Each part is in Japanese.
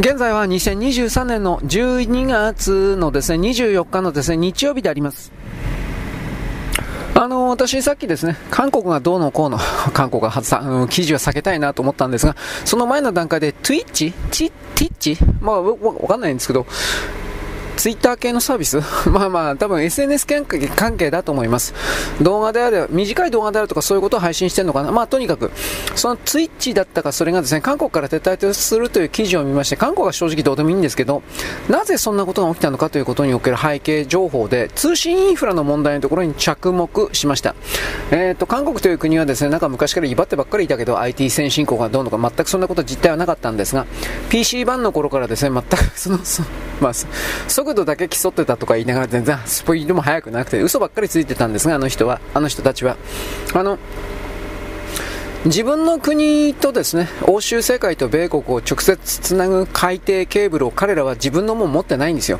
現在は2023年の12月のですね、24日のですね、日曜日であります。あの、私さっきですね、韓国がどうのこうの、韓国がさ、うん、記事は避けたいなと思ったんですが、その前の段階で Twitch? チティッチまあ、わかんないんですけど、ツイッター系のサービス？まあまあ、多分 SNS 関係関係だと思います。動画である、短い動画であるとかそういうことを配信してるのかな？まあとにかく、そのツイッチだったか、それがですね、韓国から撤退するという記事を見まして、韓国は正直どうでもいいんですけど、なぜそんなことが起きたのかということにおける背景情報で、通信インフラの問題のところに着目しました。えっ、ー、と、韓国という国はですね、なんか昔から威張ってばっかりいたけど、IT 先進国がどうのか全くそんなこと実態はなかったんですが、PC 版の頃からですね、全くその、そまあ、速度だけ競ってたとか言いながら全然スピードも速くなくて嘘ばっかりついてたんですが、あの人は、あの人たちは。あの、自分の国とですね、欧州世界と米国を直接つなぐ海底ケーブルを彼らは自分のもん持ってないんですよ。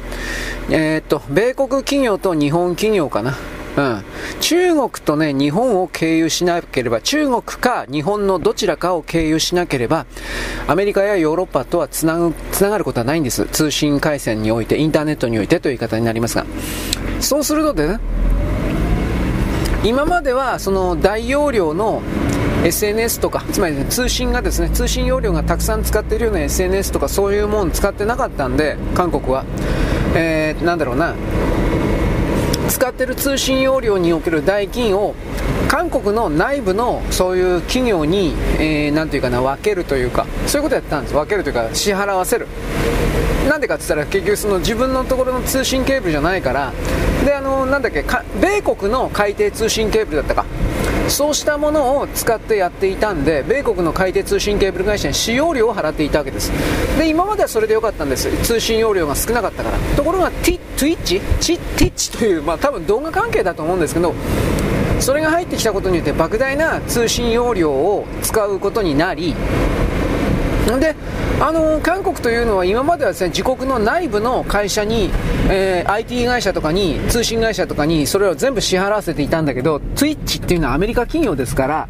えー、っと、米国企業と日本企業かな。うん、中国とね、日本を経由しなければ、中国か日本のどちらかを経由しなければ、アメリカやヨーロッパとはつなぐ、つながることはないんです。通信回線において、インターネットにおいてという言い方になりますが。そうするとね、今まではその大容量の SNS とか、つまり、ね、通信がですね、通信容量がたくさん使っているような SNS とかそういうもの使ってなかったんで、韓国は。えー、なんだろうな、使ってる通信容量における代金を韓国の内部のそういう企業に、えー、ていうかな分けるというかそういうことやったんです。分けるというか支払わせる。なんでかって言ったら結局その自分のところの通信ケーブルじゃないからであのなんだっけ米国の海底通信ケーブルだったかそうしたものを使ってやっていたんで、米国の海底通信ケーブル会社に使用料を払っていたわけです。で、今まではそれでよかったんです。通信容量が少なかったから。ところが、ティッチチティッチという、まあ多分動画関係だと思うんですけど、それが入ってきたことによって莫大な通信容量を使うことになり、であの韓国というのは今まではです、ね、自国の内部の会社に、えー、IT 会社とかに通信会社とかにそれを全部支払わせていたんだけど Twitch っていうのはアメリカ企業ですから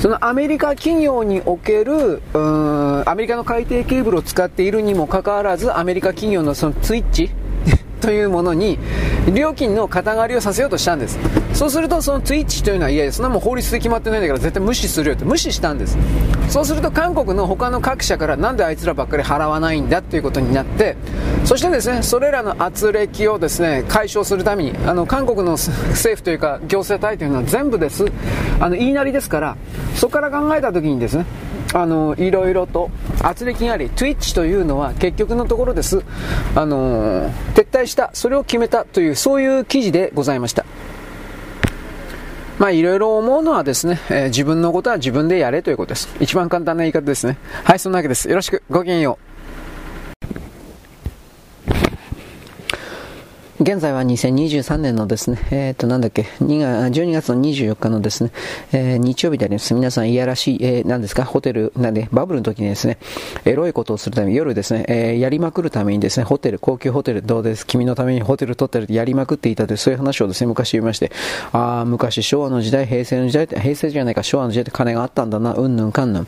そのアメリカ企業におけるアメリカの海底ケーブルを使っているにもかかわらずアメリカ企業のその Twitch というものに料金の肩代わりをさせようとしたんです。そうするとその Twitch というのはいやいやそんなもん法律で決まってないんだから絶対無視するよって。無視したんです。そうすると韓国の他の各社からなんであいつらばっかり払わないんだということになってそしてですねそれらの圧力をですね解消するためにあの韓国の政府というか行政体というのは全部です。あの言いなりですからそこから考えた時にですねあのいろいろと圧力があり Twitch というのは結局のところですあの撤退したそれを決めたというそういう記事でございましたまあいろいろ思うのはですね、えー、自分のことは自分でやれということです。一番簡単な言い方ですね。はい、そんなわけです。よろしく。ごきげんよう。現在は2023年のですね、えっ、ー、と、なんだっけ、2月12月の24日のですね、えー、日曜日であります。皆さんいやらしい、えー、なんですか、ホテル、なんで、バブルの時にですね、エロいことをするために、夜ですね、えー、やりまくるためにですね、ホテル、高級ホテル、どうです？君のためにホテル取ってるやりまくっていたという、そういう話をですね、昔言いまして、ああ、昔昭和の時代、平成の時代、平成じゃないか、昭和の時代って金があったんだな、うんぬんかんぬん。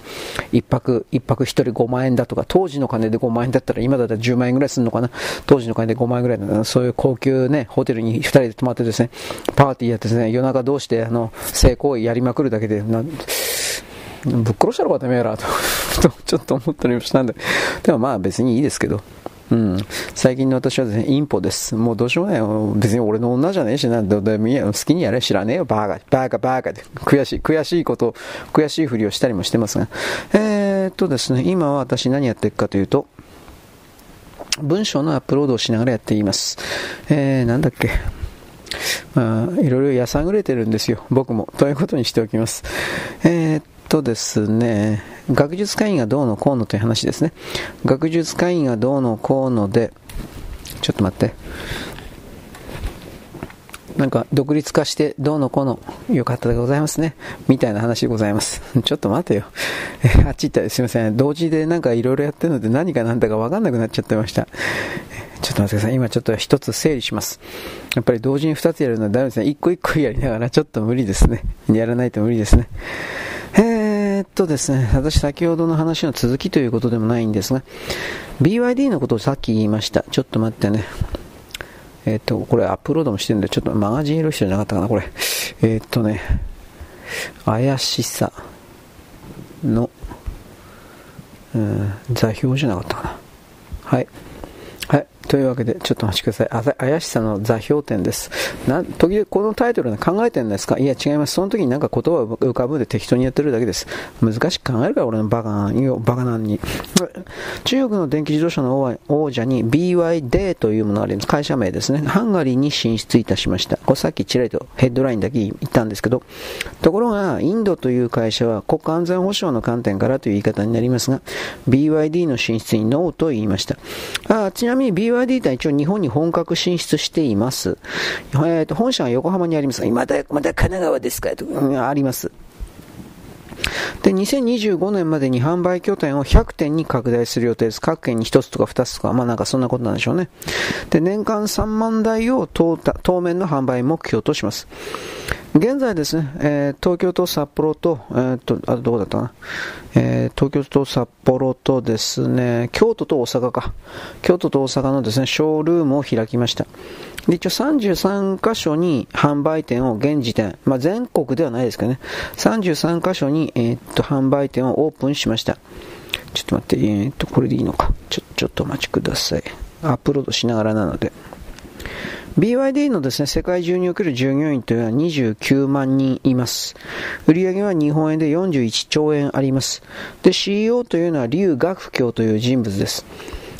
一泊、一泊一人5万円だとか、当時の金で5万円だったら、今だったら10万円ぐらいするのかな、当時の金で5万円ぐらいだな、そういう高級ね、ホテルに2人で泊まってですね、パーティーやってですね、夜中どうして、あの、性行為やりまくるだけで、なぶっ殺したろかてめえら、と、ちょっと思ったりもしたんで、でもまあ別にいいですけど、うん。最近の私はですね、インポです。もうどうしようもないよ。別に俺の女じゃねえしな、どでもいいや。好きにやれ知らねえよ。バーガー、バーガー、バーガーで。悔しい、悔しいこと、悔しいふりをしたりもしてますが。えー、っとですね、今は私何やってるかというと、文章のアップロードをしながらやっています。えー、なんだっけ。まあ、いろいろやさぐれてるんですよ。僕も。ということにしておきます。えー、っとですね、学術会議がどうのこうのという話ですね。学術会議がどうのこうので、ちょっと待って。なんか独立化してどうのこうの良かったでございますね。みたいな話でございます。ちょっと待てよ。あっち行ったらすいません。同時でなんかいろいろやってるので何が何だかわかんなくなっちゃってました。ちょっと待ってください。今ちょっと一つ整理します。やっぱり同時に二つやるのはダメですね。一個一個やりながらちょっと無理ですね。やらないと無理ですね。えー、っとですね、私先ほどの話の続きということでもないんですが、BYD のことをさっき言いました。ちょっと待ってね。えー、っと、これアップロードもしてるんで、ちょっとマガジン色してじゃなかったかな、これ。えー、っとね、怪しさの、うん、座標じゃなかったかな。はい。というわけで、ちょっとお待ちください。怪しさの座標点です。な、時々このタイトルで考えてるんですか？いや、違います。その時になんか言葉を浮かぶで適当にやってるだけです。難しく考えるから、俺のバカな、バカなんに。中国の電気自動車の王者に BYD というものがあります。会社名ですね。ハンガリーに進出いたしました。これさっきちらりとヘッドラインだけ言ったんですけど、ところが、インドという会社は国家安全保障の観点からという言い方になりますが、BYD の進出にノーと言いました。あちなみに BYD とは一応日本に本格進出しています。えー、と本社は横浜にありますが、まだ、まだ神奈川ですか？と、うん、あります。で、2025年までに販売拠点を100店に拡大する予定です。各県に1つとか2つとか、まあなんかそんなことなんでしょうね。で、年間3万台を当面の販売目標とします。現在ですね、えー、東京と札幌と、えー、っと、あどこだったかな、えー、東京と札幌とですね、京都と大阪か。京都と大阪のですね、ショールームを開きました。で、一応33カ所に販売店を現時点、まあ、全国ではないですけどね、33カ所に、え、っと、販売店をオープンしました。ちょっと待って、え、っと、これでいいのか。ちょ、ちょっとお待ちください。アップロードしながらなので。BYD のですね、世界中における従業員というのは29万人います。売上は日本円で41兆円あります。で、CEO というのは劉学教という人物です。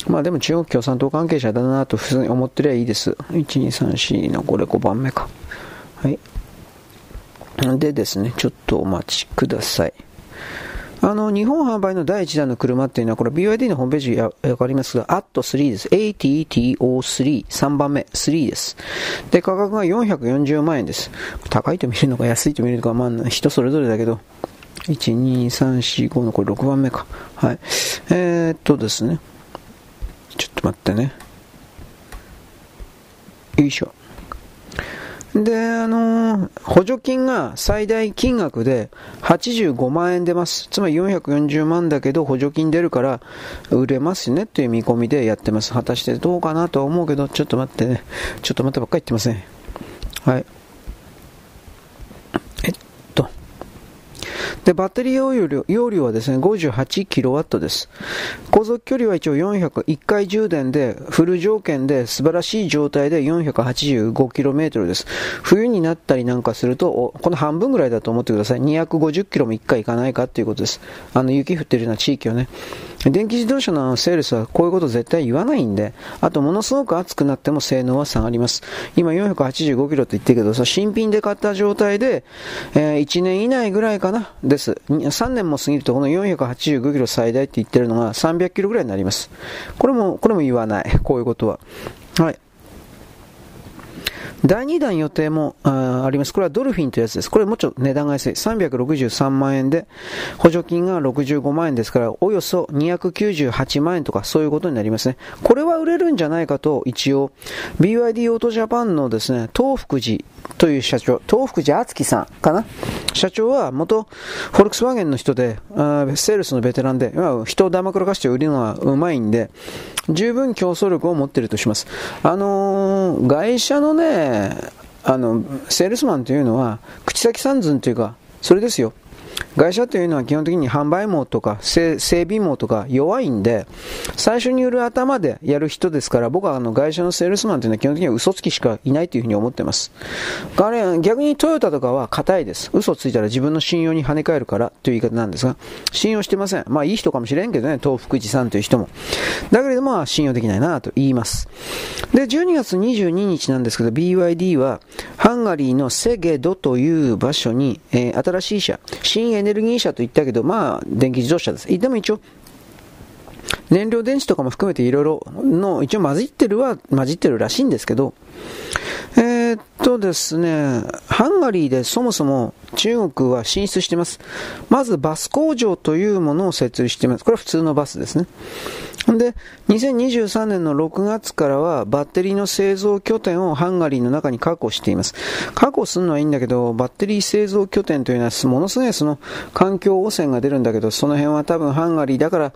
まあでも中国共産党関係者だなと普通に思ってりゃいいです。1、2、3、4のこれ5番目か。はい。でですね、ちょっとお待ちください。あの、日本販売の第1弾の車っていうのは、これ BYD のホームページわかりますが、AT3 です。ATTO3、3番目、3です。で、価格が440万円です。高いと見るのか安いと見るのか、まあ、人それぞれだけど、1、2、3、4、5のこれ6番目か。はい。えー、っとですね。ちょっと待ってね。よいしょ。で、あのー、補助金が最大金額で85万円出ます。つまり440万だけど補助金出るから売れますねという見込みでやってます。果たしてどうかなとは思うけど、ちょっと待ってね。ちょっと待ってばっかり言ってません。はい。で、バッテリー容量容量はですね、58kW です。航続距離は一応400、1回充電で、フル条件で素晴らしい状態で 485km です。冬になったりなんかすると、この半分ぐらいだと思ってください。250km も1回行かないかっていうことです。あの、雪降ってるような地域をね。電気自動車のセールスはこういうこと絶対言わないんで、あとものすごく熱くなっても性能は下がります。今485キロって言ってるけどさ、新品で買った状態で、えー、1年以内ぐらいかな、です。3年も過ぎるとこの485キロ最大って言ってるのが300キロぐらいになります。これも、これも言わない。こういうことは。はい。第2弾予定もあります。これはドルフィンというやつです。これもうちょっと値段が安い。363万円で、補助金が65万円ですから、およそ298万円とかそういうことになりますね。これは売れるんじゃないかと、一応、BYD オートジャパンのですね、東福寺という社長、東福寺敦樹さんかな？社長は元フォルクスワーゲンの人で、あセールスのベテランで、人をだまくらかして売るのはうまいんで、十分競争力を持っているとします。あのー、外車のね、あの、セールスマンというのは、口先三寸というか、それですよ。会社というのは基本的に販売網とか整備網とか弱いんで、最初に売る頭でやる人ですから、僕はあの会社のセールスマンというのは基本的には嘘つきしかいないというふうに思ってます。逆にトヨタとかは硬いです。嘘ついたら自分の信用に跳ね返るからという言い方なんですが、信用してません。まあいい人かもしれんけどね、東福寺さんという人も。だけれども、信用できないなと言います。で、12月22日なんですけど、BYD はハンガリーのセゲドという場所に、えー、新しい車、新エネルギー車と言ったけど、まあ、電気自動車です。でも一応、燃料電池とかも含めていろいろの、一応混じってるは混じってるらしいんですけど、えー、っとですね、ハンガリーでそもそも中国は進出しています。まずバス工場というものを設立しています。これは普通のバスですね。で、2023年の6月からはバッテリーの製造拠点をハンガリーの中に確保しています。確保するのはいいんだけど、バッテリー製造拠点というのはものすごいその環境汚染が出るんだけど、その辺は多分ハンガリーだから、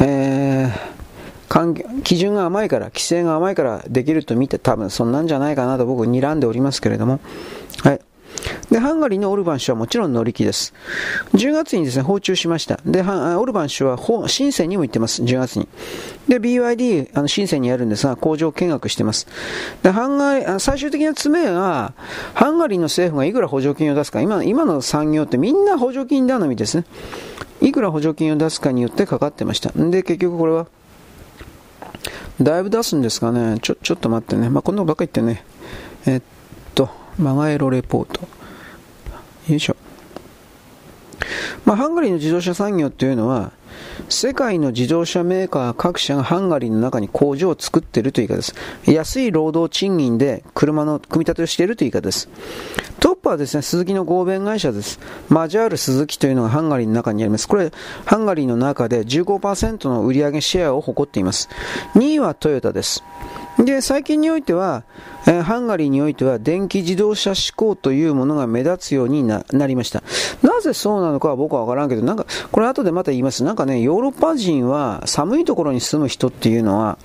えー、基準が甘いから、規制が甘いからできると見て多分そんなんじゃないかなと僕睨んでおりますけれども、はい。で、ハンガリーのオルバン氏はもちろん乗り気です。10月にですね、訪中しました。で、オルバン氏は深センにも行ってます、10月に。で、BYD、あの、深センにやるんですが、工場見学してます。で、ハンガリー、最終的な詰めが、ハンガリーの政府がいくら補助金を出すか、今今の産業ってみんな補助金頼みですね。いくら補助金を出すかによってかかってました。で、結局これは、だいぶ出すんですかね。ちょ、ちょっと待ってね。まあ、こんなのばっか言ってね。えっと、マガエロレポート。よいしょ。まあ、ハンガリーの自動車産業っていうのは、世界の自動車メーカー各社がハンガリーの中に工場を作っているという言い方です。安い労働賃金で車の組み立てをしているという言い方です。トップはですね、鈴木の合弁会社です。マジャール鈴木というのがハンガリーの中にあります。これ、ハンガリーの中で15%の売上シェアを誇っています。2位はトヨタです。で、最近においては、えー、ハンガリーにおいては電気自動車志向というものが目立つようになりました。なぜそうなのかは僕はわからんけど、なんか、これ後でまた言います。なんかね、ヨーロッパ人は寒いところに住む人っていうのは、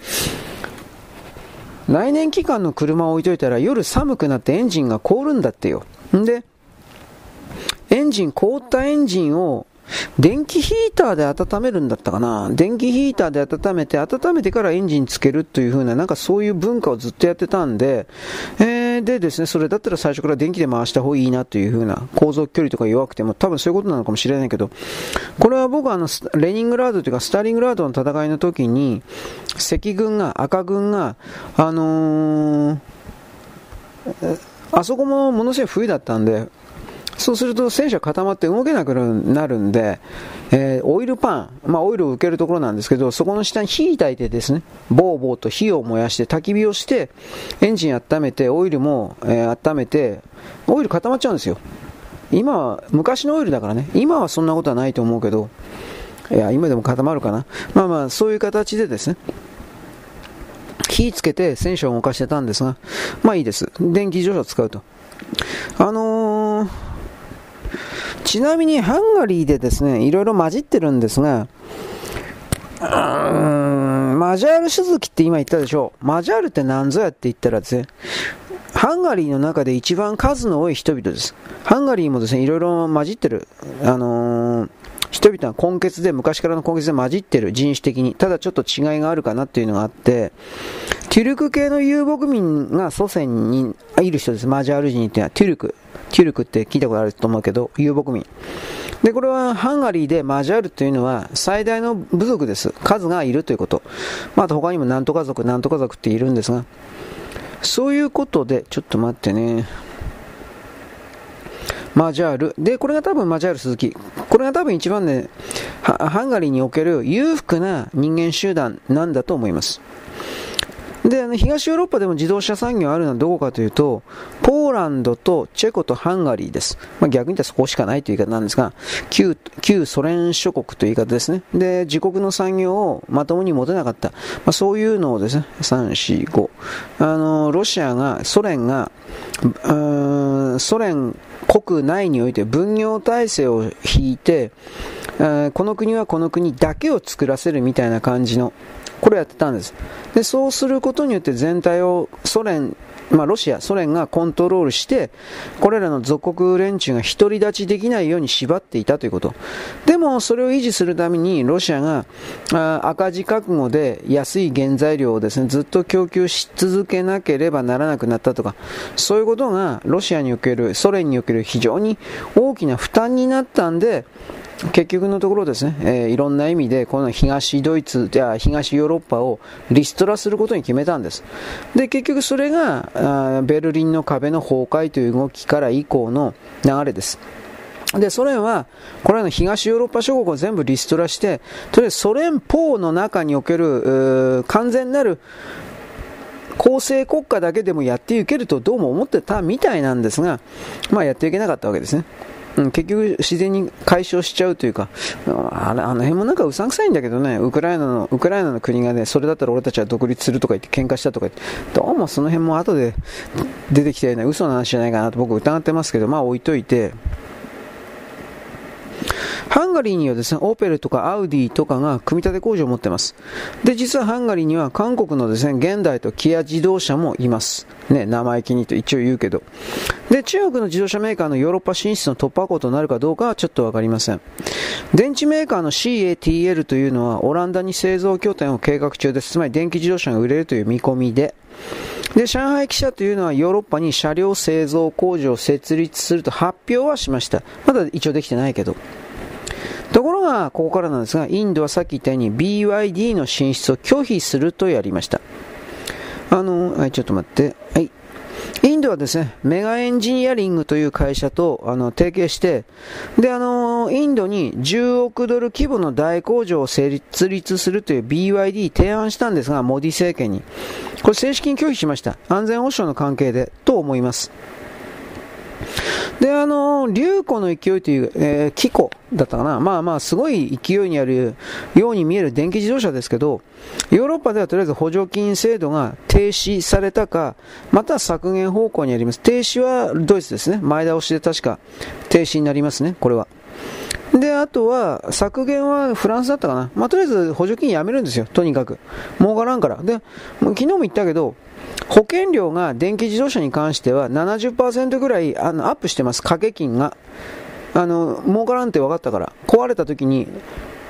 来年期間の車を置いといたら夜寒くなってエンジンが凍るんだってよ。んで、エンジン、凍ったエンジンを電気ヒーターで温めるんだったかな？電気ヒーターで温めて、温めてからエンジンつけるという風な、なんかそういう文化をずっとやってたんで、えー、でですね、それだったら最初から電気で回した方がいいなという風な、航続距離とか弱くても、多分そういうことなのかもしれないけど、これは僕はあの、レニングラードというか、スターリングラードの戦いの時に、赤軍が、赤軍が、あのー、あそこもものすごい冬だったんで、そうすると戦車固まって動けなくなるんで、えー、オイルパン、まあオイルを受けるところなんですけど、そこの下に火焚いてですね、ボーボーと火を燃やして焚き火をして、エンジン温めて、オイルも、えー、温めて、オイル固まっちゃうんですよ。今は、昔のオイルだからね、今はそんなことはないと思うけど、いや、今でも固まるかな。まあまあ、そういう形でですね、火つけて戦車を動かしてたんですが、まあいいです。電気自動車を使うと。あのーちなみにハンガリーでですね、いろいろ混じってるんですが、うーん、マジャール鈴木って今言ったでしょう。マジャールって何ぞやって言ったらですね、ハンガリーの中で一番数の多い人々です。ハンガリーもですね、いろいろ混じってる。あのー、人々は根血で、昔からの根血で混じってる、人種的に。ただちょっと違いがあるかなっていうのがあって、テュルク系の遊牧民が祖先にいる人です。マジャール人っていうのは、テュルク。テュルクって聞いたことあると思うけど、遊牧民。で、これはハンガリーでマジャールというのは最大の部族です。数がいるということ。まあ、あと他にもなんとか族、なんとか族っているんですが、そういうことで、ちょっと待ってね。マジャール。で、これが多分マジャール鈴木。これが多分一番ね、ハンガリーにおける裕福な人間集団なんだと思います。で、あの、東ヨーロッパでも自動車産業あるのはどこかというと、ポーランドとチェコとハンガリーです。まあ、逆に言ったらそこしかないという言い方なんですが、旧、旧ソ連諸国という言い方ですね。で、自国の産業をまともに持てなかった。まあ、そういうのをですね、3、4、5。あの、ロシアが、ソ連が、ソ連国内において分業体制を引いて、この国はこの国だけを作らせるみたいな感じのこれやってたんです。で、そうすることによって全体をソ連、まあロシア、ソ連がコントロールして、これらの属国連中が独り立ちできないように縛っていたということ。でも、それを維持するために、ロシアが赤字覚悟で安い原材料をですね、ずっと供給し続けなければならなくなったとか、そういうことがロシアにおける、ソ連における非常に大きな負担になったんで、結局のところですね、えー、いろんな意味でこの東ドイツや東ヨーロッパをリストラすることに決めたんです。で、結局それがあベルリンの壁の崩壊という動きから以降の流れです。で、ソ連は、これらの東ヨーロッパ諸国を全部リストラして、とりあえずソ連邦の中における、完全なる構成国家だけでもやっていけるとどうも思ってたみたいなんですが、まあやっていけなかったわけですね。うん、結局自然に解消しちゃうというか、あれあの辺もなんかうさんくさいんだけどね、ウクライナの、ウクライナの国がね、それだったら俺たちは独立するとか言って喧嘩したとか言って、どうもその辺も後で出てきたような嘘の話じゃないかなと僕疑ってますけど、まあ置いといて、ハンガリーにはですね、オペルとかアウディとかが組み立て工場を持ってます。で、実はハンガリーには韓国のですね、現代とキア自動車もいます。ね、生意気にと一応言うけど。で、中国の自動車メーカーのヨーロッパ進出の突破口となるかどうかはちょっとわかりません。電池メーカーの CATL というのはオランダに製造拠点を計画中です。つまり電気自動車が売れるという見込みで、で、上海記者というのはヨーロッパに車両製造工場を設立すると発表はしました。まだ一応できてないけど。ところが、ここからなんですが、インドはさっき言ったように BYD の進出を拒否するとやりました。あの、はい、ちょっと待って。はい。インドはですね、メガエンジニアリングという会社とあの提携して、で、あの、インドに10億ドル規模の大工場を設立するという BYD 提案したんですが、モディ政権に。これ正式に拒否しました。安全保障の関係で、と思います。で、あの、流子の勢いという、えー、機構だったかな。まあまあ、すごい勢いにあるように見える電気自動車ですけど、ヨーロッパではとりあえず補助金制度が停止されたか、また削減方向にあります。停止はドイツですね。前倒しで確か停止になりますね、これは。で、あとは、削減はフランスだったかな。まあ、とりあえず補助金やめるんですよ、とにかく。儲からんから。で、昨日も言ったけど、保険料が電気自動車に関しては70%ぐらいあのアップしてます、掛け金が。あの、儲からんって分かったから。壊れた時に、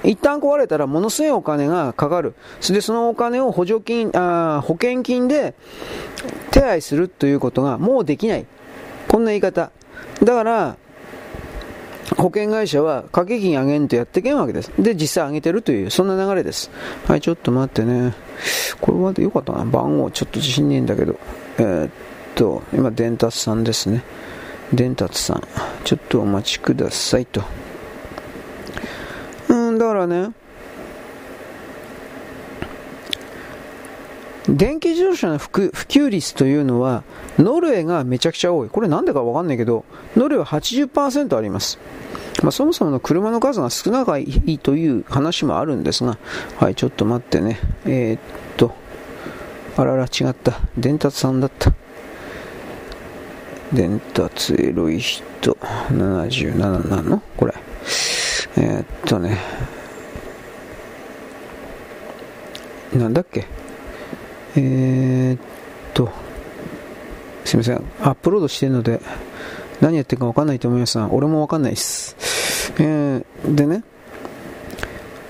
一旦壊れたらものすごいお金がかかる。それでそのお金を補助金、あ保険金で手配するということがもうできない。こんな言い方。だから、保険会社は掛け金上げんとやってけんわけです。で、実際上げてるという、そんな流れです。はい、ちょっと待ってね。これはでよかったな。番号ちょっと自信ねえんだけど。えー、っと、今、伝達さんですね。伝達さん。ちょっとお待ちくださいと。うん、だからね、電気自動車の普及率というのは、ノルウェーがめちゃくちゃ多い。これなんでかわかんないけど、ノルウェーは80%あります。まあ、そもそもの車の数が少ないという話もあるんですが、はい、ちょっと待ってね。えー、っと、あらら、違った。伝達さんだった。伝達エロい人、77なの？これ。えー、っとね。なんだっけ？えー、っと、すいません、アップロードしてるので、何やってるか分かんないと思いますが、俺も分かんないです。えー、でね、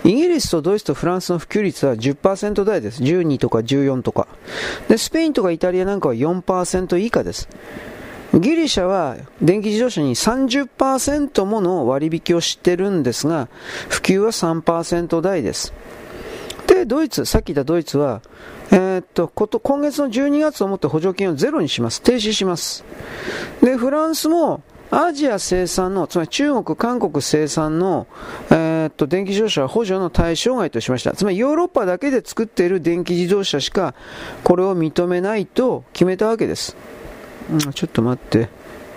イギリスとドイツとフランスの普及率は10%台です。12とか14とか。で、スペインとかイタリアなんかは4%以下です。ギリシャは電気自動車に30%もの割引をしてるんですが、普及は3%台です。で、ドイツ、さっき言ったドイツは、えー、っと、こと、今月の12月をもって補助金をゼロにします。停止します。で、フランスも、アジア生産の、つまり中国、韓国生産の、えー、っと、電気自動車は補助の対象外としました。つまりヨーロッパだけで作っている電気自動車しか、これを認めないと決めたわけです。うん、ちょっと待って。よ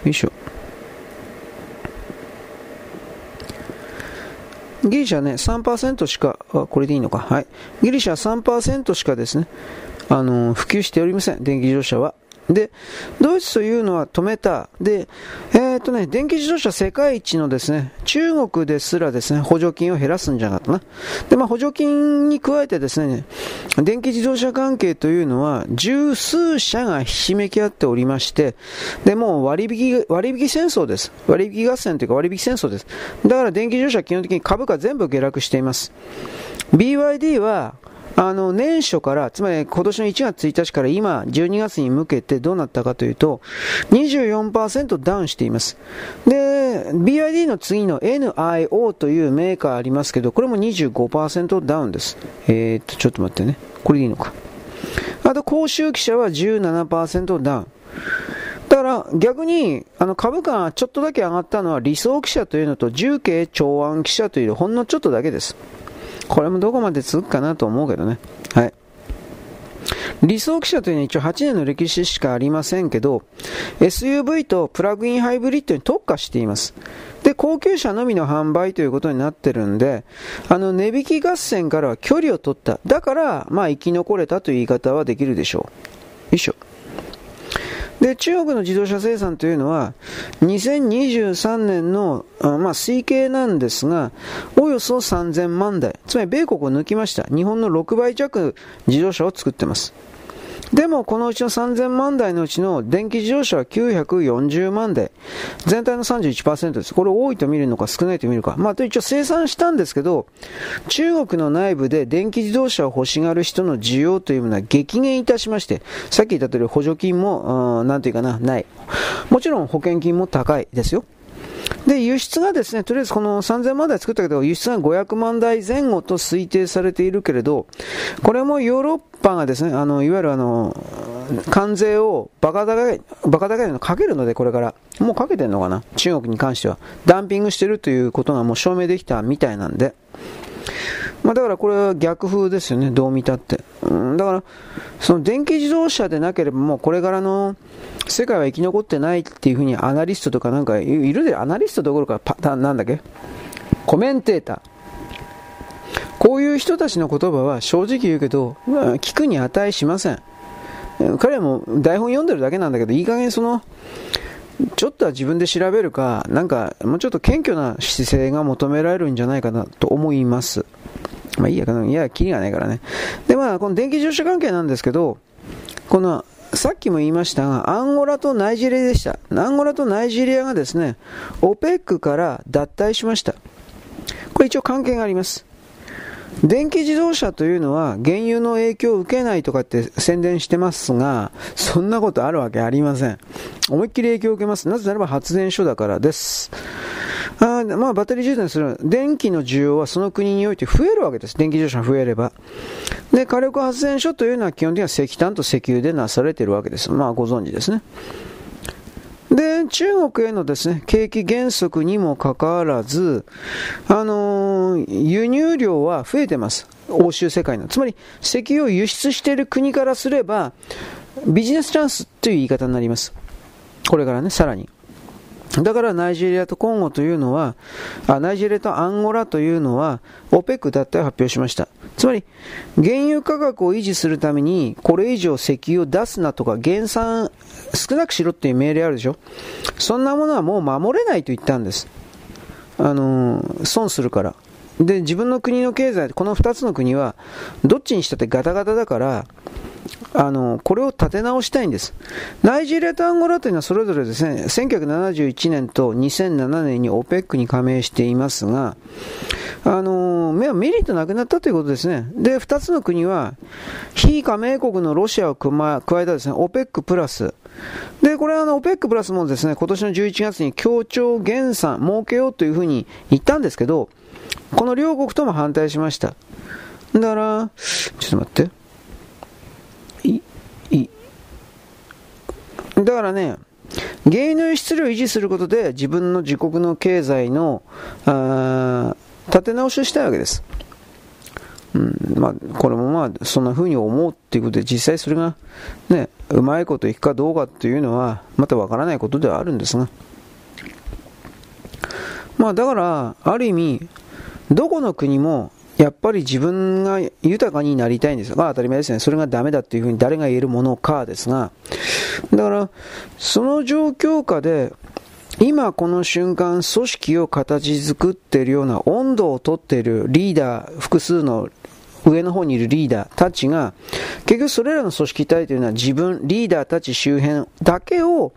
いしょ。ギリシャね、3%しか、あ、これでいいのか。はい。ギリシャは3%しかですね、あの、普及しておりません。電気自動車は。で、ドイツというのは止めた。で、えー、とね、電気自動車世界一のですね、中国ですらですね、補助金を減らすんじゃなかったな。で、まあ補助金に加えてですね、電気自動車関係というのは、十数社がひしめき合っておりまして、で、もう割引、割引戦争です。割引合戦というか割引戦争です。だから電気自動車は基本的に株価全部下落しています。BYD は、あの、年初から、つまり今年の1月1日から今、12月に向けてどうなったかというと、24%ダウンしています。で、BID の次の NIO というメーカーありますけど、これも25%ダウンです。えー、っと、ちょっと待ってね。これでいいのか。あと、公衆記者は17%ダウン。だから逆にあの株価がちょっとだけ上がったのは理想記者というのと重慶長安記者というほんのちょっとだけです。これもどこまで続くかなと思うけどね。はい。理想記者というのは一応8年の歴史しかありませんけど、SUV とプラグインハイブリッドに特化しています。で、高級車のみの販売ということになってるんで、あの、値引き合戦からは距離を取った。だから、まあ、生き残れたという言い方はできるでしょう。よいしょ。で、中国の自動車生産というのは、2023年の、まあ、推計なんですが、およそ3000万台。つまり、米国を抜きました。日本の6倍弱自動車を作ってます。でもこのうちの3000万台のうちの電気自動車は940万台。全体の31%です。これ多いと見るのか少ないと見るか。まあ、と一応生産したんですけど、中国の内部で電気自動車を欲しがる人の需要というものは激減いたしまして、さっき言った通り補助金も、なんていうかな、ない。もちろん保険金も高いですよ。で、輸出がですね、とりあえずこの3000万台作ったけど、輸出が500万台前後と推定されているけれど、これもヨーロッパがですね、あの、いわゆるあの、関税をバカ高い、バカ高いのかけるので、これから。もうかけてんのかな？中国に関しては。ダンピングしてるということがもう証明できたみたいなんで。まあ、だからこれは逆風ですよね、どう見たって。うん、だから、その電気自動車でなければもうこれからの世界は生き残ってないっていうふうにアナリストとかなんかいるで、アナリストどころかパターンなんだっけ？コメンテーター。こういう人たちの言葉は正直言うけど、聞くに値しません。彼も台本読んでるだけなんだけど、いい加減その、ちょっとは自分で調べるか、なんか、もうちょっと謙虚な姿勢が求められるんじゃないかなと思います。まあいいや、いや、キリがないからね。で、まあ、この電気自動車関係なんですけど、この、さっきも言いましたが、アンゴラとナイジェリアでした。アンゴラとナイジェリアがですね、OPEC から脱退しました。これ一応関係があります。電気自動車というのは原油の影響を受けないとかって宣伝してますが、そんなことあるわけありません。思いっきり影響を受けます。なぜならば発電所だからです。あまあ、バッテリー充電する電気の需要はその国において増えるわけです。電気自動車が増えれば。で、火力発電所というのは基本的には石炭と石油でなされているわけです。まあ、ご存知ですね。で、中国へのですね、景気減速にもかかわらず、あのー、輸入量は増えてます。欧州世界の。つまり、石油を輸出している国からすれば、ビジネスチャンスという言い方になります。これからね、さらに。だからナイジェリアとコンゴというのは、あナイジェリアとアンゴラというのは、OPEC 脱退を発表しました。つまり、原油価格を維持するために、これ以上石油を出すなとか、減産少なくしろっていう命令あるでしょ。そんなものはもう守れないと言ったんです。あの、損するから。で、自分の国の経済、この2つの国は、どっちにしたってガタガタだから、あの、これを立て直したいんです。ナイジェリアとアンゴラというのはそれぞれですね、1971年と2007年に OPEC に加盟していますが、あの、メリットなくなったということですね。で、二つの国は、非加盟国のロシアを加えたですね、OPEC プラス。で、これはあの、OPEC プラスもですね、今年の11月に協調減産、設けようというふうに言ったんですけど、この両国とも反対しました。だから、ちょっと待って。い、いだからね、原油の輸出量を維持することで自分の自国の経済のあ立て直しをしたいわけです。うんまあ、これもまあそんな風に思うっていうことで実際それが、ね、うまいこといくかどうかっていうのはまたわからないことではあるんですが、まあ、だからある意味どこの国もやっぱり自分が豊かになりたいんですよ。まあ当たり前ですね。それがダメだっていうふうに誰が言えるものかですが、だから、その状況下で、今この瞬間組織を形作っているような温度をとっているリーダー、複数の上の方にいるリーダーたちが、結局それらの組織体というのは自分、リーダーたち周辺だけを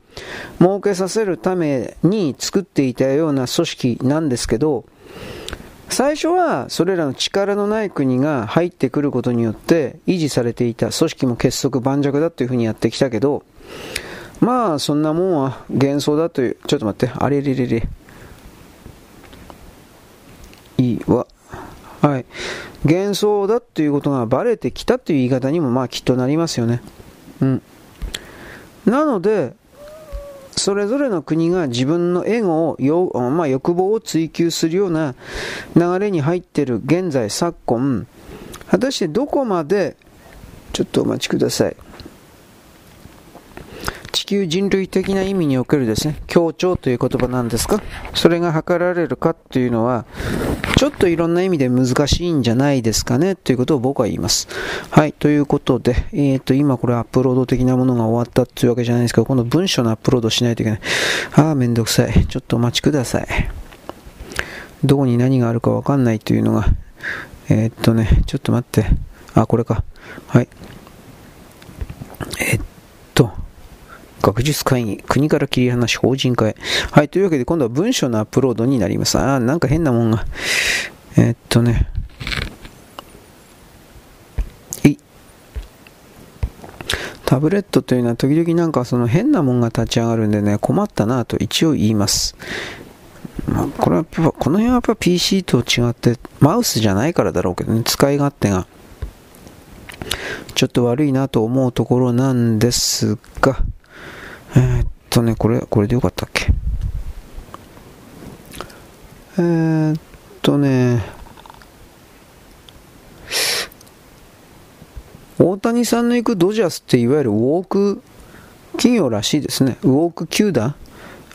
設けさせるために作っていたような組織なんですけど、最初はそれらの力のない国が入ってくることによって維持されていた組織も結束盤石だというふうにやってきたけど、まあそんなもんは幻想だという、ちょっと待って、あれれれれ。いいわ。はい。幻想だということがバレてきたという言い方にもまあきっとなりますよね。うん。なので、それぞれの国が自分のエゴを、まあ、欲望を追求するような流れに入っている現在昨今、果たしてどこまでちょっとお待ちください。地球人類的な意味におけるですね、協調という言葉なんですか？それが図られるかっていうのは、ちょっといろんな意味で難しいんじゃないですかねということを僕は言います。はい、ということで、えっ、ー、と、今これアップロード的なものが終わったっていうわけじゃないですけど、今度文章のアップロードしないといけない。ああ、めんどくさい。ちょっとお待ちください。どこに何があるかわかんないというのが、えー、っとね、ちょっと待って。あ、これか。はい。えっと、学術会議、国から切り離し法人化へ。はい、というわけで今度は文書のアップロードになります。あー、なんか変なもんが。えー、っとね。いタブレットというのは時々なんかその変なもんが立ち上がるんでね、困ったなと一応言います。まあ、これはこの辺はやっぱ PC と違って、マウスじゃないからだろうけどね、使い勝手が。ちょっと悪いなと思うところなんですが、えー、っとね、これ、これでよかったっけ？えー、っとね、大谷さんの行くドジャースっていわゆるウォーク企業らしいですね。ウォーク球団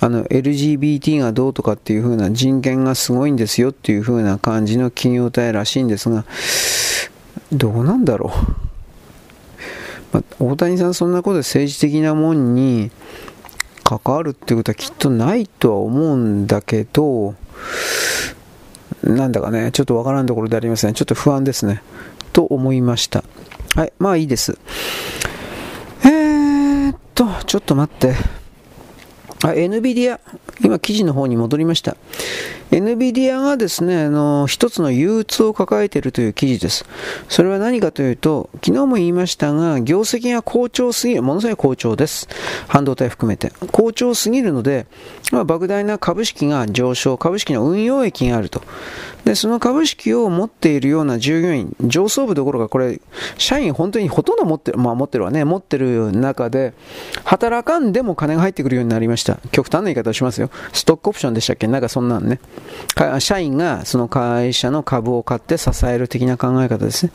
あの LGBT がどうとかっていう風な人権がすごいんですよっていう風な感じの企業体らしいんですが、どうなんだろう？まあ、大谷さんそんなことで政治的なもんに関わるっていうことはきっとないとは思うんだけど、なんだかね、ちょっとわからんところでありますね。ちょっと不安ですね。と思いました。はい、まあいいです。えーっと、ちょっと待って。あ、NVIDIA。今記事の方に戻りました。NVIDIA がですね、あの、一つの憂鬱を抱えているという記事です。それは何かというと、昨日も言いましたが、業績が好調すぎる、ものすごい好調です。半導体含めて。好調すぎるので、まあ、莫大な株式が上昇、株式の運用益があると。で、その株式を持っているような従業員、上層部どころか、これ、社員本当にほとんど持ってる、まあ持ってるわね、持ってる中で、働かんでも金が入ってくるようになりました。極端な言い方をしますよ。ストックオプションでしたっけ？なんかそんなんね。社員がその会社の株を買って支える的な考え方ですね。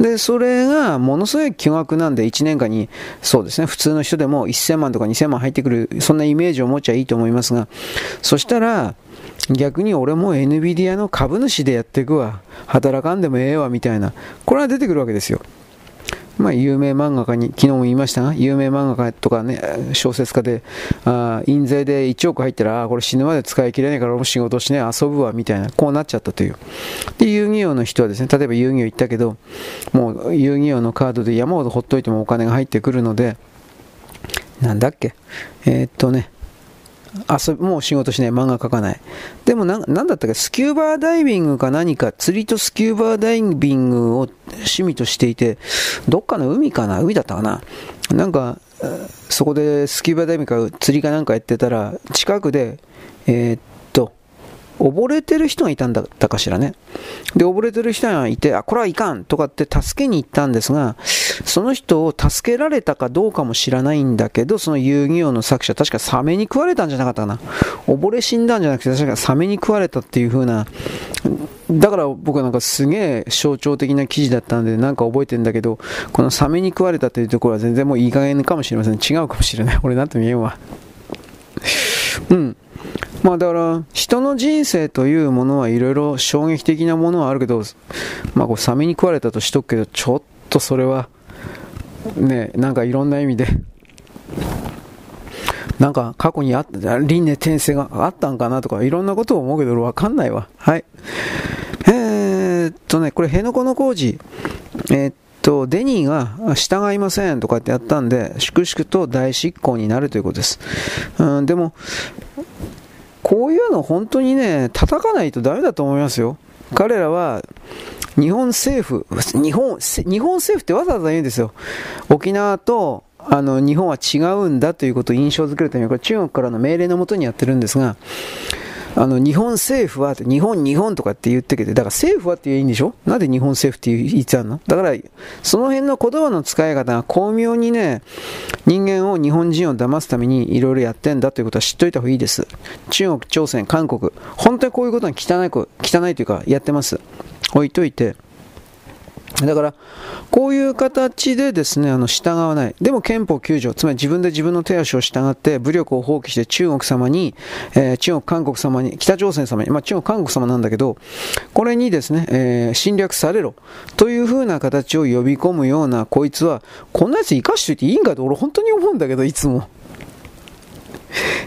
で、それがものすごい巨額なんで1年間にそうですね、普通の人でも1000万とか2000万入ってくる、そんなイメージを持っちゃいいと思いますが、そしたら、逆に俺も NVIDIA の株主でやっていくわ。働かんでもええわ、みたいな。これは出てくるわけですよ。まあ、有名漫画家に、昨日も言いました。が、有名漫画家とかね、小説家で、あ印税で1億入ったら、あこれ死ぬまで使い切れないから俺も仕事しね、遊ぶわ、みたいな、こうなっちゃったという。で、遊戯王の人はですね、例えば遊戯王行ったけど、もう遊戯王のカードで山ほどほっといてもお金が入ってくるので、なんだっけ、えー、っとね、遊び、もう仕事しない、漫画描かない。でもな、なんだったっけ、スキューバーダイビングか何か、釣りとスキューバーダイビングを趣味としていて、どっかの海かな？海だったかな？なんか、そこでスキューバーダイビングか釣りかなんかやってたら、近くで、えー、っ溺れてる人がいたんだったかしらね。で、溺れてる人がいて、あ、これはいかんとかって助けに行ったんですが、その人を助けられたかどうかも知らないんだけど、その遊戯王の作者、確かサメに食われたんじゃなかったかな。溺れ死んだんじゃなくて、確かサメに食われたっていう風な、だから僕はなんかすげえ象徴的な記事だったんで、なんか覚えてんだけど、このサメに食われたっていうところは全然もういい加減かもしれません。違うかもしれない。俺なんと見えんわ。うん。まあだから、人の人生というものはいろいろ衝撃的なものはあるけど、まあこうサメに食われたとしとくけど、ちょっとそれは、ね、なんかいろんな意味で、なんか過去にあった、輪廻転生があったんかなとか、いろんなことを思うけど、わかんないわ。はい。えー、っとね、これ、辺野古の工事。えー、っと、デニーが従いませんとかってやったんで、粛々と大執行になるということです。うん、でも、こういうの本当にね、叩かないとダメだと思いますよ。彼らは、日本政府、日本、日本政府ってわざわざ言うんですよ。沖縄と、あの、日本は違うんだということを印象づけるために、これ中国からの命令のもとにやってるんですが、あの、日本政府は、日本、日本とかって言ってけて、だから政府はって言えばいいんでしょ？なんで日本政府って言ってあるの？だから、その辺の言葉の使い方が巧妙にね、人間を、日本人を騙すためにいろいろやってんだということは知っといた方がいいです。中国、朝鮮、韓国、本当にこういうことは汚い、汚いというか、やってます。置いといて、だから、こういう形でですね、あの、従わない。でも憲法9条、つまり自分で自分の手足を従って武力を放棄して中国様に、えー、中国、韓国様に、北朝鮮様に、まあ中国、韓国様なんだけど、これにですね、えー、侵略されろ。という風な形を呼び込むようなこいつは、こんなやつ生かしといていいんかと俺本当に思うんだけど、いつも。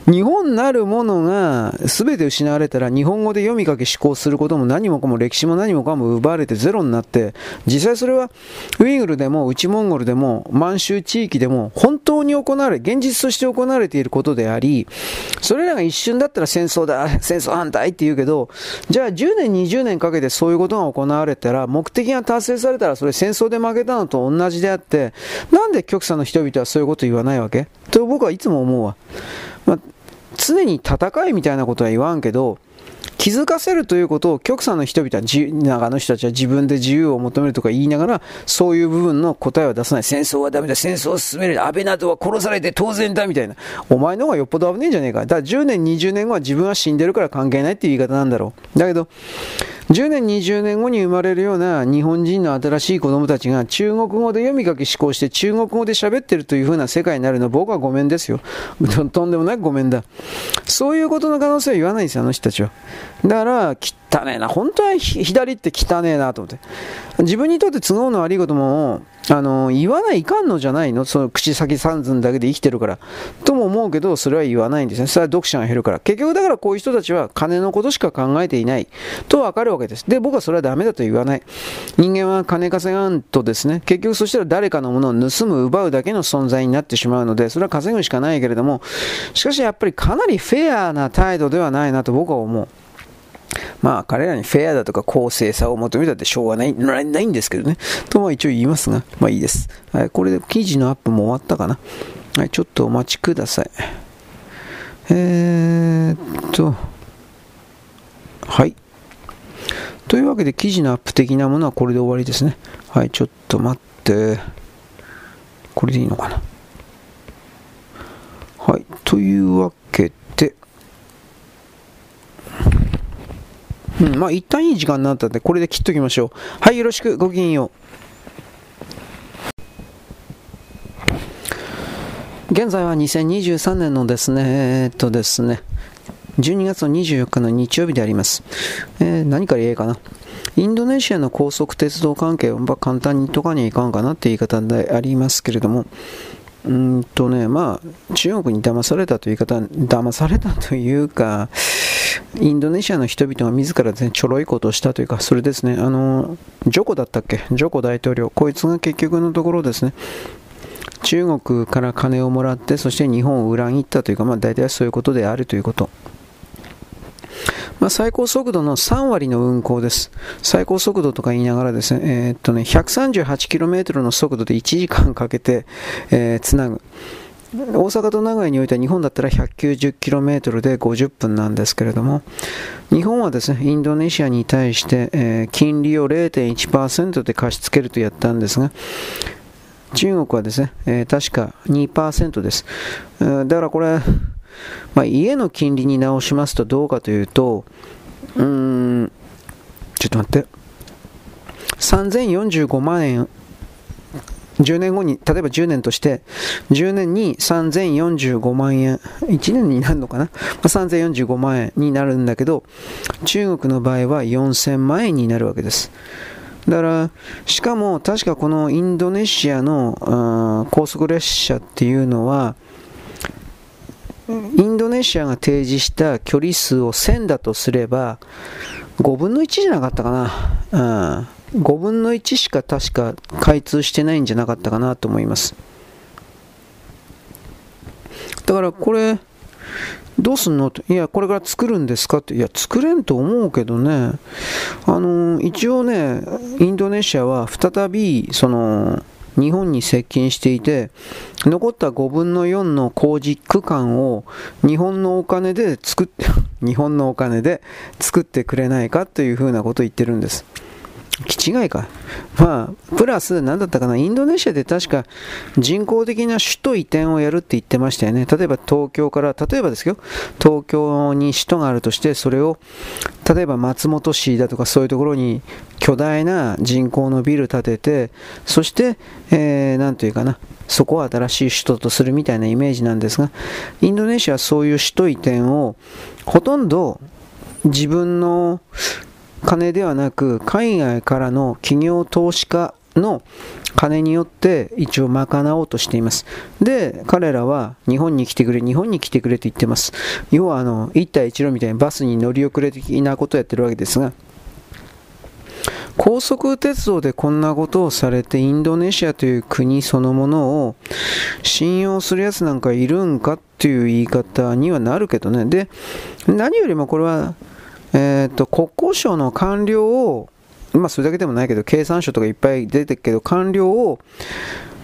日本なるものが全て失われたら日本語で読み書き思考することも何もかも歴史も何もかも奪われてゼロになって実際それはウイグルでも内モンゴルでも満州地域でも本当に行われ現実として行われていることでありそれらが一瞬だったら戦争だ戦争反対って言うけどじゃあ10年20年かけてそういうことが行われたら目的が達成されたらそれ戦争で負けたのと同じであってなんで極左の人々はそういうこと言わないわけ？と僕はいつも思うわ。まあ、常に戦いみたいなことは言わんけど、気づかせるということを極左の人々は、長の人たちは自分で自由を求めるとか言いながら、そういう部分の答えは出さない。戦争はダメだ、戦争を進める、安倍などは殺されて当然だ、みたいな。お前の方がよっぽど危ねえんじゃねえか。だから10年、20年後は自分は死んでるから関係ないっていう言い方なんだろう。だけど、10年、20年後に生まれるような日本人の新しい子供たちが中国語で読み書き思考して中国語で喋ってるという風な世界になるの僕はごめんですよ。とんでもなくごめんだ。そういうことの可能性は言わないんですよ、あの人たちは。だから、汚ねえな。本当は左って汚ねえなと思って。自分にとって都合の悪いことも、あの、言わないかんのじゃないの？その口先三寸だけで生きてるから。とも思うけど、それは言わないんですね。それは読者が減るから。結局だからこういう人たちは金のことしか考えていない。とわかるわけです。で、僕はそれはダメだと言わない。人間は金稼がんとですね、結局そしたら誰かのものを盗む、奪うだけの存在になってしまうので、それは稼ぐしかないけれども、しかしやっぱりかなりフェアな態度ではないなと僕は思う。まあ彼らにフェアだとか公正さを求めたってしょうがない、ないんですけどね。とは一応言いますが、まあいいです。はい、これで記事のアップも終わったかな。はい、ちょっとお待ちください。えー、っと、はい。というわけで記事のアップ的なものはこれで終わりですね。はい、ちょっと待って。これでいいのかな。はい、というわけで、うん、まあ一旦いい時間になったんで、これで切っときましょう。はい、よろしく、ごきげんよう。現在は2023年のですね、えー、っとですね、12月の24日の日曜日であります。えー、何から言えかな？インドネシアの高速鉄道関係は簡単にとかにはいかんかなって言い方でありますけれども、うんとね、まあ、中国に騙されたという言い方、騙されたというか、インドネシアの人々が自ら、ね、ちょろいことをしたというか、それですね、あの、ジョコだったっけ？ジョコ大統領、こいつが結局のところですね、中国から金をもらって、そして日本を裏切ったというか、まあ大体そういうことであるということ。まあ、最高速度の3割の運行です。最高速度とか言いながらですね、えー、っとね、138km の速度で1時間かけて、えー、つなぐ。大阪と名古屋においては日本だったら 190km で50分なんですけれども、日本はですね、インドネシアに対して、えー、金利を0.1%で貸し付けるとやったんですが、中国はですね、えー、確か2%です。だからこれ、まあ、家の金利に直しますとどうかというと、うん、ちょっと待って、3045万円10年後に、例えば10年として、10年に3045万円、1年になるのかな、まあ、3045万円になるんだけど、中国の場合は4000万円になるわけです。だから、しかも確かこのインドネシアの高速列車っていうのは、インドネシアが提示した距離数を1000だとすれば、5分の1じゃなかったかな。うん。5分の1しか確か開通してないんじゃなかったかなと思います。だからこれどうすんのと。いやこれから作るんですかっていや作れんと思うけどね。あの一応ねインドネシアは再びその日本に接近していて残った5分の4の工事区間を日本のお金で作って日本のお金で作ってくれないかというふうなことを言ってるんです。気違いか。まあ、プラス、何だったかな、インドネシアで確か人工的な首都移転をやるって言ってましたよね。例えば東京から、例えばですけど、東京に首都があるとして、それを、例えば松本市だとかそういうところに巨大な人工のビル建てて、そして、えー、なんというかな、そこを新しい首都とするみたいなイメージなんですが、インドネシアはそういう首都移転をほとんど自分の金ではなく海外からの企業投資家の金によって一応賄おうとしています。で、彼らは日本に来てくれ、日本に来てくれと言ってます。要はあの、一帯一路みたいにバスに乗り遅れ的なことをやってるわけですが、高速鉄道でこんなことをされてインドネシアという国そのものを信用するやつなんかいるんかっていう言い方にはなるけどね。で、何よりもこれはえーと、国交省の官僚を、まあ、それだけでもないけど、経産省とかいっぱい出てるけど、官僚を、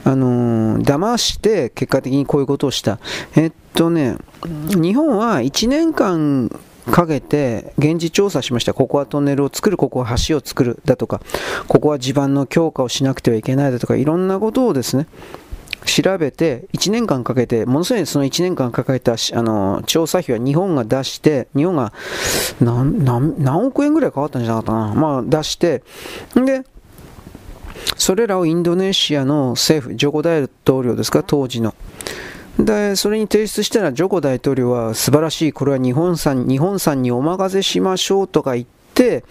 あのー、騙して結果的にこういうことをした。えっとね、日本は1年間かけて現地調査しました。ここはトンネルを作る、ここは橋を作るだとか、ここは地盤の強化をしなくてはいけないだとか、いろんなことをですね、調べて、1年間かけて、ものすごいその1年間かけたあの調査費は日本が出して、日本が何億円ぐらいかかったんじゃなかったかな、まあ、出して、で、それらをインドネシアの政府、ジョコ大統領ですか、当時の。で、それに提出したら、ジョコ大統領は素晴らしい、これは日本産日本産にお任せしましょうとか言って、、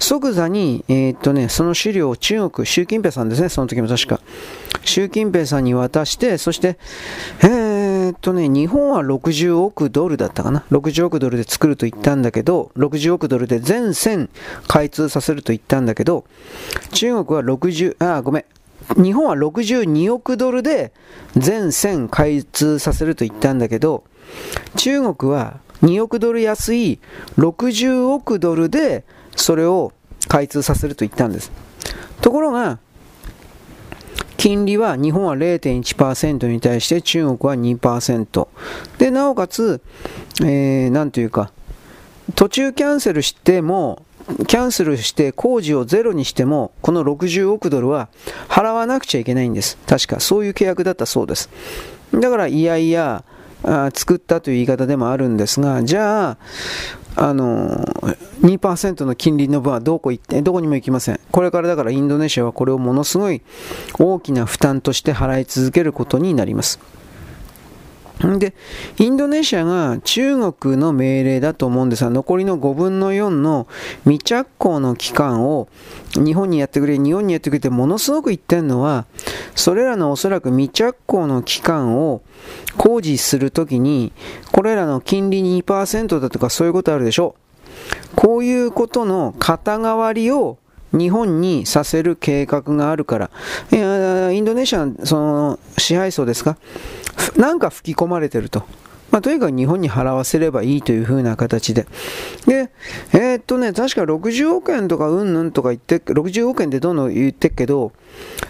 即座に、えー、っとね、その資料を中国、習近平さんですね、その時も確か。習近平さんに渡して、そして、えー、っとね、日本は60億ドルだったかな。60億ドルで作ると言ったんだけど、60億ドルで全線開通させると言ったんだけど、中国は60、あ、ごめん。日本は62億ドルで全線開通させると言ったんだけど、中国は2億ドル安い60億ドルでそれを開通させると言ったんです。ところが、金利は日本は0.1%に対して中国は2%。で、なおかつ、えー、なんというか、途中キャンセルしても、キャンセルして工事をゼロにしても、この60億ドルは払わなくちゃいけないんです。確か、そういう契約だったそうです。だから、いやいや、あ作ったという言い方でもあるんですが、じゃあ、あの2%の金利の分はどこ行ってどこにも行きません。これからだからインドネシアはこれをものすごい大きな負担として払い続けることになります。で、インドネシアが中国の命令だと思うんですが、残りの5分の4の未着工の期間を日本にやってくれ、日本にやってくれってものすごく言ってるのは、それらのおそらく未着工の期間を工事するときに、これらの金利2%だとかそういうことあるでしょ。こういうことの肩代わりを日本にさせる計画があるから、インドネシアのその支配層ですか、なんか吹き込まれてると。まあ、とにかく日本に払わせればいいという風な形で。で、えー、っとね、確か60億円とかうんぬんとか言って、60億円でどんどん言ってっけど、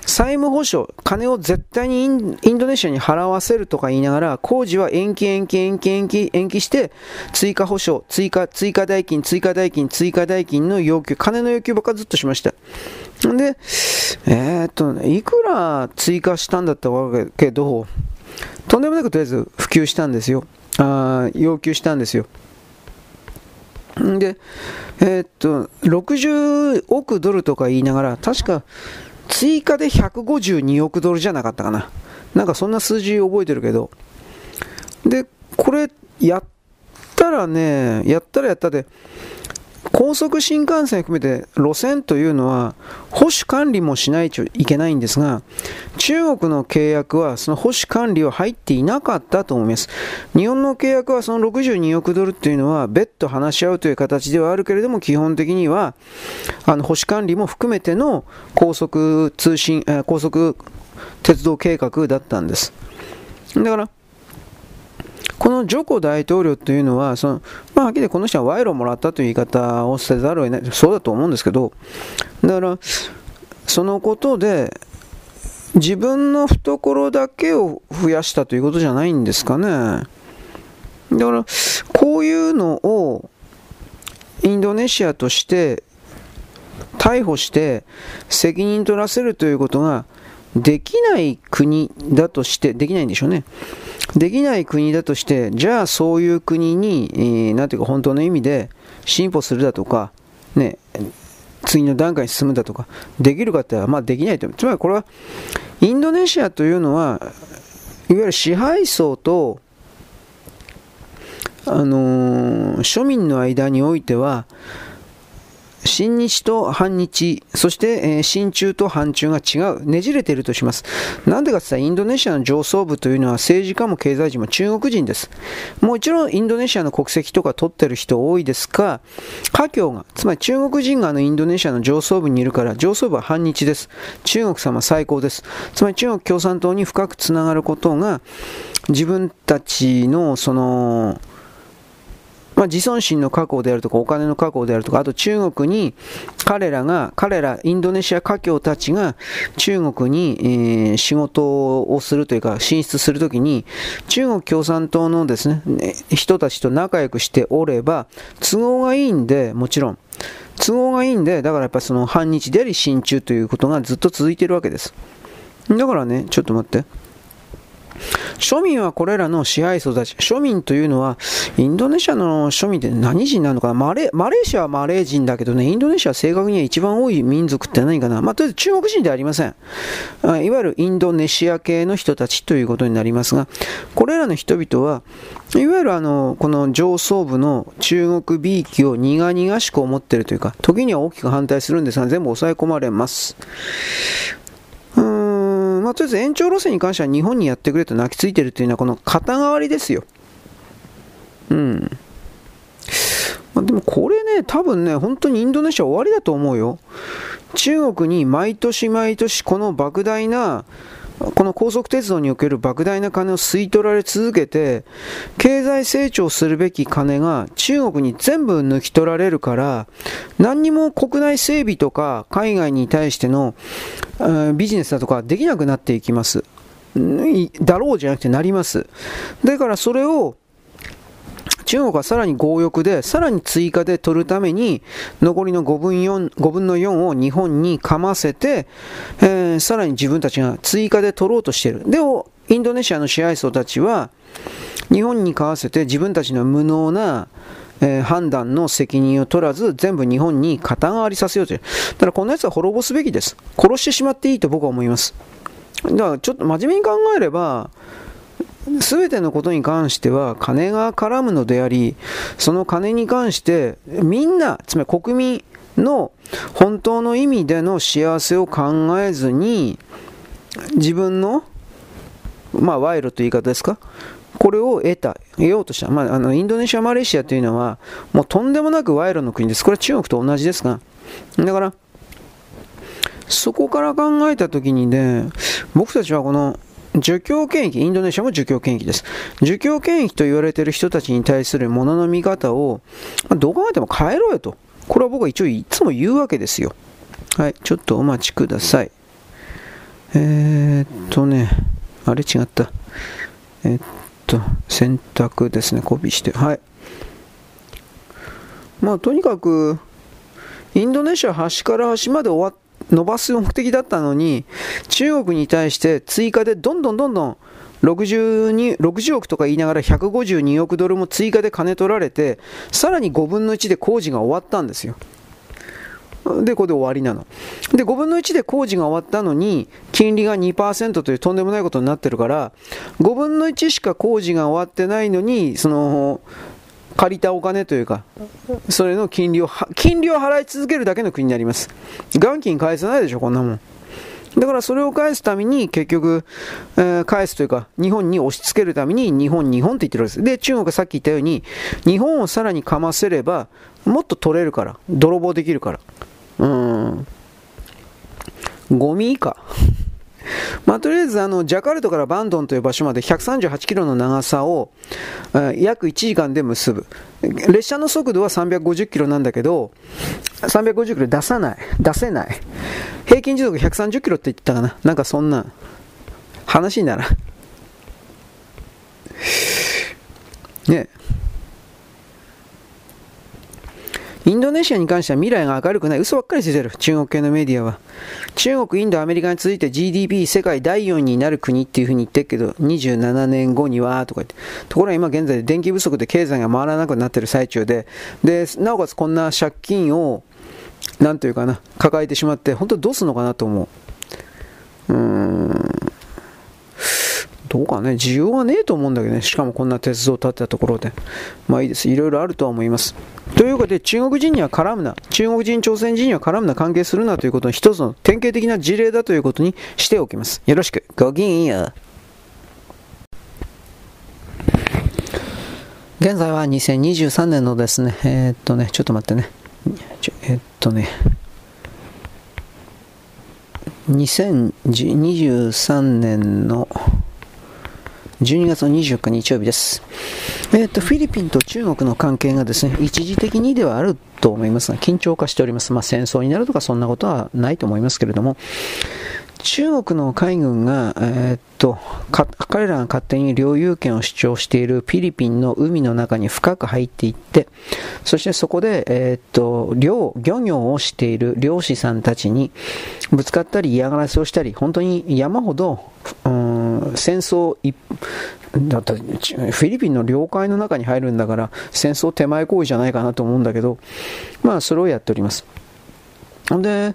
債務保証、金を絶対にインドネシアに払わせるとか言いながら、工事は延期延期延期延期延期して、追加保証、追加、追加代金、追加代金、追加代金の要求、金の要求ばっかずっとしました。で、えー、っとね、いくら追加したんだったわけけど、とんでもなくとりあえず普及したんですよ。あ要求したんですよ。で、えー、っと、60億ドルとか言いながら、確か追加で152億ドルじゃなかったかな。なんかそんな数字覚えてるけど。で、これ、やったらね、やったらやったで、高速新幹線含めて路線というのは保守管理もしないといけないんですが中国の契約はその保守管理は入っていなかったと思います。日本の契約はその62億ドルというのは別途話し合うという形ではあるけれども基本的にはあの保守管理も含めての高速通信高速鉄道計画だったんです。だからこのジョコ大統領というのは、そのまあ、はっきりこの人は賄賂をもらったという言い方をせざるを得ない、そうだと思うんですけど、だから、そのことで、自分の懐だけを増やしたということじゃないんですかね。だから、こういうのをインドネシアとして逮捕して責任取らせるということができない国だとして、できないんでしょうね。できない国だとして、じゃあそういう国に、えー、なんていうか本当の意味で進歩するだとか、ね、次の段階に進むだとか、できるかってまあできないと。つまりこれは、インドネシアというのは、いわゆる支配層と、あのー、庶民の間においては、親日と反日、そして、え、親中と反中が違う、ねじれているとします。なんでかって言ったら、インドネシアの上層部というのは政治家も経済人も中国人です。もちろん、インドネシアの国籍とか取ってる人多いですが、華僑が、つまり中国人があのインドネシアの上層部にいるから、上層部は反日です。中国様最高です。つまり中国共産党に深くつながることが、自分たちのその、まあ、自尊心の確保であるとか、お金の確保であるとか、あと中国に彼らが、彼ら、インドネシア華僑たちが中国に、えー、仕事をするというか、進出するときに、中国共産党のですね、人たちと仲良くしておれば、都合がいいんで、もちろん、都合がいいんで、だからやっぱその反日であり親中ということがずっと続いてるわけです。だからね、ちょっと待って。庶民はこれらの支配層たち。庶民というのは、インドネシアの庶民って何人なのかな？マレマレーシアはマレー人だけどね、インドネシアは正確には一番多い民族って何かな？まあ、とりあえず中国人ではありません。いわゆるインドネシア系の人たちということになりますが、これらの人々は、いわゆるあの、この上層部の中国 B 期を苦々しく思っているというか、時には大きく反対するんですが、全部抑え込まれます。まあ、とりあえず延長路線に関しては日本にやってくれと泣きついてるというのはこの肩代わりですよ。うん。まあ、でもこれね、多分ね、本当にインドネシア終わりだと思うよ。中国に毎年毎年この莫大なこの高速鉄道における莫大な金を吸い取られ続けて、経済成長するべき金が中国に全部抜き取られるから、何にも国内整備とか海外に対してのビジネスだとかできなくなっていきます。だろうじゃなくてなります。だからそれを中国はさらに強欲で、さらに追加で取るために、残りの5分 ,4 5分の4を日本にかませて、えー、さらに自分たちが追加で取ろうとしている。で、インドネシアの支配層たちは、日本に買わせて自分たちの無能な、えー、判断の責任を取らず、全部日本に肩代わりさせようという。だからこのやつは滅ぼすべきです。殺してしまっていいと僕は思います。だからちょっと真面目に考えれば、全てのことに関しては金が絡むのであり、その金に関してみんな、つまり国民の本当の意味での幸せを考えずに、自分の、まあ、賄賂という言い方ですか、これを得た、得ようとした。まあ、あの、インドネシア、マレーシアというのは、もうとんでもなく賄賂の国です。これは中国と同じですが。だから、そこから考えたときにね、僕たちはこの儒教権益、インドネシアも儒教権益です。儒教権益と言われている人たちに対するものの見方を、まあ、どう考えても変えろよと。これは僕は一応いつも言うわけですよ。はい、ちょっとお待ちください。えー、っとね、あれ違った。えー、っと、選択ですね、コピーして。はい。まあ、とにかく、インドネシア端から端まで終わっ伸ばす目的だったのに、中国に対して追加でどんどんどんどん62 60億とか言いながら152億ドルも追加で金取られて、さらに5分の1で工事が終わったんですよ。で、これで終わりなの。で、5分の1で工事が終わったのに、金利が2%というとんでもないことになってるから、5分の1しか工事が終わってないのに、その、借りたお金というか、それの金利を、金利を払い続けるだけの国になります。元金返さないでしょ、こんなもん。だからそれを返すために結局、えー、返すというか、日本に押し付けるために日本、日本って言ってるわけです。で、中国がさっき言ったように、日本をさらにかませれば、もっと取れるから、泥棒できるから。うん。ゴミ以下。まあ、とりあえずあのジャカルトからバンドンという場所まで138キロの長さを、え、約1時間で結ぶ。列車の速度は350キロなんだけど350キロ出さない。出せない。平均時速130キロって言ったかな。なんかそんな話にならね。えインドネシアに関しては未来が明るくない。嘘ばっかりついてる。中国系のメディアは。中国、インド、アメリカに続いて GDP 世界第4位になる国っていうふうに言ってるけど、27年後には、とか言って。ところが今現在電気不足で経済が回らなくなってる最中で、で、なおかつこんな借金を、なんというかな、抱えてしまって、本当どうすんのかなと思う。うーん。どうかね、需要はねえと思うんだけどね、しかもこんな鉄道建てたところで。まあいいです。いろいろあるとは思います。ということで、中国人には絡むな、中国人、朝鮮人には絡むな、関係するなということの一つの典型的な事例だということにしておきます。よろしく。ごきげんよう。現在は2023年のですね、えー、っとね、ちょっと待ってね。えー、っとね、2023年の12月の24日曜日です。えっ、と、フィリピンと中国の関係がですね、一時的にではあると思いますが、緊張化しております。まあ、戦争になるとかそんなことはないと思いますけれども、中国の海軍が、えー、っと、彼らが勝手に領有権を主張しているフィリピンの海の中に深く入っていって、そしてそこで、えー、っと、漁、漁業をしている漁師さんたちにぶつかったり嫌がらせをしたり、本当に山ほど、うん、戦争だってフィリピンの領海の中に入るんだから戦争手前行為じゃないかなと思うんだけど、まあそれをやっております。ほんで、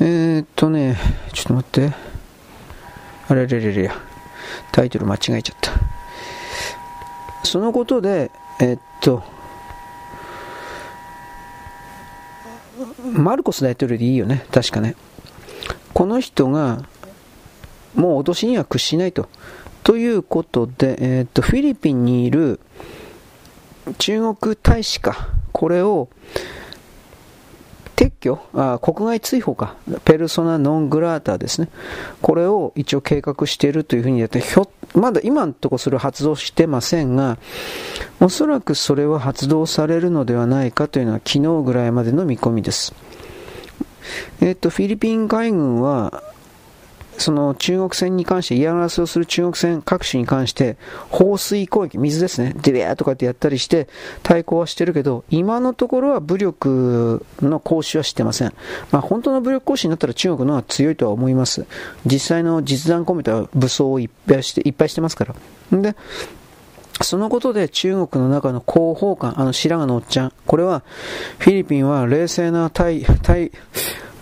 えー、っとね、ちょっと待って。あれれれれや。タイトル間違えちゃった。そのことで、えー、っと、マルコス大統領でいいよね、確かね。この人が、もう脅しには屈しないと。ということで、えー、っと、フィリピンにいる中国大使か、これを、撤去？あ、国外追放か、ペルソナ・ノン・グラーターですね、これを一応計画しているというふうにやって、ひょまだ今のところそれ発動してませんが、おそらくそれは発動されるのではないかというのは昨日ぐらいまでの見込みです。えっと、フィリピン海軍は、その中国船に関して嫌がらせをする中国船各種に関して放水攻撃、水ですね、デビャーとかってやったりして対抗はしてるけど、今のところは武力の行使はしてません。まあ、本当の武力行使になったら中国の方が強いとは思います。実際の実弾込めた武装をいっぱいして、いっぱいしてますから。で、そのことで中国の中の広報官、あの白髪のおっちゃん、これはフィリピンは冷静な対、対、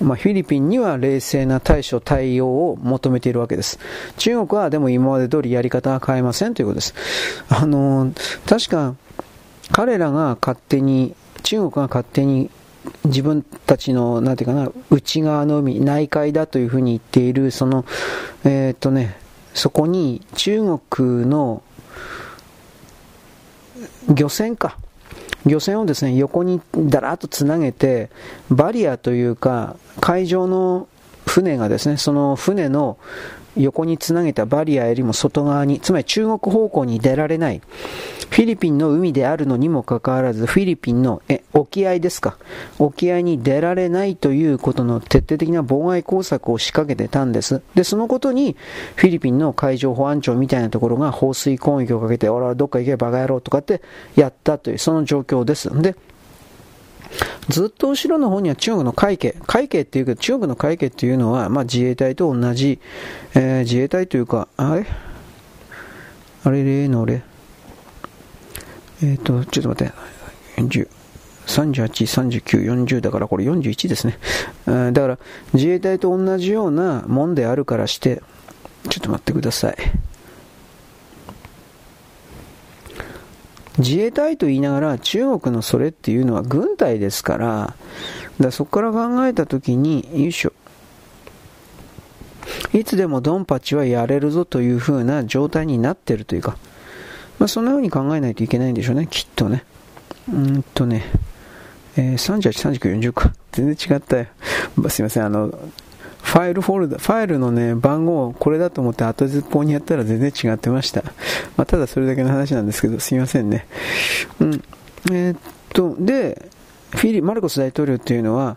まあ、フィリピンには冷静な対処対応を求めているわけです。中国はでも今まで通りやり方は変えませんということです。あの、確か彼らが勝手に、中国が勝手に自分たちの、なんていうかな、内側の海、内海だというふうに言っている、その、えー、っとね、そこに中国の漁船か、漁船をですね、横にだらっとつなげて、バリアというか、海上の船がですね、その船の横につなげたバリアよりも外側に、つまり中国方向に出られない、フィリピンの海であるのにもかかわらず、フィリピンのえ沖合ですか、沖合に出られないということの徹底的な妨害工作を仕掛けてたんです。で、そのことに、フィリピンの海上保安庁みたいなところが放水攻撃をかけて、俺はどっか行けばバカ野郎とかってやったという、その状況です。で、ずっと後ろの方には中国の海警、海警っていうけど、中国の海警っていうのは、まあ、自衛隊と同じ、えー、自衛隊というか、あれ？あれ例の俺、えっ、ー、と、ちょっと待って、10。38、39、40だからこれ41ですね。だから自衛隊と同じようなもんであるからして、ちょっと待ってください。自衛隊と言いながら中国のそれっていうのは軍隊ですから、だそこから考えたときに、よいしょ。いつでもドンパチはやれるぞという風な状態になってるというか、まあ、そんな風に考えないといけないんでしょうね、きっとね。うんとね、えー、38、39、40か。全然違ったよ。すいません、あの、ファイルフォルダ、ファイルのね、番号、これだと思って後ずっぽうにやったら全然違ってました。まあ、ただそれだけの話なんですけど、すいませんね。うん。えー、っと、で、フィリ、マルコス大統領っていうのは、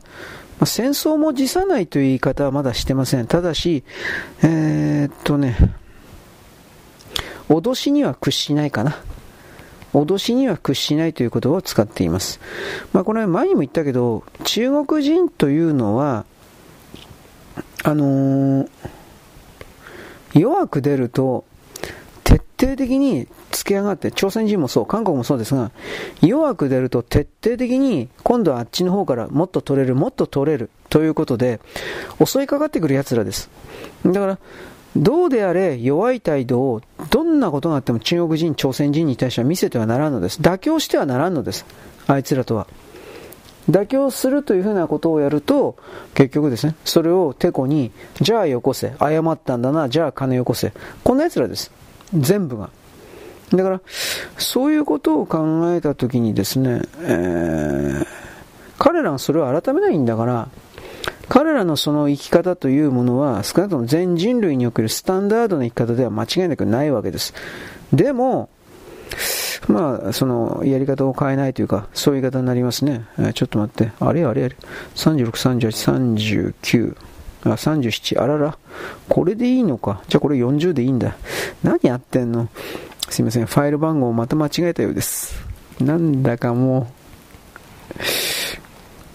まあ、戦争も辞さないという言い方はまだしてません。ただし、えー、っとね、脅しには屈しないかな。脅しには屈しないという言葉を使っています。まあ、これ前にも言ったけど、中国人というのは、あのー、弱く出ると、徹底的に突き上がって、朝鮮人もそう、韓国もそうですが、弱く出ると徹底的に、今度はあっちの方からもっと取れる、もっと取れる、ということで、襲いかかってくる奴らです。だから、どうであれ弱い態度をどんなことがあっても中国人、朝鮮人に対しては見せてはならんのです。妥協してはならんのです。あいつらとは。妥協するというふうなことをやると、結局ですね、それをてこに、じゃあよこせ、謝ったんだな、じゃあ金よこせ。こんな奴らです。全部が。だから、そういうことを考えたときにですね、えー、彼らがそれを改めないんだから、彼らのその生き方というものは少なくとも全人類におけるスタンダードな生き方では間違いなくないわけです。でも、まあ、その、やり方を変えないというか、そういう言い方になりますね。え、ちょっと待って。あれあれあれ。36、38、39。あ、37。あらら。これでいいのか。じゃあこれ40でいいんだ。何やってんの？すいません。ファイル番号をまた間違えたようです。なんだかも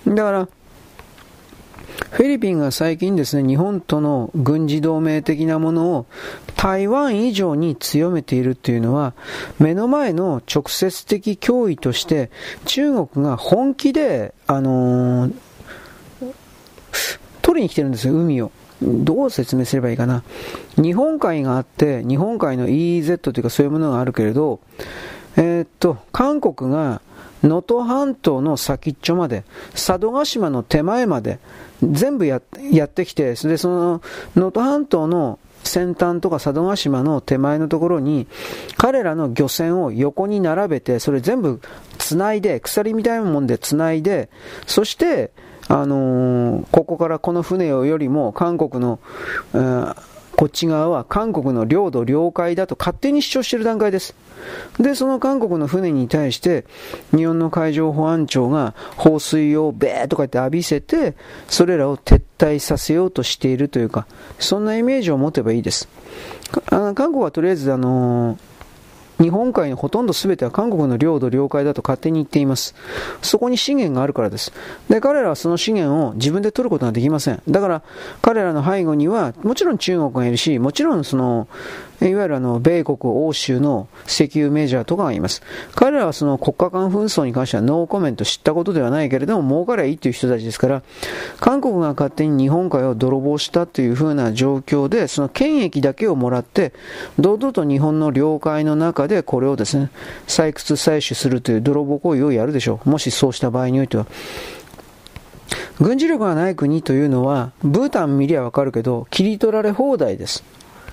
う。だから、フィリピンが最近ですね、日本との軍事同盟的なものを台湾以上に強めているというのは、目の前の直接的脅威として、中国が本気で、あのー、取りに来てるんですよ、海を。どう説明すればいいかな。日本海があって、日本海の EEZ というかそういうものがあるけれど、えー、っと、韓国が能登半島の先っちょまで、佐渡島の手前まで、全部やってきて、で、その、能登半島の先端とか佐渡島の手前のところに、彼らの漁船を横に並べて、それ全部繋いで、鎖みたいなもんで繋いで、そして、あのー、ここからこの船よりも韓国の、えーこっち側は韓国の領土、領海だと勝手に主張している段階です。で、その韓国の船に対して、日本の海上保安庁が放水をべーとかって浴びせて、それらを撤退させようとしているというか、そんなイメージを持てばいいです。韓国はとりあえず、あのー日本海のほとんど全ては韓国の領土、領海だと勝手に言っています。そこに資源があるからです。で、彼らはその資源を自分で取ることができません。だから、彼らの背後には、もちろん中国がいるし、もちろんその、いわゆるあの、米国、欧州の石油メジャーとかがいます。彼らはその国家間紛争に関してはノーコメント知ったことではないけれども、儲かりゃいいという人たちですから、韓国が勝手に日本海を泥棒したという風な状況で、その権益だけをもらって、堂々と日本の領海の中でこれをですね、採掘採取するという泥棒行為をやるでしょう。もしそうした場合においては。軍事力がない国というのは、ブータン見りゃわかるけど、切り取られ放題です。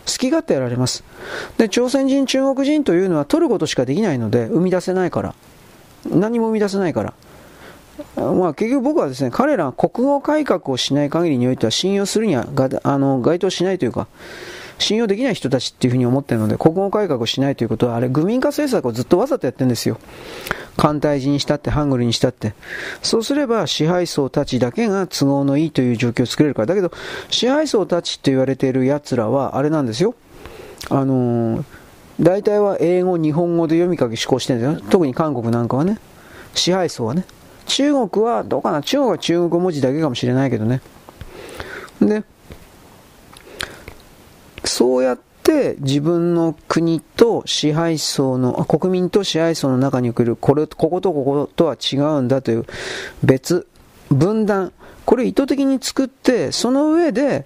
好き勝手やられます。で、朝鮮人、中国人というのは取ることしかできないので、生み出せないから。何も生み出せないから。まあ結局僕はですね、彼らは国語改革をしない限りにおいては信用するにはあの該当しないというか、信用できない人たちっていうふうに思ってるので、国語改革をしないということは、あれ、愚民化政策をずっとわざとやってるんですよ。簡体字にしたって、ハングルにしたって。そうすれば、支配層たちだけが都合のいいという状況を作れるから。だけど、支配層たちって言われている奴らは、あれなんですよ。あのー、大体は英語、日本語で読み書き思考してるんですよ。特に韓国なんかはね。支配層はね。中国は、どうかな中国は中国文字だけかもしれないけどね。で、そうやって自分の国と支配層の、国民と支配層の中に来る、これ、こことこことは違うんだという別、分断、これ意図的に作って、その上で、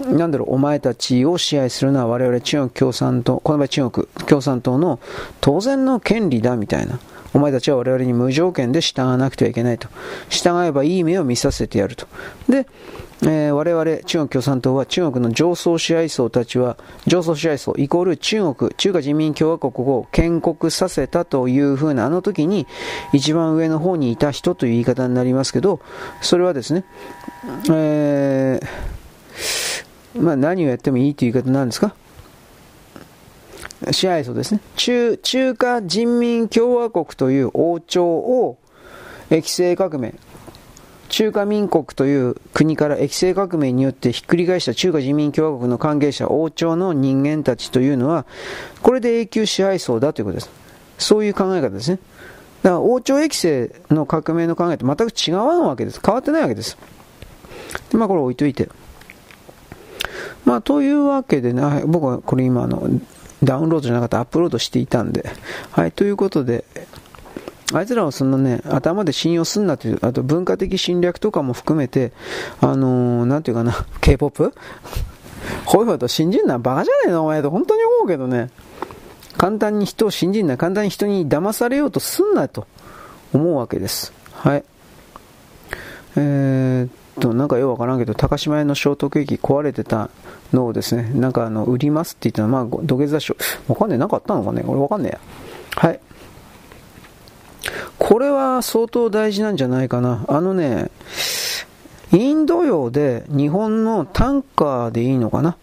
なんだろう、お前たちを支配するのは我々中国共産党、この場合中国共産党の当然の権利だみたいな。お前たちは我々に無条件で従わなくてはいけないと。従えばいい目を見させてやると。で、えー、我々中国共産党は中国の上層支配層たちは、上層支配層イコール中国、中華人民共和国を建国させたというふうなあの時に一番上の方にいた人という言い方になりますけど、それはですね、えー、まあ何をやってもいいという言い方なんですか？支配層ですね。中、中華人民共和国という王朝を、液政革命、中華民国という国から液政革命によってひっくり返した中華人民共和国の関係者、王朝の人間たちというのは、これで永久支配層だということです。そういう考え方ですね。だから王朝駅政の革命の考えと全く違うわけです。変わってないわけです。でまあこれ置いといて。まあというわけでね、僕はこれ今あの、ダウンロードじゃなかったアップロードしていたんで。はい、ということで、あいつらはそんなね、頭で信用すんなという、あと文化的侵略とかも含めて、あのー、なんていうかな、K-POP? こういうこと信じんな、バカじゃねえの？お前と本当に思うけどね。簡単に人を信じんな、簡単に人に騙されようとすんなと思うわけです。はい。えー、っと、なんかようわからんけど、高島屋のショートケーキ壊れてたのをですね、なんかあの、売りますって言ったら、まあ、土下座しよう。わかんねえ、なかったのかね？俺わかんねえや。はい。これは相当大事なんじゃないかな。あのね、インド洋で日本のタンカーでいいのかな？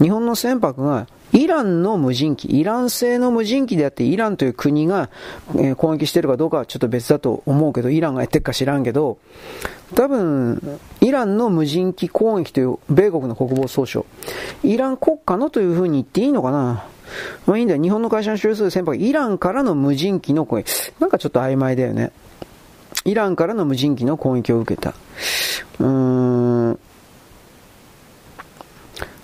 日本の船舶がイランの無人機、イラン製の無人機であって、イランという国が、え、攻撃してるかどうかはちょっと別だと思うけど、イランがやってるか知らんけど、多分、イランの無人機攻撃という米国の国防総省、イラン国家のというふうに言っていいのかな？まあいいんだよ。日本の会社の所有する船舶、イランからの無人機の攻撃。なんかちょっと曖昧だよね。イランからの無人機の攻撃を受けた。うーん。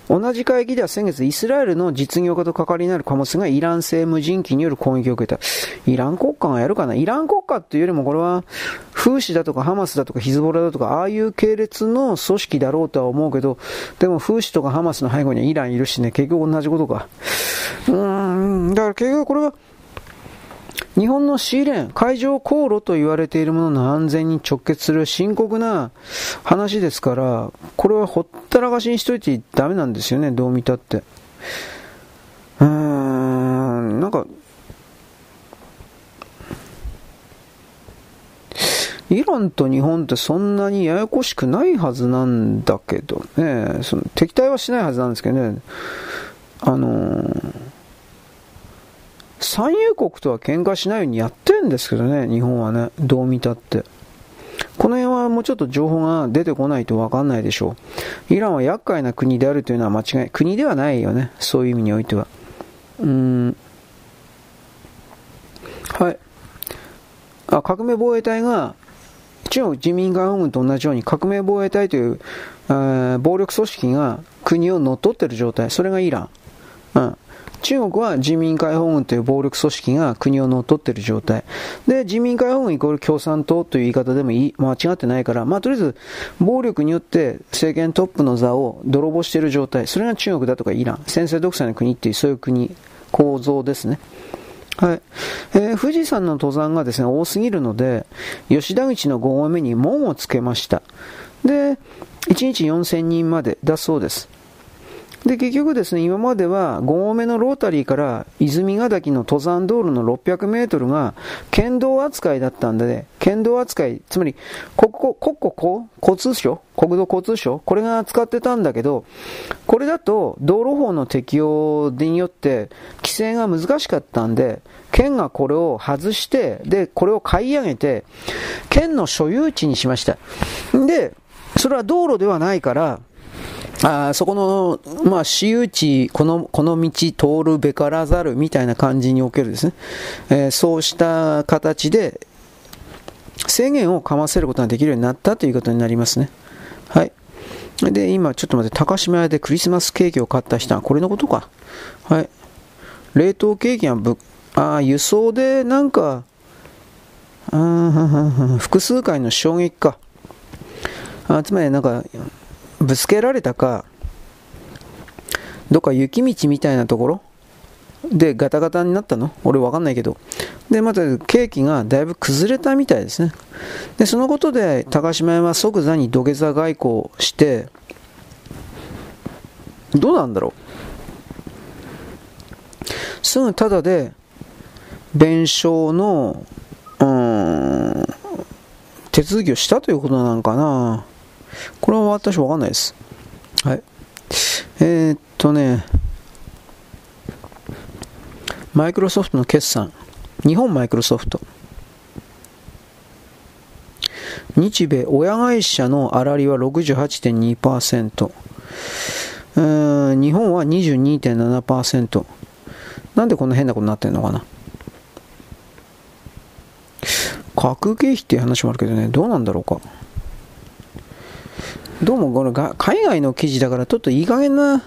同じ会議では先月、イスラエルの実業家と関わりになる貨物がイラン製無人機による攻撃を受けた。イラン国家がやるかな？イラン国家っていうよりもこれは、フーシだとかハマスだとかヒズボラだとか、ああいう系列の組織だろうとは思うけど、でもフーシとかハマスの背後にはイランいるしね、結局同じことか。うーん、だから結局これは、日本のシーレン、海上航路と言われているものの安全に直結する深刻な話ですから、これはほったらかしにしといてダメなんですよね、どう見たって。うーん、なんか、イランと日本ってそんなにややこしくないはずなんだけどね、その敵対はしないはずなんですけどね、あのー産油国とは喧嘩しないようにやってるんですけどね、日本はね、どう見たって。この辺はもうちょっと情報が出てこないとわかんないでしょう。イランは厄介な国であるというのは間違い、国ではないよね、そういう意味においては。うーん。はい。あ、革命防衛隊が、中国人民解放軍と同じように革命防衛隊というえ、暴力組織が国を乗っ取ってる状態。それがイラン。うん。中国は人民解放軍という暴力組織が国を乗っ取っている状態。で、人民解放軍イコール共産党という言い方でもいい、間違ってないから、まあとりあえず、暴力によって政権トップの座を泥棒している状態。それが中国だとかイラン。先制独裁の国っていうそういう国、構造ですね。はい。えー、富士山の登山がですね、多すぎるので、吉田口の5合目に門をつけました。で、1日4000人までだそうです。で、結局ですね、今までは5合目のロータリーから泉ヶ岳の登山道路の600メートルが県道扱いだったんで、ね、県道扱い、つまり国国国交通省国土交通省これが使ってたんだけど、これだと道路法の適用によって規制が難しかったんで、県がこれを外して、で、これを買い上げて、県の所有地にしました。で、それは道路ではないから、あそこの、まあ、私有地、この、この道通るべからざるみたいな感じにおけるですね、えー、そうした形で、制限をかませることができるようになったということになりますね。はい。で、今、ちょっと待って、高島屋でクリスマスケーキを買った人は、これのことか。はい。冷凍ケーキはぶ、あ輸送でなんか、あ複数回の衝撃か。あつまりなんか、ぶつけられたか、どっか雪道みたいなところ？でガタガタになったの？俺わかんないけど。で、またケーキがだいぶ崩れたみたいですね。で、そのことで高島屋は即座に土下座外交して、どうなんだろう？すぐただで弁償の、うん、手続きをしたということなのかな？これは私わかんないです。はい。えー、っとね、マイクロソフトの決算。日本マイクロソフト。日米親会社の粗利は68.2%。日本は22.7%。なんでこんな変なことになってんのかな架空経費っていう話もあるけどね、どうなんだろうか。どうもこれが海外の記事だからちょっといい加減な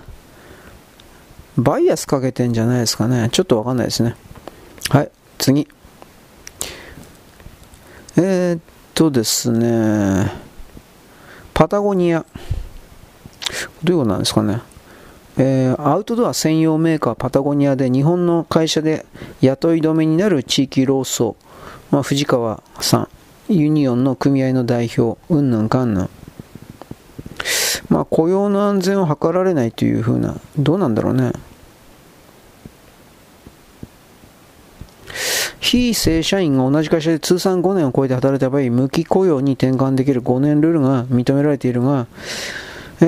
バイアスかけてんじゃないですかね。ちょっとわかんないですね。はい、次。えー、っとですね、パタゴニア。どういうことなんですかね。えー、アウトドア専用メーカーパタゴニアで日本の会社で雇い止めになる地域労組、まあ、藤川さん、ユニオンの組合の代表、うんぬんかんぬん。まあ、雇用の安全を図られないというふうな、どうなんだろうね。非正社員が同じ会社で通算5年を超えて働いた場合、無期雇用に転換できる5年ルールが認められているが、え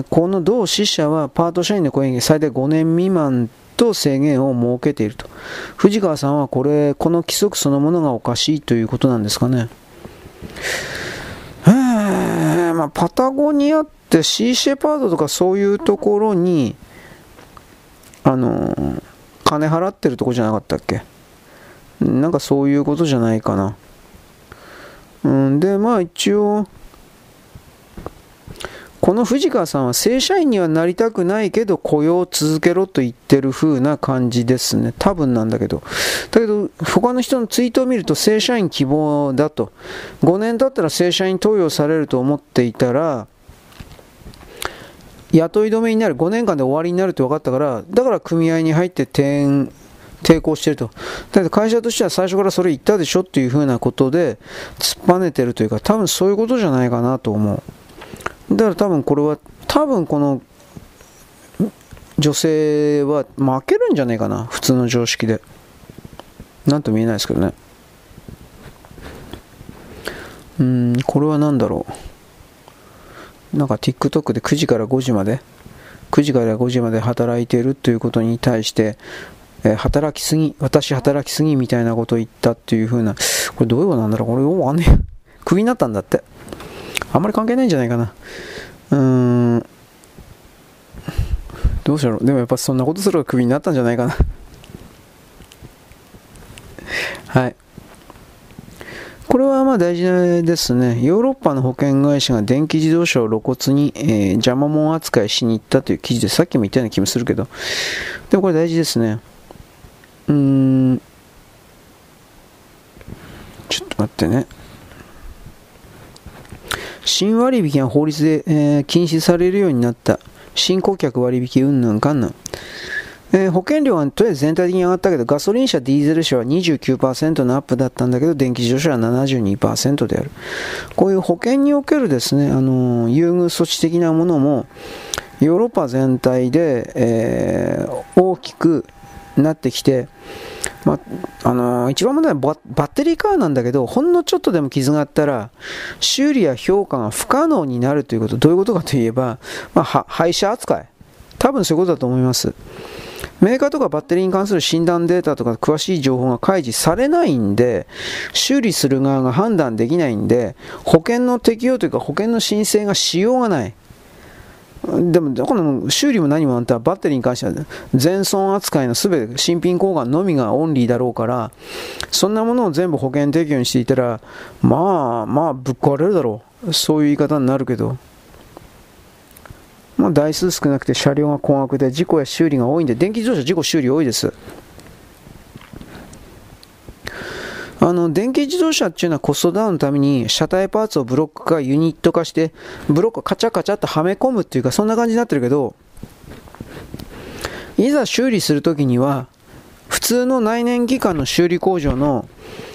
ー、この同支社はパート社員の雇用に最大5年未満と制限を設けていると。藤川さんはこれ、この規則そのものがおかしいということなんですかね。えー、まあ、パタゴニアってシーシェパードとかそういうところに、あの、金払ってるとこじゃなかったっけ？なんかそういうことじゃないかな。うん、で、まあ一応、この藤川さんは正社員にはなりたくないけど雇用を続けろと言ってる風な感じですね。多分なんだけど。だけど、他の人のツイートを見ると正社員希望だと。5年経ったら正社員登用されると思っていたら、雇い止めになる、5年間で終わりになるって分かったから、だから組合に入って転、抵抗してると。だけど会社としては最初からそれ言ったでしょっていうふうなことで突っぱねてるというか、多分そういうことじゃないかなと思う。だから多分これは、多分この女性は負けるんじゃないかな、普通の常識で。なんと見えないですけどね。うん、これは何だろう。なんか TikTok で9時から5時まで、9時から5時まで働いているということに対して、えー、働きすぎ、私働きすぎみたいなことを言ったっていう風な、これどういうことなんだろうこれよくわかんねえ。クビになったんだって。あんまり関係ないんじゃないかな。うーん。どうしよう。でもやっぱそんなことするとクビになったんじゃないかな。はい。これはまあ大事ですね。ヨーロッパの保険会社が電気自動車を露骨に、えー、邪魔者扱いしに行ったという記事で、さっきも言ったような気もするけど、でもこれ大事ですね。うーん。ちょっと待ってね。新割引が法律で、えー、禁止されるようになった。新顧客割引うんぬんかんぬん。えー、保険料はとりあえず全体的に上がったけど、ガソリン車、ディーゼル車は29%のアップだったんだけど、電気自動車は72%である。こういう保険におけるですね、あのー、優遇措置的なものも、ヨーロッパ全体で、えー、大きくなってきて、まあのー、一番問題はバッテリーカーなんだけど、ほんのちょっとでも傷があったら、修理や評価が不可能になるということ、どういうことかといえば、まあ、廃車扱い。多分そういうことだと思います。メーカーとかバッテリーに関する診断データとか詳しい情報が開示されないんで、修理する側が判断できないんで、保険の適用というか保険の申請がしようがない。でも、この修理も何もあんたバッテリーに関しては全損扱いの全て新品交換のみがオンリーだろうから、そんなものを全部保険適用にしていたら、まあまあぶっ壊れるだろう。そういう言い方になるけど。まあ台数少なくて車両が高額で事故や修理が多いんで、電気自動車事故修理多いです。あの、電気自動車っていうのはコストダウンのために車体パーツをブロック化、ユニット化して、ブロックをカチャカチャっとはめ込むっていうか、そんな感じになってるけど、いざ修理するときには、普通の内燃機関の修理工場の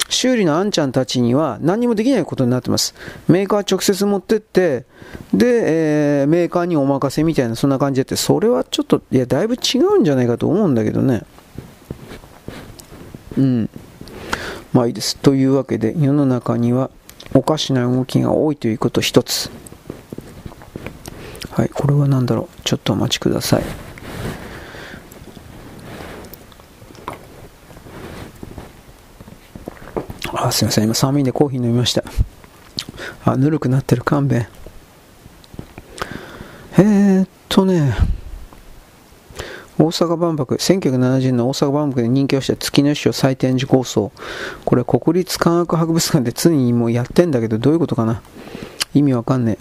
修理のあんちゃんたちには何もできないことになってます。メーカー直接持ってって、で、えー、メーカーにお任せみたいな、そんな感じでって、それはちょっと、いや、だいぶ違うんじゃないかと思うんだけどね。うん。まあいいです。というわけで、世の中にはおかしな動きが多いということ一つ。はい、これは何だろう。ちょっとお待ちください。あ、すいません。今寒いんでコーヒー飲みました。あ、ぬるくなってる勘弁。えー、っとね、大阪万博、1970年の大阪万博で人気をした月の石を再展示構想。これ国立科学博物館で常にもうやってんだけど、どういうことかな？意味わかんね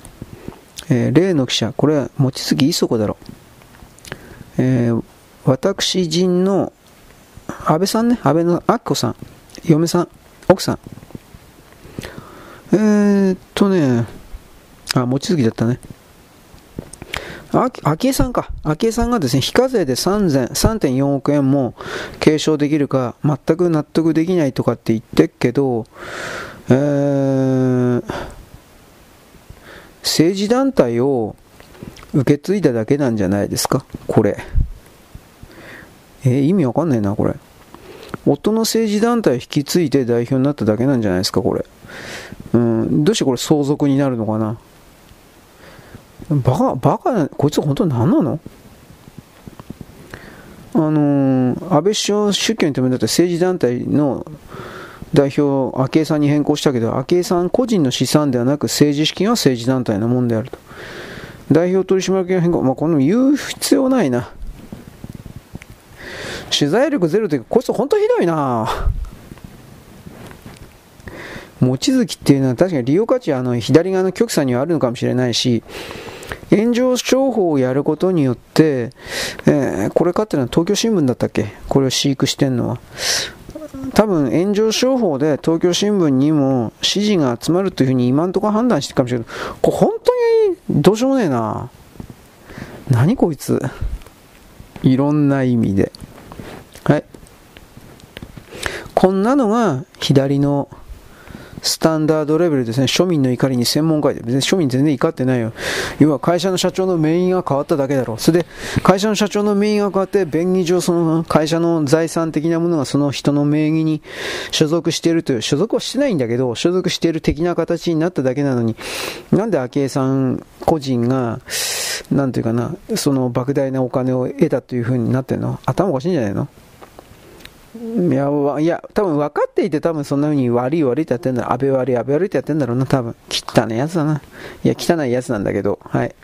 え。えー、例の記者、これは望月磯子だろ。えー、私人の安倍さんね、安倍の明子さん、嫁さん、奥さん。えー、っとね、あ、望月だったね。あ昭恵さんか。昭恵さんがですね、非課税で3.4億円も継承できるか、全く納得できないとかって言ってっけど、えー、政治団体を受け継いだだけなんじゃないですか、これ。えー、意味わかんないな、これ。夫の政治団体を引き継いで代表になっただけなんじゃないですか、これ。うん、どうしてこれ相続になるのかな。バカ、バカこいつ本当に何なの？あのー、安倍首相主権とめだって政治団体の代表、昭恵さんに変更したけど、昭恵さん個人の資産ではなく政治資金は政治団体のものであると。代表取締役の変更、まあ、この言う必要ないな。取材力ゼロというか、こいつ本当ひどいな望月っていうのは確かに利用価値はあの左側の極左にはあるのかもしれないし、炎上商法をやることによって、えー、これかっていうのは東京新聞だったっけ？これを飼育してんのは。多分炎上商法で東京新聞にも支持が集まるというふうに今んとこ判断してるかもしれない。これ本当にどうしようもねえな。何こいつ。いろんな意味で。はい。こんなのが左のスタンダードレベルですね、庶民の怒りに専門家で、別に庶民全然怒ってないよ。要は会社の社長の名義が変わっただけだろう。それで、会社の社長の名義が変わって、便宜上その会社の財産的なものがその人の名義に所属しているという、所属はしてないんだけど、所属している的な形になっただけなのに、なんで昭恵さん個人が、なんていうかな、その莫大なお金を得たという風になってんの？頭おかしいんじゃないの？いや、いや、多分分かっていて多分そんな風に悪い悪いってやってんだ。安倍悪い、安倍悪いってやってんだろうな、多分。汚いやつだな。いや、汚いやつなんだけど、はい。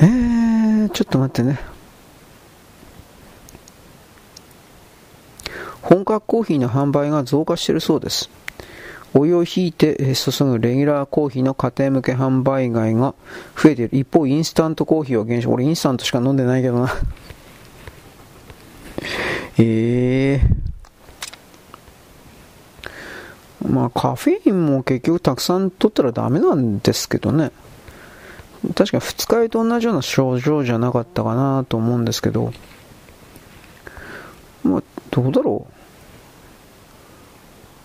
えー、ちょっと待ってね。本格コーヒーの販売が増加してるそうです。お湯を引いて注ぐレギュラーコーヒーの家庭向け販売外が増えている。一方、インスタントコーヒーは減少。俺インスタントしか飲んでないけどな。ええー、まあカフェインも結局たくさん取ったらダメなんですけどね。確か二日酔いと同じような症状じゃなかったかなと思うんですけど。まあ、どうだろ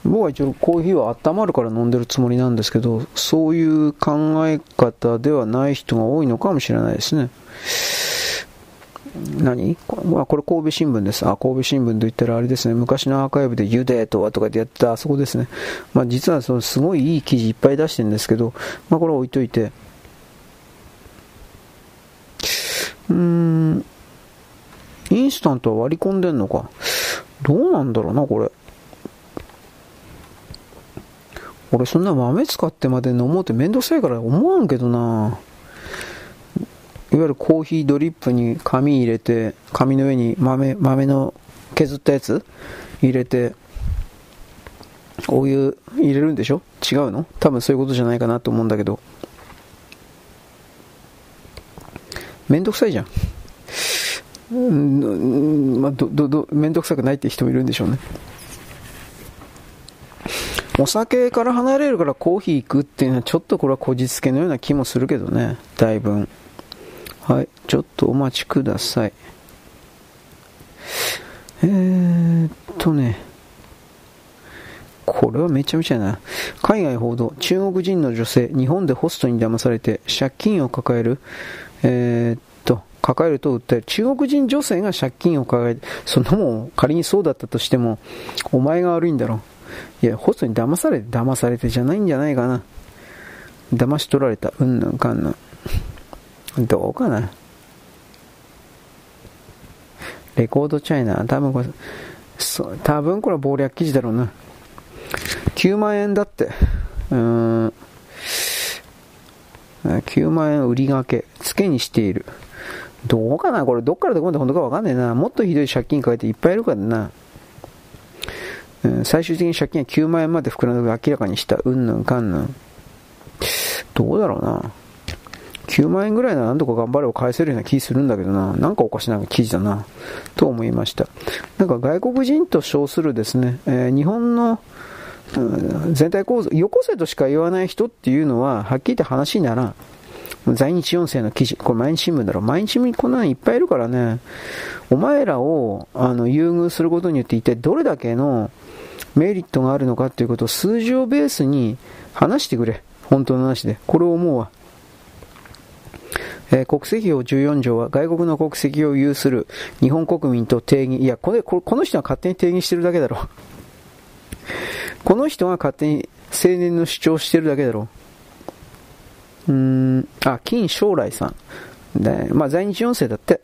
う。僕は一応コーヒーは温まるから飲んでるつもりなんですけど、そういう考え方ではない人が多いのかもしれないですね。何？これ神戸新聞です。あ、神戸新聞と言ったらあれですね、昔のアーカイブでユデとはとかでやってたあそこですね。まあ実はそのすごいいい記事いっぱい出してるんですけど、まあこれ置いといて、うん、インスタントは割り込んでんのか。どうなんだろうな、これ。俺そんな豆使ってまで飲もうってめんどくさいから思わんけどないわゆるコーヒードリップに紙入れて、紙の上に豆、豆の削ったやつ入れて、お湯入れるんでしょ？違うの？多分そういうことじゃないかなと思うんだけど。めんどくさいじゃん。うん、まあ、ど、ど、ど、めんどくさくないって人もいるんでしょうね。お酒から離れるからコーヒー行くっていうのはちょっとこれはこじつけのような気もするけどね、だいぶ。はい、ちょっとお待ちください。えー、っとね、これはめちゃめちゃな。海外報道、中国人の女性、日本でホストに騙されて借金を抱える、えー、っと、抱えると訴える。中国人女性が借金を抱える。そんなもん、仮にそうだったとしても、お前が悪いんだろ。いや、ホストに騙されて、騙されてじゃないんじゃないかな。騙し取られた。うんなんかんなん。どうかな？レコードチャイナ多分これ、そう多分これは謀略記事だろうな。9万円だって。うーん。9万円売りがけ。付けにしている。どうかな？これどっからどこまで本当かわかんねえな。もっとひどい借金抱えていっぱいいるからな。うん、最終的に借金は9万円まで膨らんで明らかにした。うんぬんかんぬん。どうだろうな。9万円ぐらいなら何とか頑張れば返せるような気するんだけどな。なんかおかしな記事だな。と思いました。なんか外国人と称するですね、えー、日本の、うん、全体構造、よこせとしか言わない人っていうのは、はっきり言って話にならん。在日4世の記事、これ毎日新聞だろ。毎日新聞こんなのいっぱいいるからね。お前らを、あの、優遇することによって一体どれだけのメリットがあるのかっていうことを数字をベースに話してくれ。本当の話で。これを思うわ。えー、国籍法14条は外国の国籍を有する日本国民と定義、いや、これ、この人は勝手に定義してるだけだろ。この人が勝手に青年の主張してるだけだろ。うーん、あ、金将来さん。で、まあ、在日4世だって。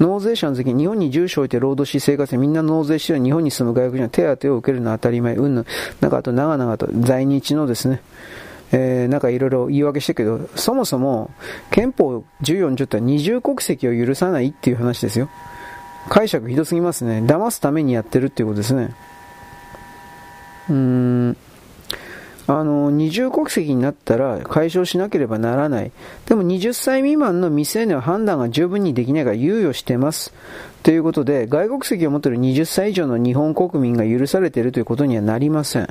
納税者の時に日本に住所を置いて労働し生活しみんな納税して日本に住む外国人は手当を受けるのは当たり前。うんぬなんかあと長々と在日のですね、えー、なんかいろいろ言い訳してるけど、そもそも憲法14条って二重国籍を許さないっていう話ですよ。解釈ひどすぎますね。騙すためにやってるっていうことですね。うーん。あの、二重国籍になったら解消しなければならない。でも20歳未満の未成年は判断が十分にできないから猶予してます。ということで、外国籍を持っている20歳以上の日本国民が許されているということにはなりません。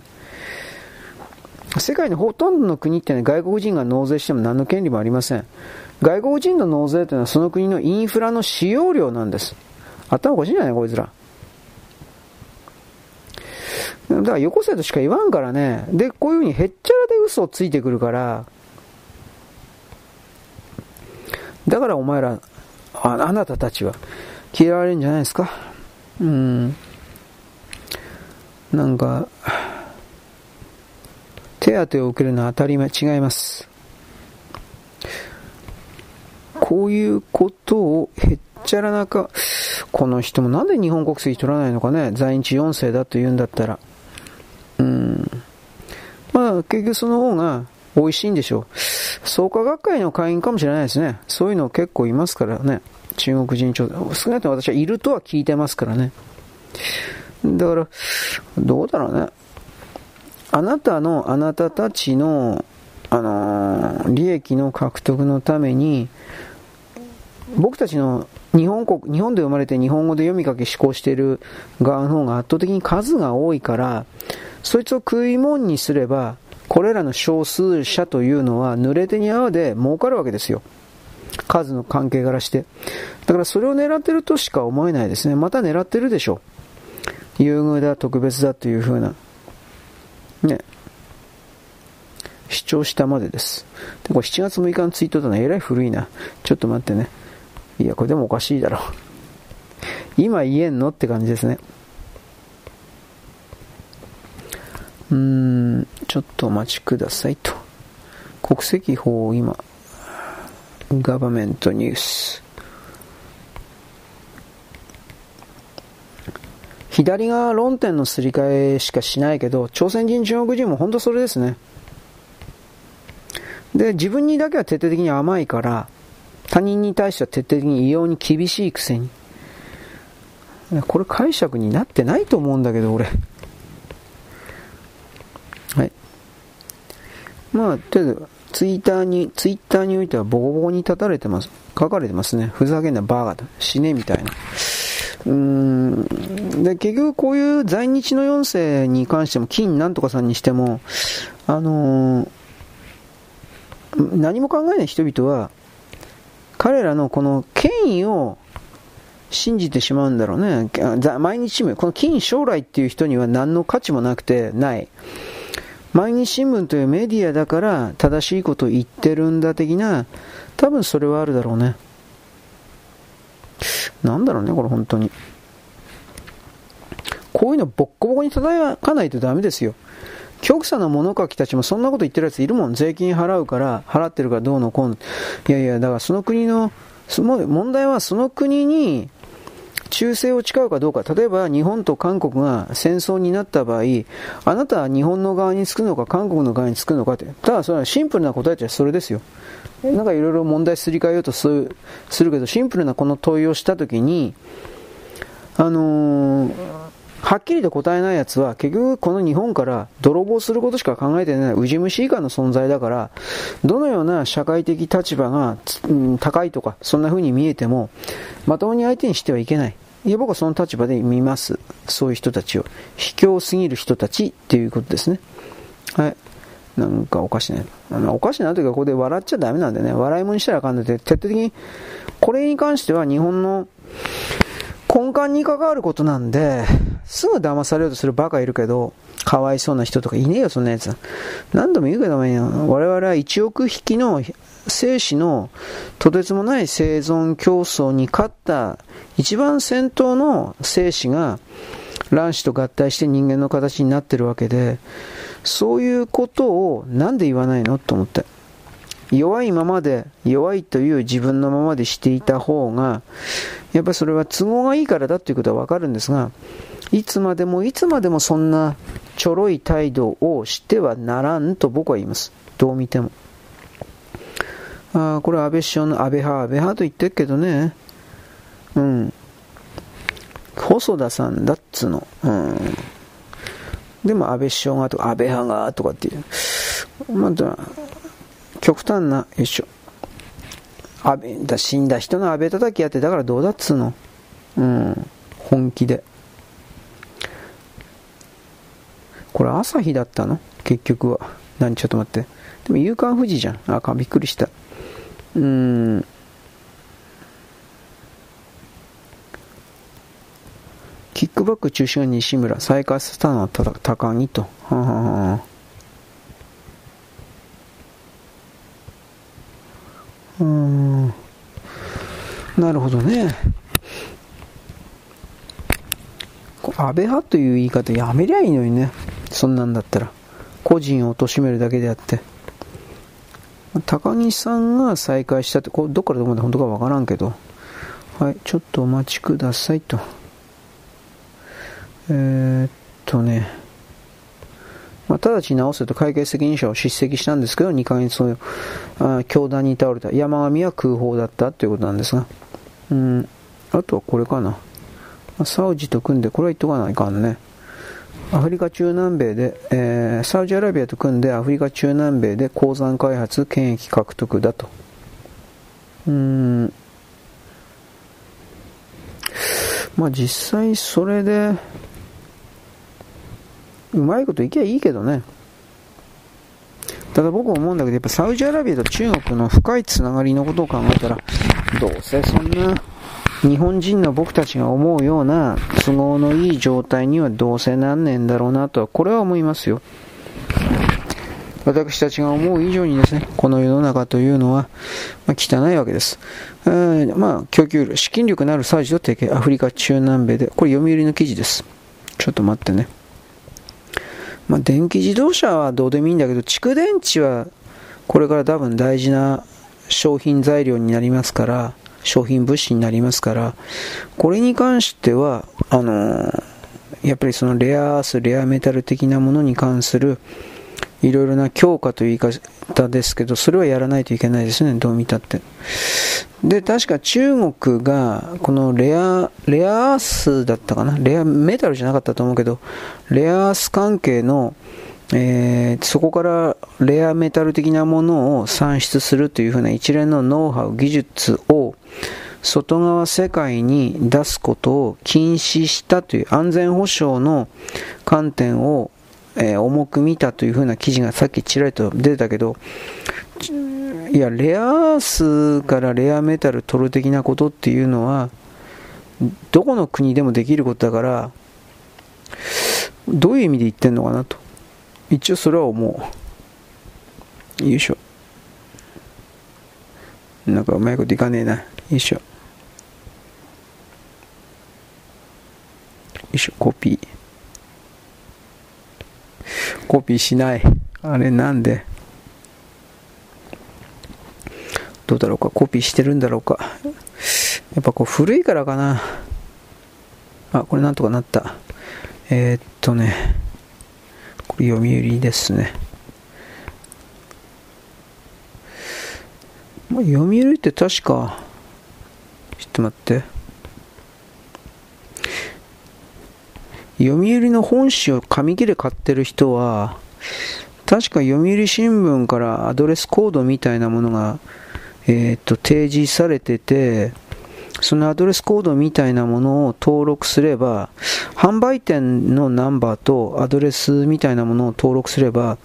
世界のほとんどの国って、ね、外国人が納税しても何の権利もありません。外国人の納税というのはその国のインフラの使用量なんです。頭おかしいんじゃないこいつら。だからよこせとしか言わんからね。で、こういうふうにへっちゃらで嘘をついてくるから、だからお前ら、ああなたたちは嫌われるんじゃないですか。うん。なんか、手当を受けるのは当たり前、違います。こういうことをへっちゃらなか、この人もなんで日本国籍取らないのかね、在日4世だと言うんだったら。うん。まあ、結局その方が美味しいんでしょう。創価学会の会員かもしれないですね。そういうの結構いますからね。中国人調少なくとも私はいるとは聞いてますからね。だから、どうだろうね。あなたの、あなたたちの、あのー、利益の獲得のために、僕たちの日本国、日本で生まれて日本語で読み書き思考している側の方が圧倒的に数が多いから、そいつを食い物にすれば、これらの少数者というのは濡れ手に泡で儲かるわけですよ。数の関係からして。だからそれを狙ってるとしか思えないですね。また狙ってるでしょう。優遇だ、特別だというふうな。ね。主張したまでです。で、これ7月6日のツイートだな。えらい古いな。ちょっと待ってね。いや、これでもおかしいだろ。今言えんのって感じですね。うーん、ちょっとお待ちくださいと。国籍法を今、ガバメントニュース。左側論点のすり替えしかしないけど、朝鮮人、中国人も本当それですね。で、自分にだけは徹底的に甘いから、他人に対しては徹底的に異様に厳しいくせに。これ解釈になってないと思うんだけど、俺。はい。まあ、とりあえず、ツイッターに、ツイッターにおいてはボコボコに立たれてます。書かれてますね。ふざけんなバーガーだ。死ねみたいな。うーん。で、結局こういう在日の4世に関しても、金なんとかさんにしても、あのー、何も考えない人々は、彼らのこの権威を信じてしまうんだろうね。毎日新聞、この金将来っていう人には何の価値もなくて、ない。毎日新聞というメディアだから正しいことを言ってるんだ的な、多分それはあるだろうね。なんだろうね、これ本当に。こういうのボッコボコに叩かないとダメですよ。極左の物書きたちもそんなこと言ってるやついるもん。税金払うから、払ってるからどうのこうの。いやいや、だからその国の、問題はその国に忠誠を誓うかどうか、例えば日本と韓国が戦争になった場合、あなたは日本の側につくのか、韓国の側につくのかって、ただそれはシンプルな答えとしてはそれですよ。なんかいろいろ問題すり替えようとするするけど、シンプルなこの問いをしたときに、あのー、はっきりと答えないやつは、結局この日本から泥棒することしか考えてない、ウジ虫以下の存在だから、どのような社会的立場が、うん、高いとか、そんな風に見えても、まともに相手にしてはいけない。いや、僕はその立場で見ます。そういう人たちを。卑怯すぎる人たちっていうことですね。はい。なんかおかしいなあのおかしなというか、ここで笑っちゃダメなんでね、笑い物にしたらあかんので、徹底的に、これに関しては日本の根幹に関わることなんで、すぐ騙されようとするバカいるけど、かわいそうな人とかいねえよ、そんなやつ。何度も言うけども我々は1億匹の生死のとてつもない生存競争に勝った一番先頭の生死が卵子と合体して人間の形になってるわけで、そういうことをなんで言わないのと思って。弱いままで、弱いという自分のままでしていた方が、やっぱりそれは都合がいいからだということはわかるんですが、いつまでもいつまでもそんなちょろい態度をしてはならんと僕は言います。どう見ても。あこれ安倍首相の安倍派、安倍派と言ってるけどね。うん。細田さんだっつの。うん。でも安倍首相がとか安倍派がとかっていう。また、極端な、よいしょ。安倍だ死んだ人の安倍叩きやってだからどうだっつの。うん。本気で。これ朝日だったの？結局は。何？ちょっと待って。でも夕刊富士じゃん。あか、びっくりした。うん。キックバック中心は西村、再開したのは高木と。はははうん。なるほどね。安倍派という言い方やめりゃいいのにね。そんなんだったら。個人を貶めるだけであって。高木さんが再開したって、こどっからどこまで本当かわからんけど。はい、ちょっとお待ちくださいと。えー、っとね。まあ、直ちに直せと会計責任者を叱責したんですけど、2ヶ月あ教団に倒れた。山上は空砲だったということなんですが。うん、あとはこれかな。サウジと組んで、これは言っとかないかんね。アフリカ中南米で、えー、サウジアラビアと組んでアフリカ中南米で鉱山開発、権益獲得だと。うん。まあ実際それで、うまいこといけばいいけどね。ただ僕思うんだけど、やっぱサウジアラビアと中国の深いつながりのことを考えたら、どうせそんな日本人の僕たちが思うような都合のいい状態にはどうせなんねんだろうなとは、これは思いますよ。私たちが思う以上にですね、この世の中というのは、まあ、汚いわけです。えー、まあ、供給量、資金力のあるサージと提携、アフリカ中南米で、これ読売の記事です。ちょっと待ってね。まあ、電気自動車はどうでもいいんだけど、蓄電池はこれから多分大事な商品材料になりますから、商品物資になりますから、これに関しては、あの、やっぱりそのレアアース、レアメタル的なものに関する、いろいろな強化という言い方ですけど、それはやらないといけないですね、どう見たって。で、確か中国が、このレア、レアアースだったかな？レアメタルじゃなかったと思うけど、レアアース関係の、えー、そこからレアメタル的なものを産出するというふうな一連のノウハウ、技術を外側世界に出すことを禁止したという安全保障の観点を、えー、重く見たというふうな記事がさっきちらりと出たけど、いや、レアアースからレアメタル取る的なことっていうのは、どこの国でもできることだから、どういう意味で言ってんのかなと。一応それは思う。よいしょ。なんかうまいこといかねえな。よいしょ。いしょ、コピー。コピーしない。あれなんで？どうだろうかコピーしてるんだろうかやっぱこう古いからかなあ、これなんとかなった。えー、っとね、これ読売ですねまあ。読売って確か、ちょっと待って。読売の本紙を紙切れ買ってる人は、確か読売新聞からアドレスコードみたいなものが、えー、っと提示されてて、そのアドレスコードみたいなものを登録すれば、販売店のナンバーとアドレスみたいなものを登録すれば、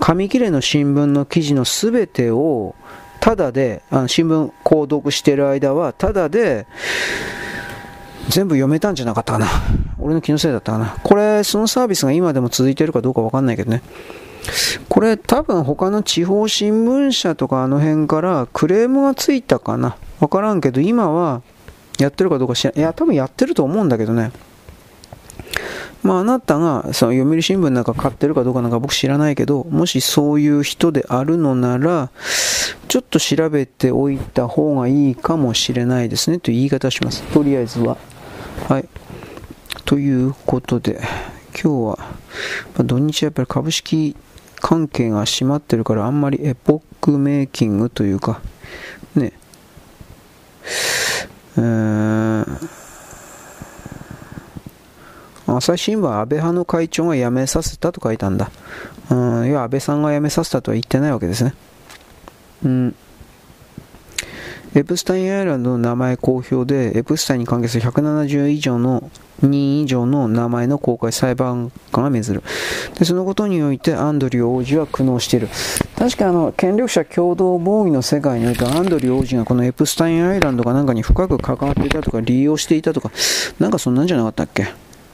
紙切れの新聞の記事のすべてを、ただで、あの新聞購読してる間は、ただで、全部読めたんじゃなかったかな。俺の気のせいだったかな。これ、そのサービスが今でも続いてるかどうかわかんないけどね。これ多分他の地方新聞社とかあの辺からクレームがついたかな。わからんけど、今はやってるかどうか知らない。いや、多分やってると思うんだけどね。まあ、あなたがその読売新聞なんか買ってるかどうかなんか僕知らないけど、もしそういう人であるのなら、ちょっと調べておいた方がいいかもしれないですねという言い方をします。とりあえずは。はい。ということで、今日は、土日はやっぱり株式関係が閉まってるからあんまりエポックメイキングというか、ね、えーん、朝日新聞は安倍派の会長が辞めさせたと書いたんだ。うん、いや、安倍さんが辞めさせたとは言ってないわけですね。うん。エプスタインアイランドの名前公表で、エプスタインに関係する170以上の人以上の名前の公開裁判官が命ずる。で、そのことにおいてアンドリュー王子は苦悩している。確かあの、権力者共同防御の世界においてアンドリュー王子がこのエプスタインアイランドかなんかに深く関わっていたとか利用していたとか、なんかそんなんじゃなかったっけ？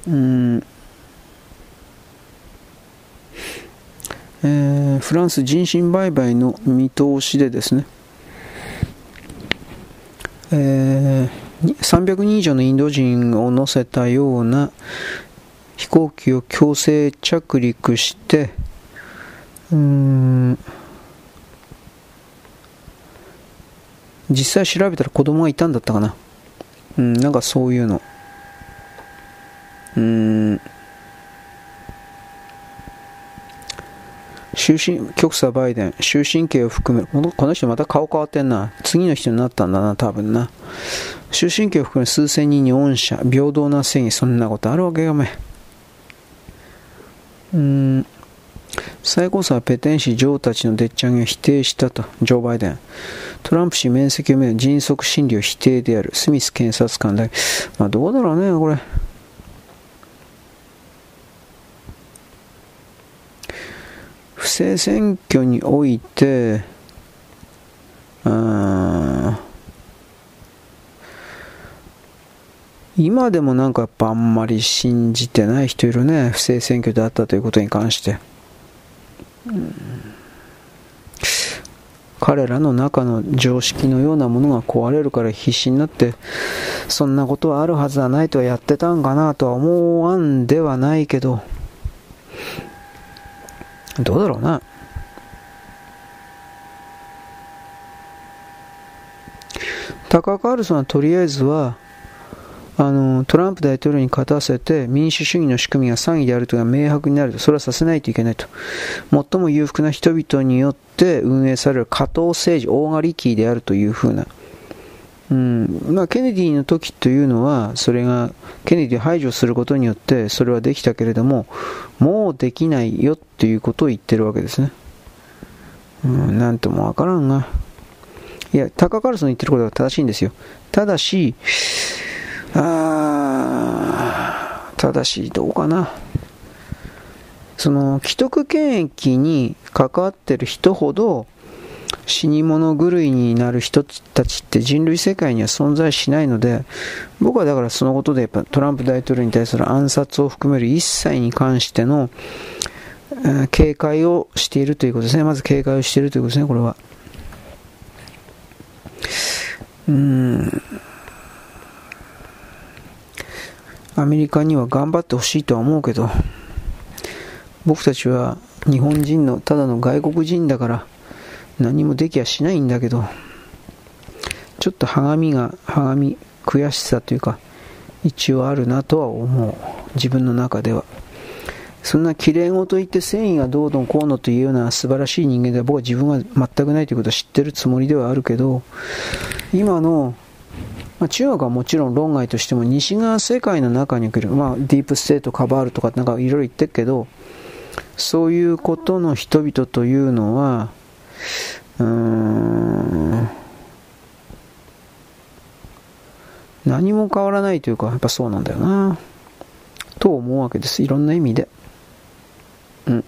うん。えー、フランス人身売買の見通しでですね、えー、300人以上のインド人を乗せたような飛行機を強制着陸して、うん、実際調べたら子供がいたんだったかな。うん、なんかそういうの。うん。終身、極左バイデン、終身刑を含め。この人また顔変わってんな。次の人になったんだな、多分な。終身刑を含め数千人に恩赦、平等な正義、そんなことあるわけがめ。うん。最高裁はペテン氏、ジョーたちのでっち上げを否定したと、ジョー・バイデン。トランプ氏、面積をめる迅速審理を否定である。スミス検察官だけ。まあ、どうだろうね、これ。不正選挙においてうん、今でもなんかやっぱあんまり信じてない人いるね。不正選挙であったということに関して。うん彼らの中の常識のようなものが壊れるから必死になってそんなことはあるはずはないとはやってたんかなとは思わんではないけどどうだろうな。タカー・カールソンはとりあえずは、あのトランプ大統領に勝たせて民主主義の仕組みが詐欺であるというのが明白になると、それはさせないといけないと。最も裕福な人々によって運営される加藤政治、大狩りキーであるというふうな。うんまあ、ケネディの時というのは、それがケネディを排除することによってそれはできたけれども、もうできないよということを言ってるわけですね。うん、なんともわからんが。いや、タカ・カルソン言ってることは正しいんですよ。ただし、あただし、どうかな。その、既得権益に関わってる人ほど、死に物狂いになる人たちって人類世界には存在しないので、僕はだからそのことでやっぱトランプ大統領に対する暗殺を含める一切に関しての、え警戒をしているということですね。まず警戒をしているということですね、これは。うん。アメリカには頑張ってほしいとは思うけど、僕たちは日本人のただの外国人だから、何もできやしないんだけど、ちょっとはがみが、はがみ、悔しさというか、一応あるなとは思う。自分の中では。そんな綺麗事言って繊維がどうのこうのというような素晴らしい人間では僕は自分は全くないということを知ってるつもりではあるけど、今の、まあ、中国はもちろん論外としても西側世界の中に来る、まあ、ディープステートカバールとかなんかいろいろ言ってるけど、そういうことの人々というのは、うーん、何も変わらないというか、やっぱそうなんだよな。と思うわけです。いろんな意味で。うん。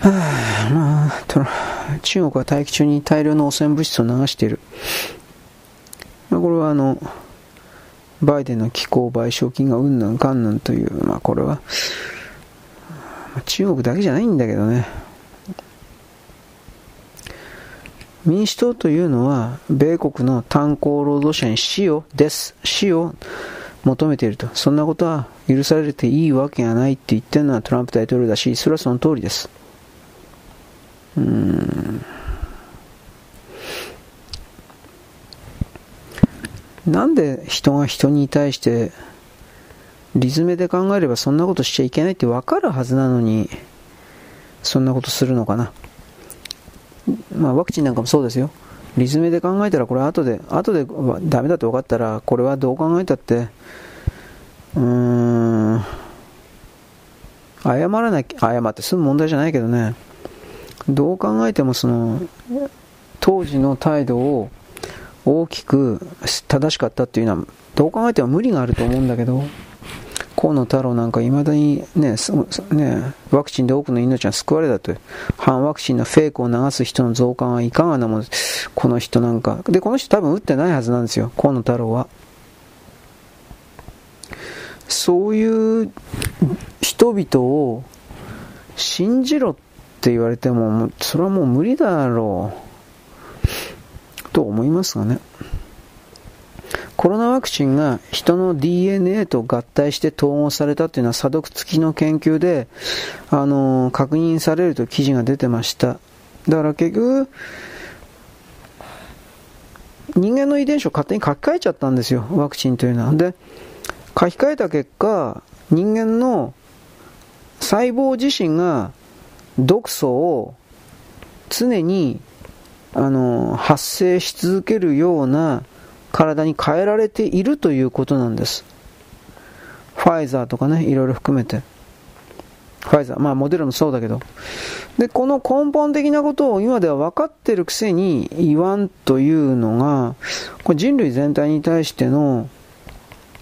はあ、まあ、中国は大気中に大量の汚染物質を流している。まあ、これはあの、バイデンの気候賠償金がうんぬんかんぬんという、まあこれは、中国だけじゃないんだけどね。民主党というのは、米国の炭鉱労働者に死をです。死を求めていると。そんなことは許されていいわけがないって言ってるのはトランプ大統領だし、それはその通りです。うん。なんで人が人に対してリズムで考えればそんなことしちゃいけないって分かるはずなのにそんなことするのかな。まあワクチンなんかもそうですよ。リズムで考えたらこれ後で後でダメだと分かったらこれはどう考えたってうーん謝らなきゃ謝って済む問題じゃないけどね。どう考えてもその当時の態度を大きく正しかったっていうのはどう考えても無理があると思うんだけど。河野太郎なんかいまだにねねワクチンで多くの命が救われたという反ワクチンのフェイクを流す人の増加はいかがなものこの人なんかでこの人多分打ってないはずなんですよ河野太郎はそういう人々を信じろって言われてもそれはもう無理だろうと思いますがね。コロナワクチンが人の DNA と合体して統合されたというのは査読付きの研究で、あのー、確認されると記事が出てました。だから結局、人間の遺伝子を勝手に書き換えちゃったんですよ、ワクチンというのは。で、書き換えた結果、人間の細胞自身が毒素を常にあの、発生し続けるような体に変えられているということなんです。ファイザーとかね、いろいろ含めて。ファイザー、まあモデルもそうだけど。で、この根本的なことを今では分かってるくせに言わんというのが、これ人類全体に対しての、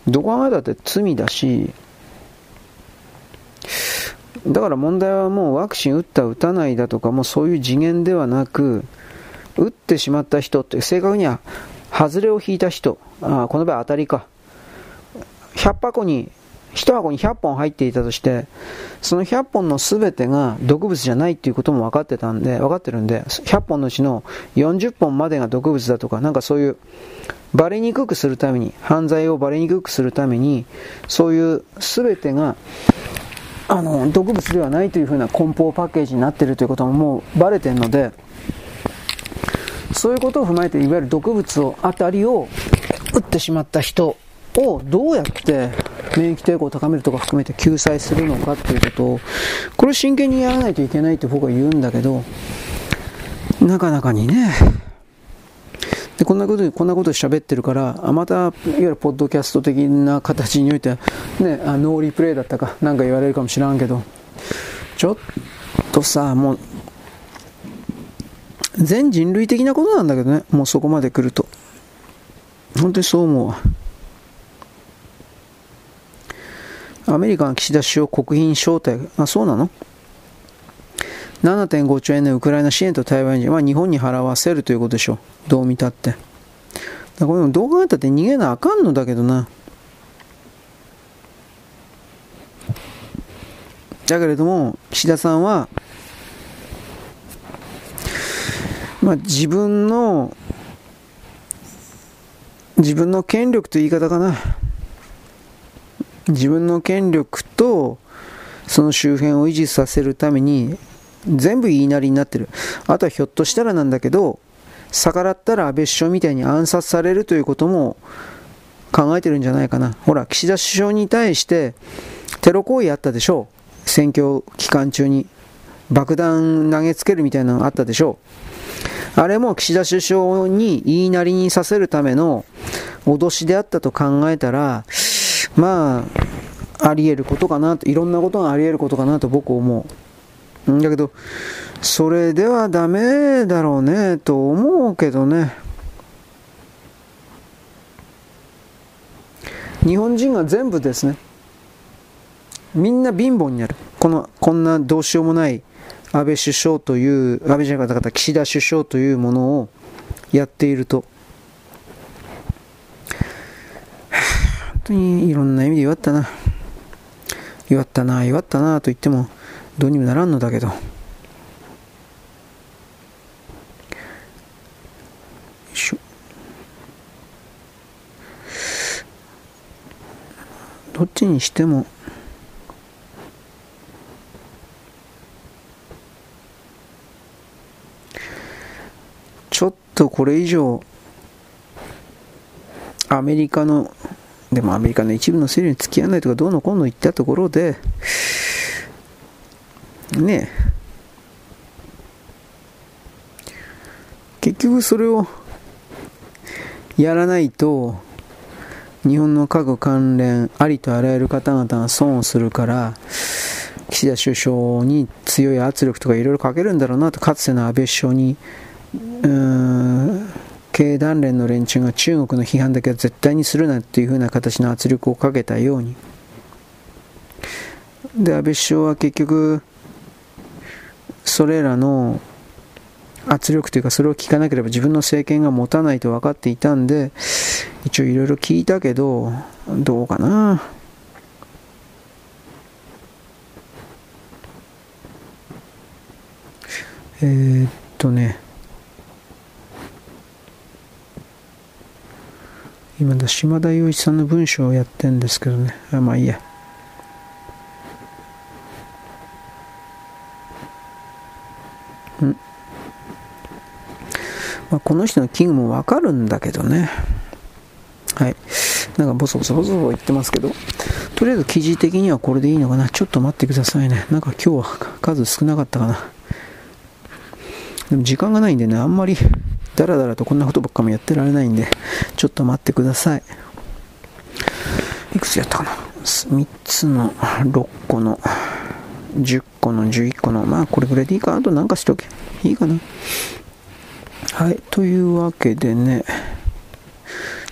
どこがだって罪だし、だから問題はもうワクチン打った打たないだとか、もうそういう次元ではなく、打ってしまった人って、正確には、外れを引いた人、あこの場合当たりか。100箱に、1箱に100本入っていたとして、その100本の全てが毒物じゃないっていうことも分かってたんで、分かってるんで、100本のうちの40本までが毒物だとか、なんかそういう、バレにくくするために、犯罪をバレにくくするために、そういう全てが、あの、毒物ではないというふうな梱包パッケージになっているということももうバレてるので、そういうことを踏まえて、いわゆる毒物を、当たりを打ってしまった人をどうやって免疫抵抗を高めるとか含めて救済するのかっていうことを、これ真剣にやらないといけないって僕は言うんだけど、なかなかにね、でこんなことこんなこと喋ってるから、また、いわゆるポッドキャスト的な形においては、ね、あノーリプレイだったか、なんか言われるかもしらんけど、ちょっとさ、もう、全人類的なことなんだけどね、もうそこまで来ると。本当にそう思うわ。アメリカン岸田首相国賓招待、あ、そうなの ?7.5 兆円のウクライナ支援と台湾人、まあ、日本に払わせるということでしょう。どう見たって。だこれもどう考えたって逃げなあかんのだけどな。だけれども、岸田さんは、まあ、自分の自分の権力という言い方かな自分の権力とその周辺を維持させるために全部言いなりになってるあとはひょっとしたらなんだけど逆らったら安倍首相みたいに暗殺されるということも考えてるんじゃないかな。ほら、岸田首相に対してテロ行為あったでしょう。選挙期間中に爆弾投げつけるみたいなのあったでしょう。あれも岸田首相に言いなりにさせるための脅しであったと考えたら、まあ、あり得ることかなと、いろんなことがあり得ることかなと僕思う。だけど、それではダメだろうねと思うけどね。日本人が全部ですね、みんな貧乏になる。この、こんなどうしようもない安倍首相という、安倍じゃなかった岸田首相というものをやっていると。本当にいろんな意味で弱ったな。弱ったな、弱ったなと言ってもどうにもならんのだけど。どっちにしてもちょっとこれ以上アメリカのでもアメリカの一部の勢力に付き合わないとかどうのこうの言ったところでね結局それをやらないと日本の家具関連ありとあらゆる方々が損をするから岸田首相に強い圧力とかいろいろかけるんだろうなとかつての安倍首相に経団連の連中が中国の批判だけは絶対にするなっていう風な形の圧力をかけたように。で安倍首相は結局それらの圧力というかそれを聞かなければ自分の政権が持たないと分かっていたんで一応いろいろ聞いたけどどうかな。えー、っとね。今だ島田洋一さんの文章をやってんですけどねあまあいいやうんまあ、この人の危惧もわかるんだけどね。はい。なんかボソボソボソボソ言ってますけど、とりあえず記事的にはこれでいいのかな。ちょっと待ってくださいね。なんか今日は数少なかったかな。でも時間がないんでね、あんまりダラダラとこんなことばっかもやってられないんで、ちょっと待ってください。いくつやったかな ?3 つの6個の10個の11個の、まあこれぐらいでいいか。あとなんかしとけ。いいかな？はい、というわけでね、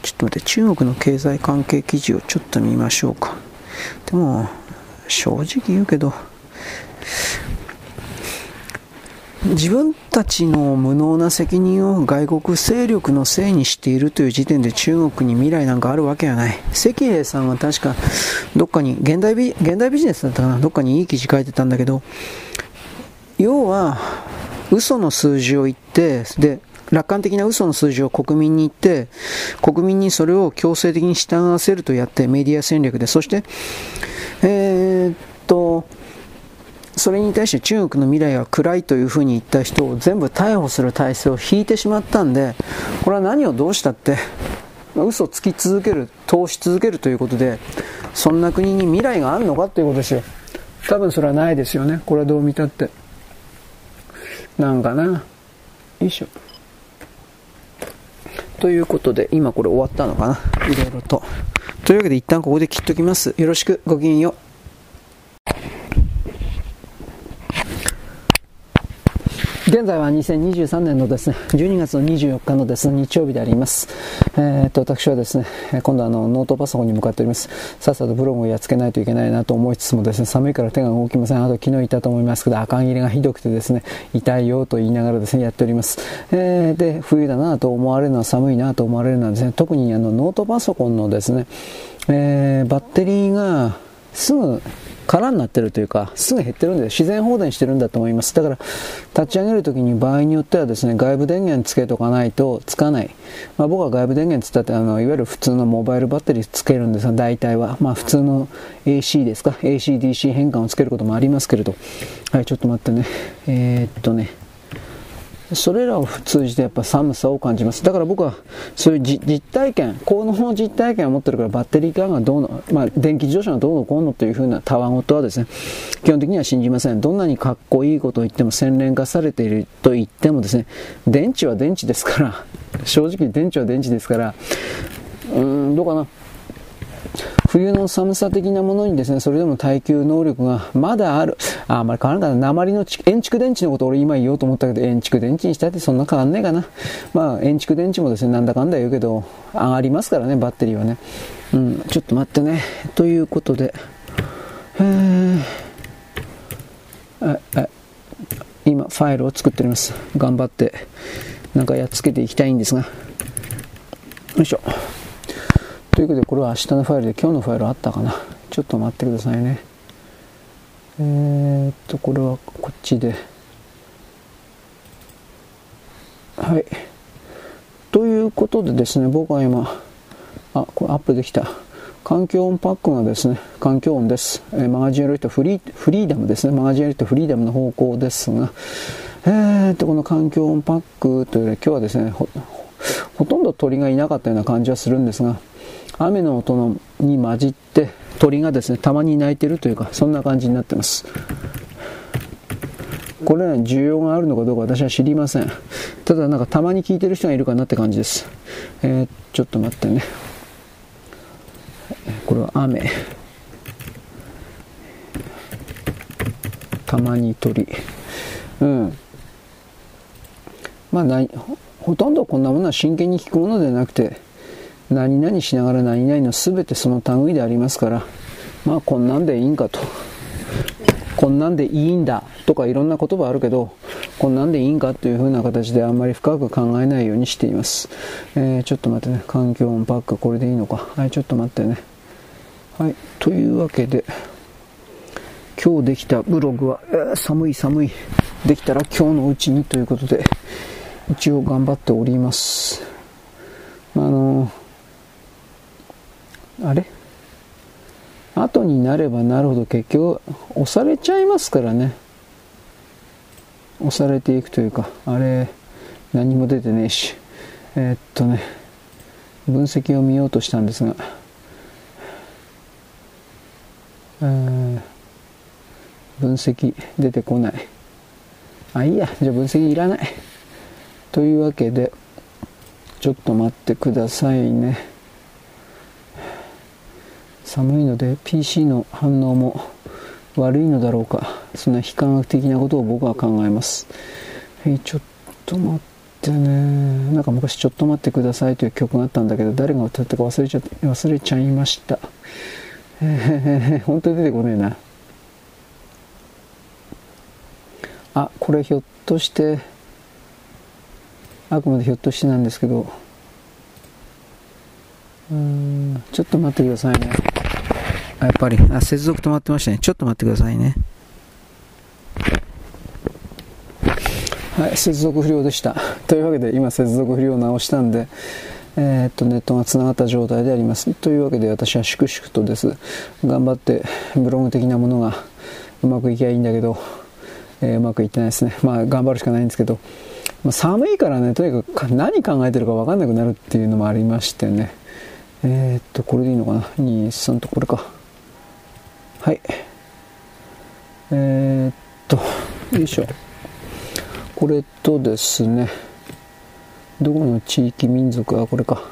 ちょっと待って、中国の経済関係記事をちょっと見ましょうか。でも、正直言うけど、自分たちの無能な責任を外国勢力のせいにしているという時点で中国に未来なんかあるわけがない。関平さんは確かどっかに現代ビ、現代ビジネスだったかな、どっかにいい記事書いてたんだけど、要は嘘の数字を言って、で、楽観的な嘘の数字を国民に言って、国民にそれを強制的に従わせるとやってメディア戦略で、そして、えー、っと、それに対して中国の未来は暗いというふうに言った人を全部逮捕する体制を引いてしまったんで、これは何をどうしたって、嘘をつき続ける、通し続けるということで、そんな国に未来があるのかということですよ。多分それはないですよね。これはどう見たって。なんかな。よいしょ。ということで、今これ終わったのかないろいろと。というわけで一旦ここで切っときます。よろしく、ごきげんよう。現在は2023年のですね、12月の24日のですね、日曜日であります。えー、っと、私はですね、今度あの、ノートパソコンに向かっております。さっさとブログをやっつけないといけないなと思いつつもですね、寒いから手が動きません。あと昨日言ったと思いますけど、赤切れがひどくてですね、痛いよと言いながらですね、やっております。えー、で、冬だなと思われるのは寒いなと思われるのはですね、特にあの、ノートパソコンのですね、えー、バッテリーがすぐ空になってるというか、すぐ減ってるんで、自然放電してるんだと思います。だから、立ち上げるときに場合によってはですね、外部電源つけとかないとつかない。まあ、僕は外部電源つったって、あの、いわゆる普通のモバイルバッテリーつけるんですが、大体は。まあ、普通の AC ですか、AC-DC 変換をつけることもありますけれど。はい、ちょっと待ってね。えー、っとね。それらを通じてやっぱ寒さを感じます。だから僕はそういう実体験、効能の実体験を持ってるからバッテリー化がどうの、まあ電気自動車がどうのこうのというふうなたわごとはですね、基本的には信じません。どんなにかっこいいことを言っても洗練化されていると言ってもですね、電池は電池ですから、正直電池は電池ですから、うーん、どうかな。冬の寒さ的なものにですね、それでも耐久能力がまだある。あ、あんまり変わらんかな。鉛の円蓄電池のこと俺今言おうと思ったけど、円蓄電池にしたってそんな変わんねえかな。まあ、円蓄電池もですね、なんだかんだ言うけど、上がりますからね、バッテリーはね。うん、ちょっと待ってね。ということで、え、今、ファイルを作っております。頑張って、なんかやっつけていきたいんですが。よいしょ。ということでこれは明日のファイルで今日のファイルあったかな。ちょっと待ってくださいね。えー、っとこれはこっちで。はい。ということでですね僕は今あこれアップできた。環境音パックがですね環境音です、えー、マガジンエリットフリーフリーダムですね。マガジンエリットフリーダムの方向ですが。えー、っとこの環境音パックというより今日はですねほとんど鳥がいなかったような感じはするんですが。雨の音のに混じって鳥がですねたまに鳴いてるというかそんな感じになってます。これらに需要があるのかどうか私は知りません。ただなんかたまに聞いてる人がいるかなって感じです、えー、ちょっと待ってね。これは雨。たまに鳥。うん。まあないほとんどこんなものは真剣に聞くものではなくて何々しながら何々の全てその類でありますから、まあこんなんでいいんかと。こんなんでいいんだとかいろんな言葉あるけど、こんなんでいいんかという風な形であんまり深く考えないようにしています。えー、ちょっと待ってね。環境音パックこれでいいのか。はい、ちょっと待ってね。はい、というわけで、今日できたブログは、えー、寒い寒い。できたら今日のうちにということで、一応頑張っております。あのーあれ？後になればなるほど結局押されちゃいますからね。押されていくというかあれ何も出てねえし。えー、っとね分析を見ようとしたんですが。分析出てこない。あいいや。じゃあ分析いらない。というわけでちょっと待ってくださいね。寒いので PC の反応も悪いのだろうかそんな非科学的なことを僕は考えます。はいちょっと待ってね。なんか昔ちょっと待ってくださいという曲があったんだけど誰が歌ったか忘れちゃ忘れちゃいました。えー、本当に出てこねえな。あこれひょっとしてあくまでひょっとしてなんですけどうんちょっと待ってくださいねやっぱり、あ、接続止まってましたね。ちょっと待ってくださいね。はい、接続不良でした。というわけで、今接続不良を直したんで、えー、っと、ネットが繋がった状態であります。というわけで、私は粛々とです。頑張って、ブログ的なものがうまくいきゃいいんだけど、えー、うまくいってないですね。まあ、頑張るしかないんですけど、ま、寒いからね、とにかく何考えてるか分かんなくなるっていうのもありましてね。えー、っと、これでいいのかな ?2、3とこれか。はい。えー、っと、よいしょ。これとですね、どこの地域民族はこれか。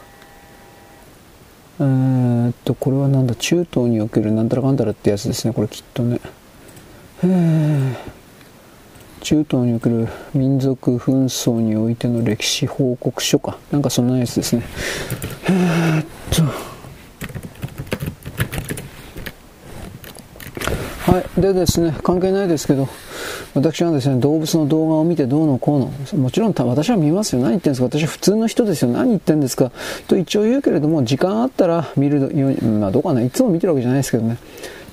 えー、っと、これはなんだ、中東におけるなんたらかんたらってやつですね、これきっとね。え、中東における民族紛争においての歴史報告書か。なんかそんなやつですね。えー、はい。でですね、関係ないですけど、私はですね、動物の動画を見てどうのこうの、もちろん私は見ますよ。何言ってんですか私は普通の人ですよ。何言ってんですかと一応言うけれども、時間あったら見るように、まあどうかな、いつも見てるわけじゃないですけどね。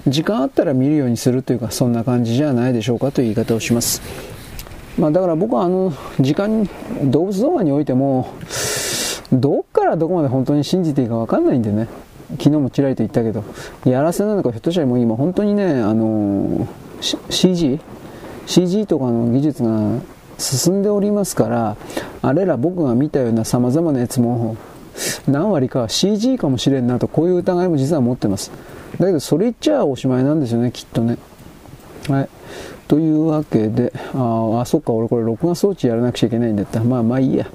時間あったら見るようにするというか、そんな感じじゃないでしょうかという言い方をします。まあだから僕はあの、時間、動物動画においても、どっからどこまで本当に信じていいかわかんないんでね。昨日もちらりと言ったけど、やらせなのかひょっとしたらもう今本当にね、あの、CG?CG とかの技術が進んでおりますから、あれら僕が見たような様々なやつも、何割か CG かもしれんなと、こういう疑いも実は持ってます。だけど、それ言っちゃおしまいなんですよね、きっとね。はい。というわけで、ああ、そっか、俺これ録画装置やらなくちゃいけないんだった。まあまあいいや。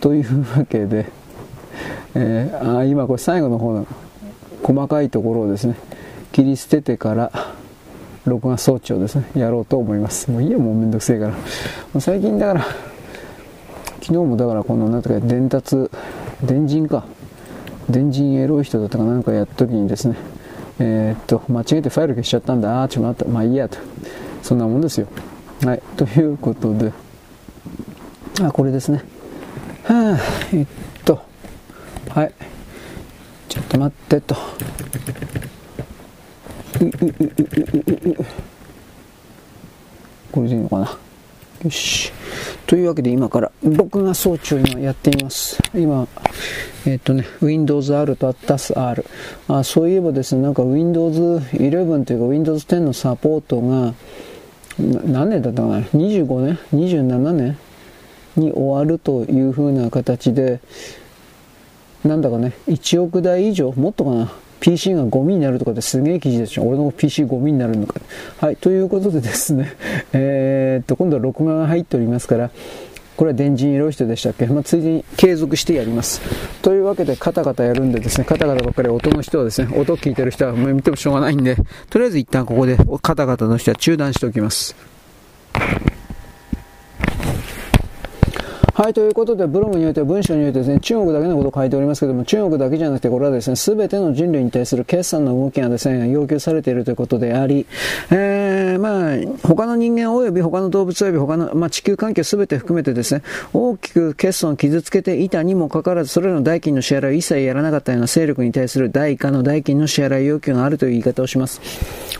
というわけで、えー、あ今これ最後の方の細かいところをですね、切り捨ててから、録画装置をですね、やろうと思います。もういいや、もうめんどくせえから。最近だから、昨日もだからこの、なんとか伝達、電人か。電人エロい人だったかなんかやった時にですね、えー、っと、間違えてファイル消しちゃったんだ。あー、ちょっと待った。まあいいやと。そんなもんですよ。はい。ということで、あ、これですね。はあ、えっと、はい。ちょっと待ってと。うううううううこれでいいのかな。よし。というわけで今から僕が装置を今やっています。今、えっ、とね、Windows R と Atlas R。あそういえばですね、なんか Windows 11というか Windows 10のサポートが、何年だったかな ?25 年 ?27 年に終わるというふうな形で、なんだかね、1億台以上、もっとかな PC がゴミになるとかですげえ記事ですよ。俺の PC ゴミになるのか。はい、ということでですね、えー、っと、今度は録画が入っておりますから、これは電人色人でしたっけ、まあ、ついでに継続してやります。というわけで、カタカタやるんでですね、カタカタばっかり音の人はですね、音聞いてる人は見てもしょうがないんで、とりあえず一旦ここでカタカタの人は中断しておきます。はい、ということで、ブログにおいては文章においてですね、中国だけのことを書いておりますけども、中国だけじゃなくて、これはですね、すべての人類に対する決算の動きがですね、要求されているということであり、えー、まあ、他の人間及び他の動物及び他の、まあ、地球環境すべて含めてですね、大きく決算を傷つけていたにもかかわらず、それらの代金の支払いを一切やらなかったような勢力に対する代価の代金の支払い要求があるという言い方をします。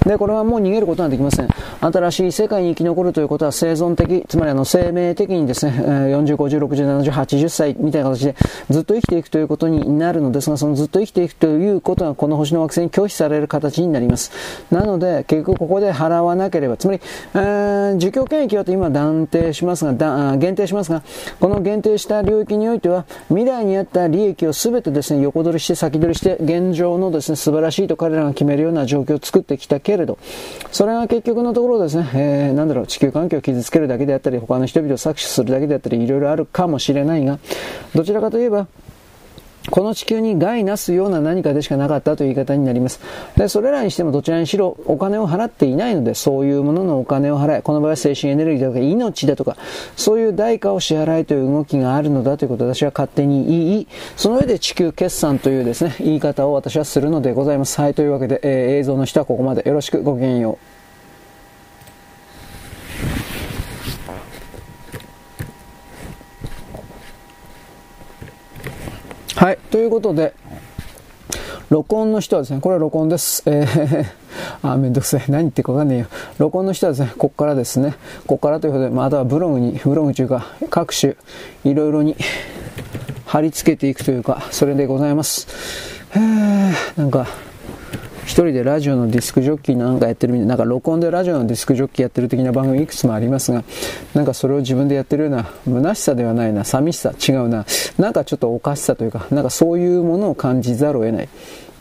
で、これはもう逃げることはできません。新しい世界に生き残るということは生存的、つまりあの生命的にですね、40、50、60、70、80歳みたいな形でずっと生きていくということになるのですが、そのずっと生きていくということがこの星の惑星に拒否される形になります。なので、結局ここで払わなければ、つまり、えー、受教権益はと今断定しますが、だ限定しますが、この限定した領域においては、未来にあった利益を全てですね、横取りして先取りして、現状のですね、素晴らしいと彼らが決めるような状況を作ってきたけれど、それが結局のところですね、えー、なんだろう、地球環境を傷つけるだけであったり、他の人々を搾取するだけであったり、いろいろあるるかもしれないが、どちらかといえば、この地球に害なすような何かでしかなかったという言い方になります。で、それらにしてもどちらにしろお金を払っていないので、そういうもののお金を払い、この場合は精神エネルギーだとか命だとか、そういう代価を支払いという動きがあるのだということを私は勝手に言い、その上で地球決算というですね、言い方を私はするのでございます。はい、というわけで、えー、映像の人はここまでよろしくごきげんよう。はい。ということで、録音の人はですね、これは録音です。えー、あ、めんどくさい。何言ってかわかんないよ。録音の人はですね、こっからですね、こっからということで、またはブログに、ブログというか、各種、いろいろに貼り付けていくというか、それでございます。えー、なんか、一人でラジオのディスクジョッキーなんかやってるみたいな、なんか録音でラジオのディスクジョッキーやってる的な番組いくつもありますが、なんかそれを自分でやってるような、虚しさではないな、寂しさ、違うな、なんかちょっとおかしさというか、なんかそういうものを感じざるを得ない。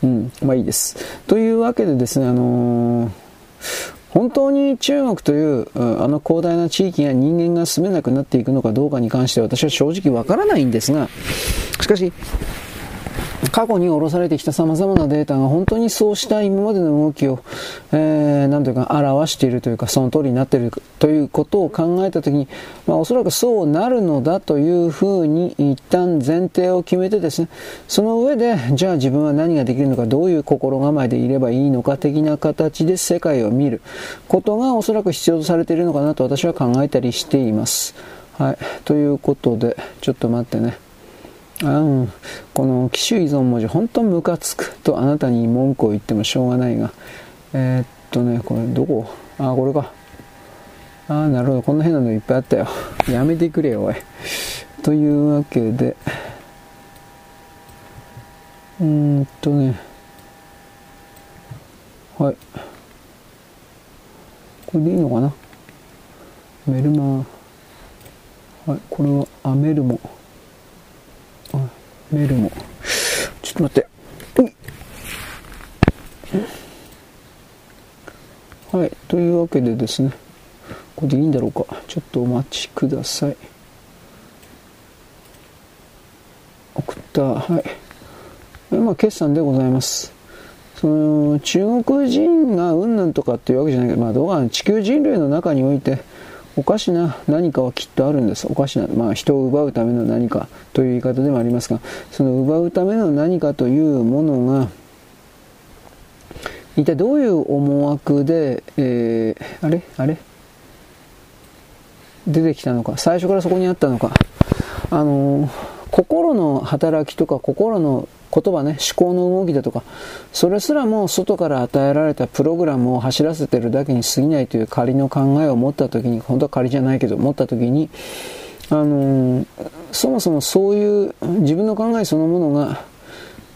うん、まあいいです。というわけでですね、あのー本当に中国というあの広大な地域が人間が住めなくなっていくのかどうかに関して私は正直わからないんですが、しかし、過去に下ろされてきた様々なデータが本当にそうした今までの動きを、えー、なんというか表しているというか、その通りになっているということを考えたときに、まあおそらくそうなるのだというふうに一旦前提を決めてですね、その上で、じゃあ自分は何ができるのか、どういう心構えでいればいいのか的な形で世界を見ることがおそらく必要とされているのかなと私は考えたりしています。はい。ということで、ちょっと待ってね。あうん、この機種依存文字本当ムカつくとあなたに文句を言ってもしょうがないが。えー、っとねこれどこ？あこれか。ああなるほど。こんな変なのいっぱいあったよ。やめてくれよおい。というわけで。うーんとね。はい。これでいいのかな？メルマはい、これはアメルモ。あ、メルモ。ちょっと待って。はい、というわけでですね、これでいいんだろうか。ちょっとお待ちください。送った、はい。まあ、決算でございます。その、中国人がうんぬんとかっていうわけじゃないけど、まあ、どうか地球人類の中において、おかしな何かはきっとあるんです。おかしな、まあ人を奪うための何かという言い方でもありますが、その奪うための何かというものが、一体どういう思惑で、えー、あれ？あれ？出てきたのか、最初からそこにあったのか、あの、心の働きとか心の言葉ね、思考の動きだとか、それすらも外から与えられたプログラムを走らせてるだけに過ぎないという仮の考えを持った時に、本当は仮じゃないけど、持った時に、あのー、そもそもそういう自分の考えそのものが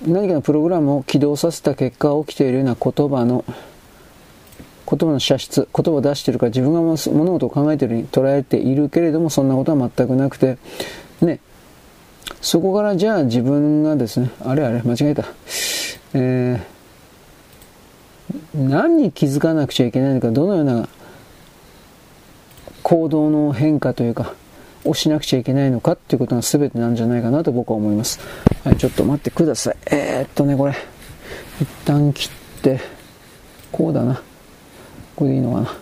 何かのプログラムを起動させた結果起きているような言葉の言葉の射出、言葉を出しているから自分が物事を考えているように捉えているけれどもそんなことは全くなくて、ね、そこからじゃあ自分がですね、あれあれ、間違えた。えー、何に気づかなくちゃいけないのか、どのような行動の変化というか、をしなくちゃいけないのかっていうことが全てなんじゃないかなと僕は思います。はい、ちょっと待ってください。えー、っとね、これ、一旦切って、こうだな。これでいいのかな。よ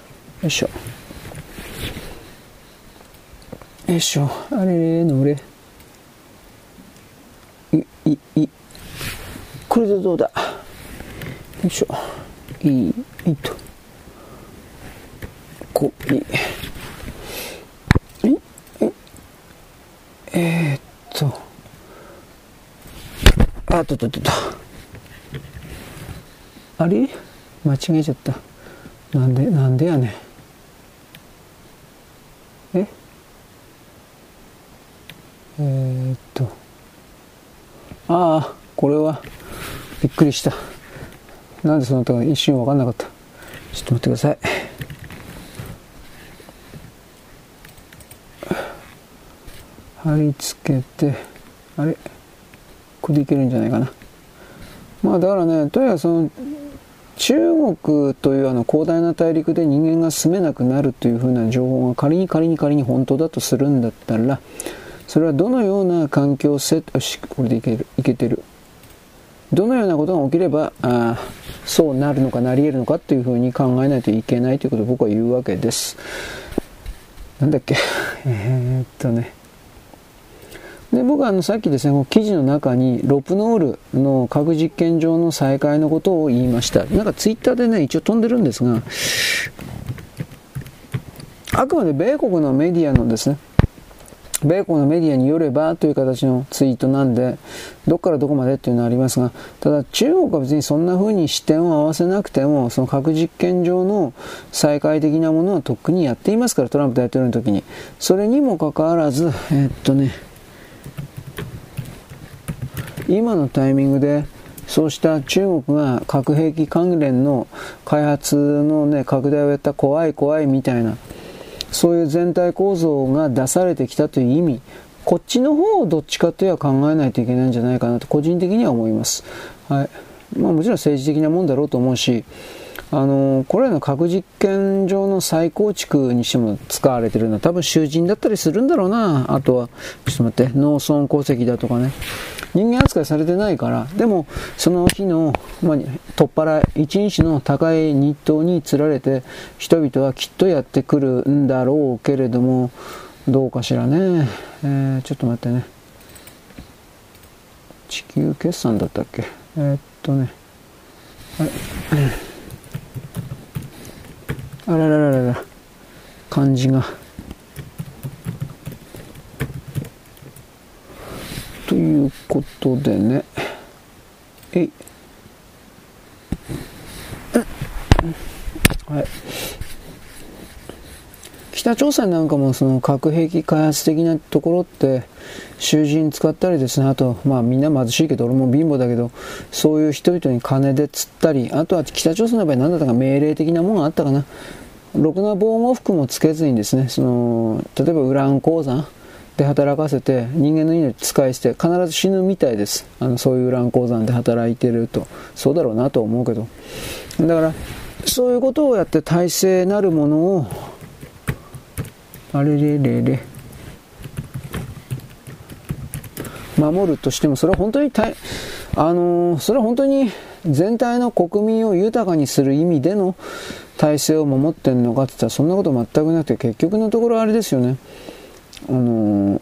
いしょ。よいしょ。あれれのれ。い、い、これでどうだ？よいしょ。いい、いいと。こう、いい。え、えー、っと。あっとっとっと。あれ？間違えちゃった。なんで、なんでやねん。ええー、っと。ああ、これは、びっくりした。なんでそうなったか一瞬わかんなかった。ちょっと待ってください。貼り付けて、あれ？これでいけるんじゃないかな。まあだからね、とにかくその、中国というあの広大な大陸で人間が住めなくなるというふうな情報が仮に仮に仮に本当だとするんだったら、それはどのような環境セット、し、これでいける、いけてる？どのようなことが起きれば、あそうなるのかなり得るのかっていうふうに考えないといけないということを僕は言うわけです。なんだっけ？え、っとね。で僕はあのさっきですね、記事の中にロプノールの核実験場の再開のことを言いました。なんかツイッターでね、一応飛んでるんですが、あくまで米国のメディアのですね、米国のメディアによればという形のツイートなんで、どっからどこまでっていうのはありますが、ただ中国は別にそんな風に視点を合わせなくても、その核実験上の再開的なものはとっくにやっていますから、トランプ大統領の時に。それにもかかわらず、えー、っとね、今のタイミングで、そうした中国が核兵器関連の開発のね、拡大をやった怖い怖いみたいな、そういう全体構造が出されてきたという意味、こっちの方をどっちかというは考えないといけないんじゃないかなと個人的には思います。はい。まあもちろん政治的なもんだろうと思うし、あのこれらの核実験場の再構築にしても使われてるのは多分囚人だったりするんだろうな。あとは、ちょっと待って、農村鉱石だとかね。人間扱いされてないから、でも、その日の、まあ、取っ払い、一日の高い日当につられて、人々はきっとやってくるんだろうけれども、どうかしらね。えー、ちょっと待ってね。地球決算だったっけ？えー、っとね。あれ？あららららら。漢字が。ということでね。えい。はい。北朝鮮なんかもその核兵器開発的なところって囚人使ったりですね、あと、まあみんな貧しいけど俺も貧乏だけど、そういう人々に金で釣ったり、あとは北朝鮮の場合何だったか命令的なものがあったかな。ろくな防護服もつけずにですね、その、例えばウラン鉱山、で働かせて人間の命使い捨て必ず死ぬみたいです。あのそういう乱鉱山で働いてると。そうだろうなと思うけど。だからそういうことをやって体制なるものをあれれれれ。守るとしてもそれは本当にあの、それは本当に全体の国民を豊かにする意味での体制を守ってんのかって言ったらそんなこと全くなくて結局のところあれですよね。あの、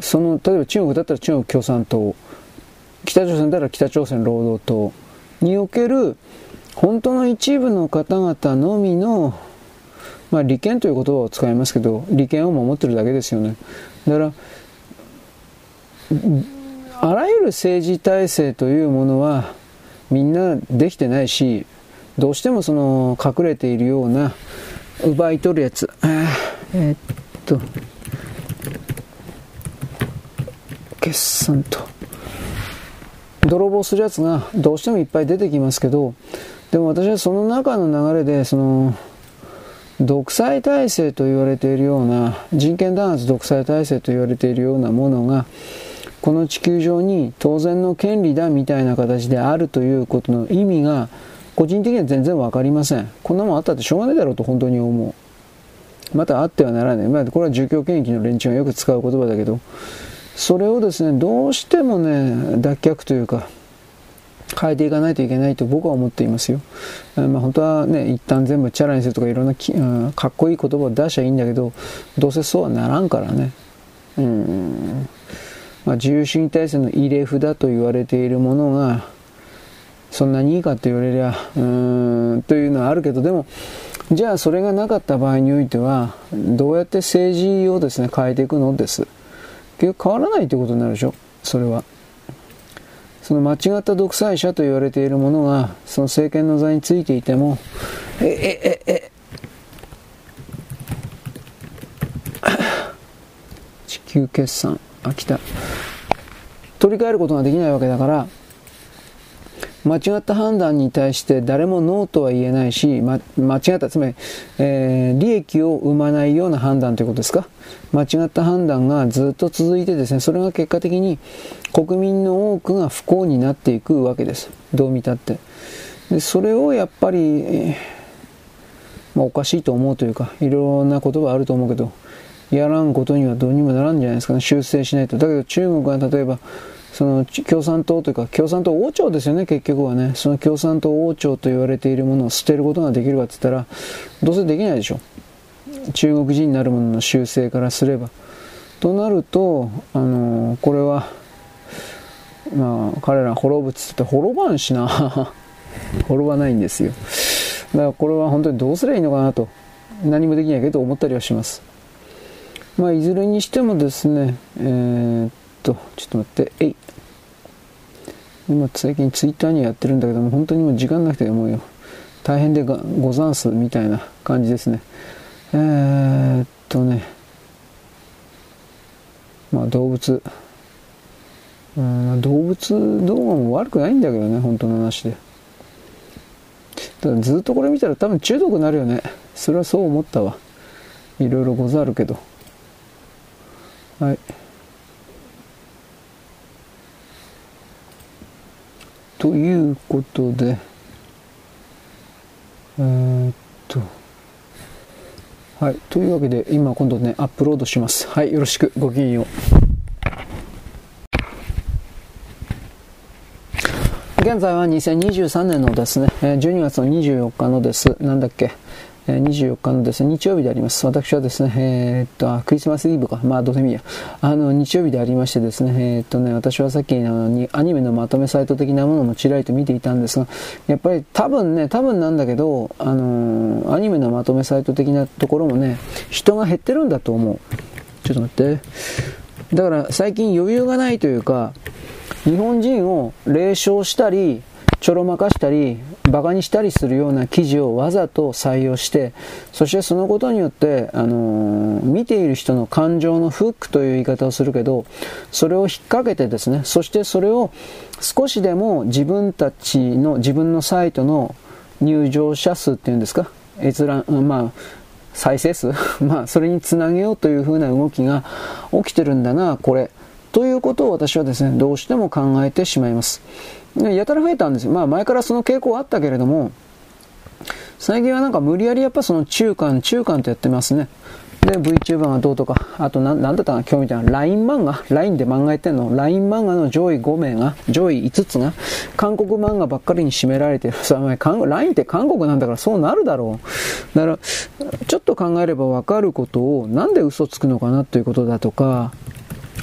その例えば中国だったら中国共産党北朝鮮だったら北朝鮮労働党における本当の一部の方々のみの、まあ、利権という言葉を使いますけど利権を守ってるだけですよね。だからあらゆる政治体制というものはみんなできてないしどうしてもその隠れているような奪い取るやつえー、っと決算と泥棒するやつがどうしてもいっぱい出てきますけどでも私はその中の流れでその独裁体制と言われているような人権弾圧独裁体制と言われているようなものがこの地球上に当然の権利だみたいな形であるということの意味が個人的には全然わかりません。こんなもんあったってしょうがないだろうと本当に思う。またあってはならない。まあ、これは儒教権益の連中がよく使う言葉だけど、それをですね、どうしてもね、脱却というか、変えていかないといけないと僕は思っていますよ。まあ、本当はね、一旦全部チャラにするとかいろんなき、うん、かっこいい言葉を出しちゃいいんだけど、どうせそうはならんからね。うん。まあ、自由主義体制の入れ札と言われているものが、そんなにいいかって言われりゃ、うん、というのはあるけど、でも、じゃあそれがなかった場合においては、どうやって政治をですね、変えていくのです。結局変わらないということになるでしょ、それは。その間違った独裁者と言われているものが、その政権の座についていても、え、え、え、え、地球決算、あ、来た。取り替えることができないわけだから、間違った判断に対して誰もノーとは言えないし、ま、間違った、つまり、えー、利益を生まないような判断ということですか？間違った判断がずっと続いてですね、それが結果的に国民の多くが不幸になっていくわけです。どう見たって。でそれをやっぱり、えー、まあ、おかしいと思うというか、いろんなことがあると思うけど、やらんことにはどうにもならんじゃないですかね、修正しないと。だけど中国は例えば、その共産党というか共産党王朝ですよね結局はね。その共産党王朝と言われているものを捨てることができるかって言ったらどうせできないでしょ。中国人になるものの習性からすれば。となるとあのこれはまあ彼ら滅ぶっつって滅ばんしな。滅ばないんですよ。だからこれは本当にどうすればいいのかなと。何もできないけど思ったりはします。まあいずれにしてもですねえー、と、ちょっと待って、えい。今最近ツイッターにやってるんだけども、本当にもう時間なくてもうよ。大変でござんすみたいな感じですね。えー、っとね、まあ動物、うん、動物動画も悪くないんだけどね、本当の話で。ただずっとこれ見たら多分中毒になるよね。それはそう思ったわ。いろいろござるけど。はい。ということで、えー、っと、はい。というわけで、今今度ね、アップロードします。はい。よろしく。ごきげんよう。現在は2023年のですね、12月の24日のです、なんだっけ、24日のですね、日曜日であります。私はですね、えー、っと、クリスマスイブか。まあ、どうせみや。あの、日曜日でありましてですね、えー、っとね、私はさっきのアニメのまとめサイト的なものもちらりと見ていたんですが、やっぱり多分ね、多分なんだけど、あの、アニメのまとめサイト的なところもね、人が減ってるんだと思う。ちょっと待って。だから最近余裕がないというか、日本人を冷笑したり、ちょろまかしたり、馬鹿にしたりするような記事をわざと採用して、そしてそのことによって、あのー、見ている人の感情のフックという言い方をするけど、それを引っ掛けてですね、そしてそれを少しでも自分たちの、自分のサイトの入場者数っていうんですか、閲覧、まあ、再生数？まあ、それにつなげようというふうな動きが起きてるんだな、これ。ということを私はですね、どうしても考えてしまいます。やたら増えたんですよ。まあ、前からその傾向あったけれども、最近はなんか無理やりやっぱその中間、中間とやってますね。で、VTuber がどうとか、あとな、なんだったかな、今日みたいな LINE 漫画 ?LINE で漫画やってんの ?LINE 漫画の上位5名が、上位5つが、韓国漫画ばっかりに占められてる。さ、LINE って韓国なんだからそうなるだろう。だから、ちょっと考えればわかることを、なんで嘘つくのかなということだとか、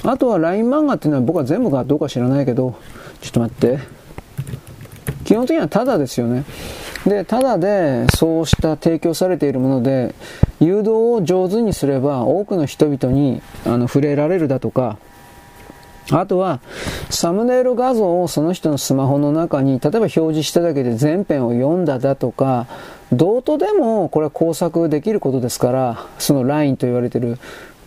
あとは LINE 漫画っていうのは僕は全部かどうか知らないけど、ちょっと待って。基本的にはただですよね。で、ただでそうした提供されているもので、誘導を上手にすれば多くの人々にあの触れられるだとか、あとは、サムネイル画像をその人のスマホの中に、例えば表示しただけで全編を読んだだとか、どうとでもこれは工作できることですから、その LINE と言われている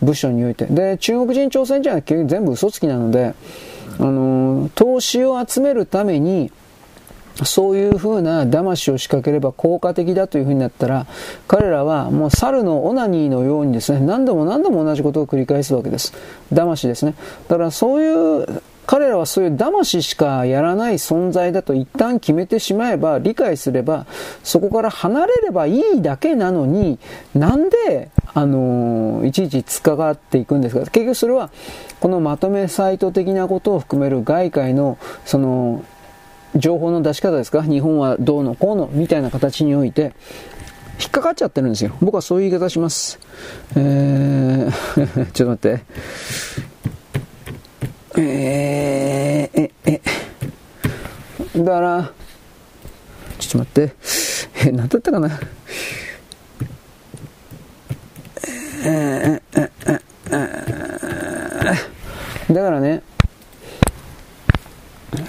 部署において。で、中国人朝鮮人は全部嘘つきなので、あの投資を集めるために、そういうふうな騙しを仕掛ければ効果的だというふうになったら、彼らはもう猿のオナニーのようにですね、何度も何度も同じことを繰り返すわけです。騙しですね。だからそういう彼らはそういう騙ししかやらない存在だと一旦決めてしまえば、理解すれば、そこから離れればいいだけなのに、なんで、あのー、いちいち突っかかっていくんですか結局それは、このまとめサイト的なことを含める外界の、その、情報の出し方ですか日本はどうのこうのみたいな形において、引っかかっちゃってるんですよ。僕はそういう言い方します。えー ちょっと待って。えー、え、え、だから、ちょっと待って。え、なんだったかな。えー、え、え、え、だからね、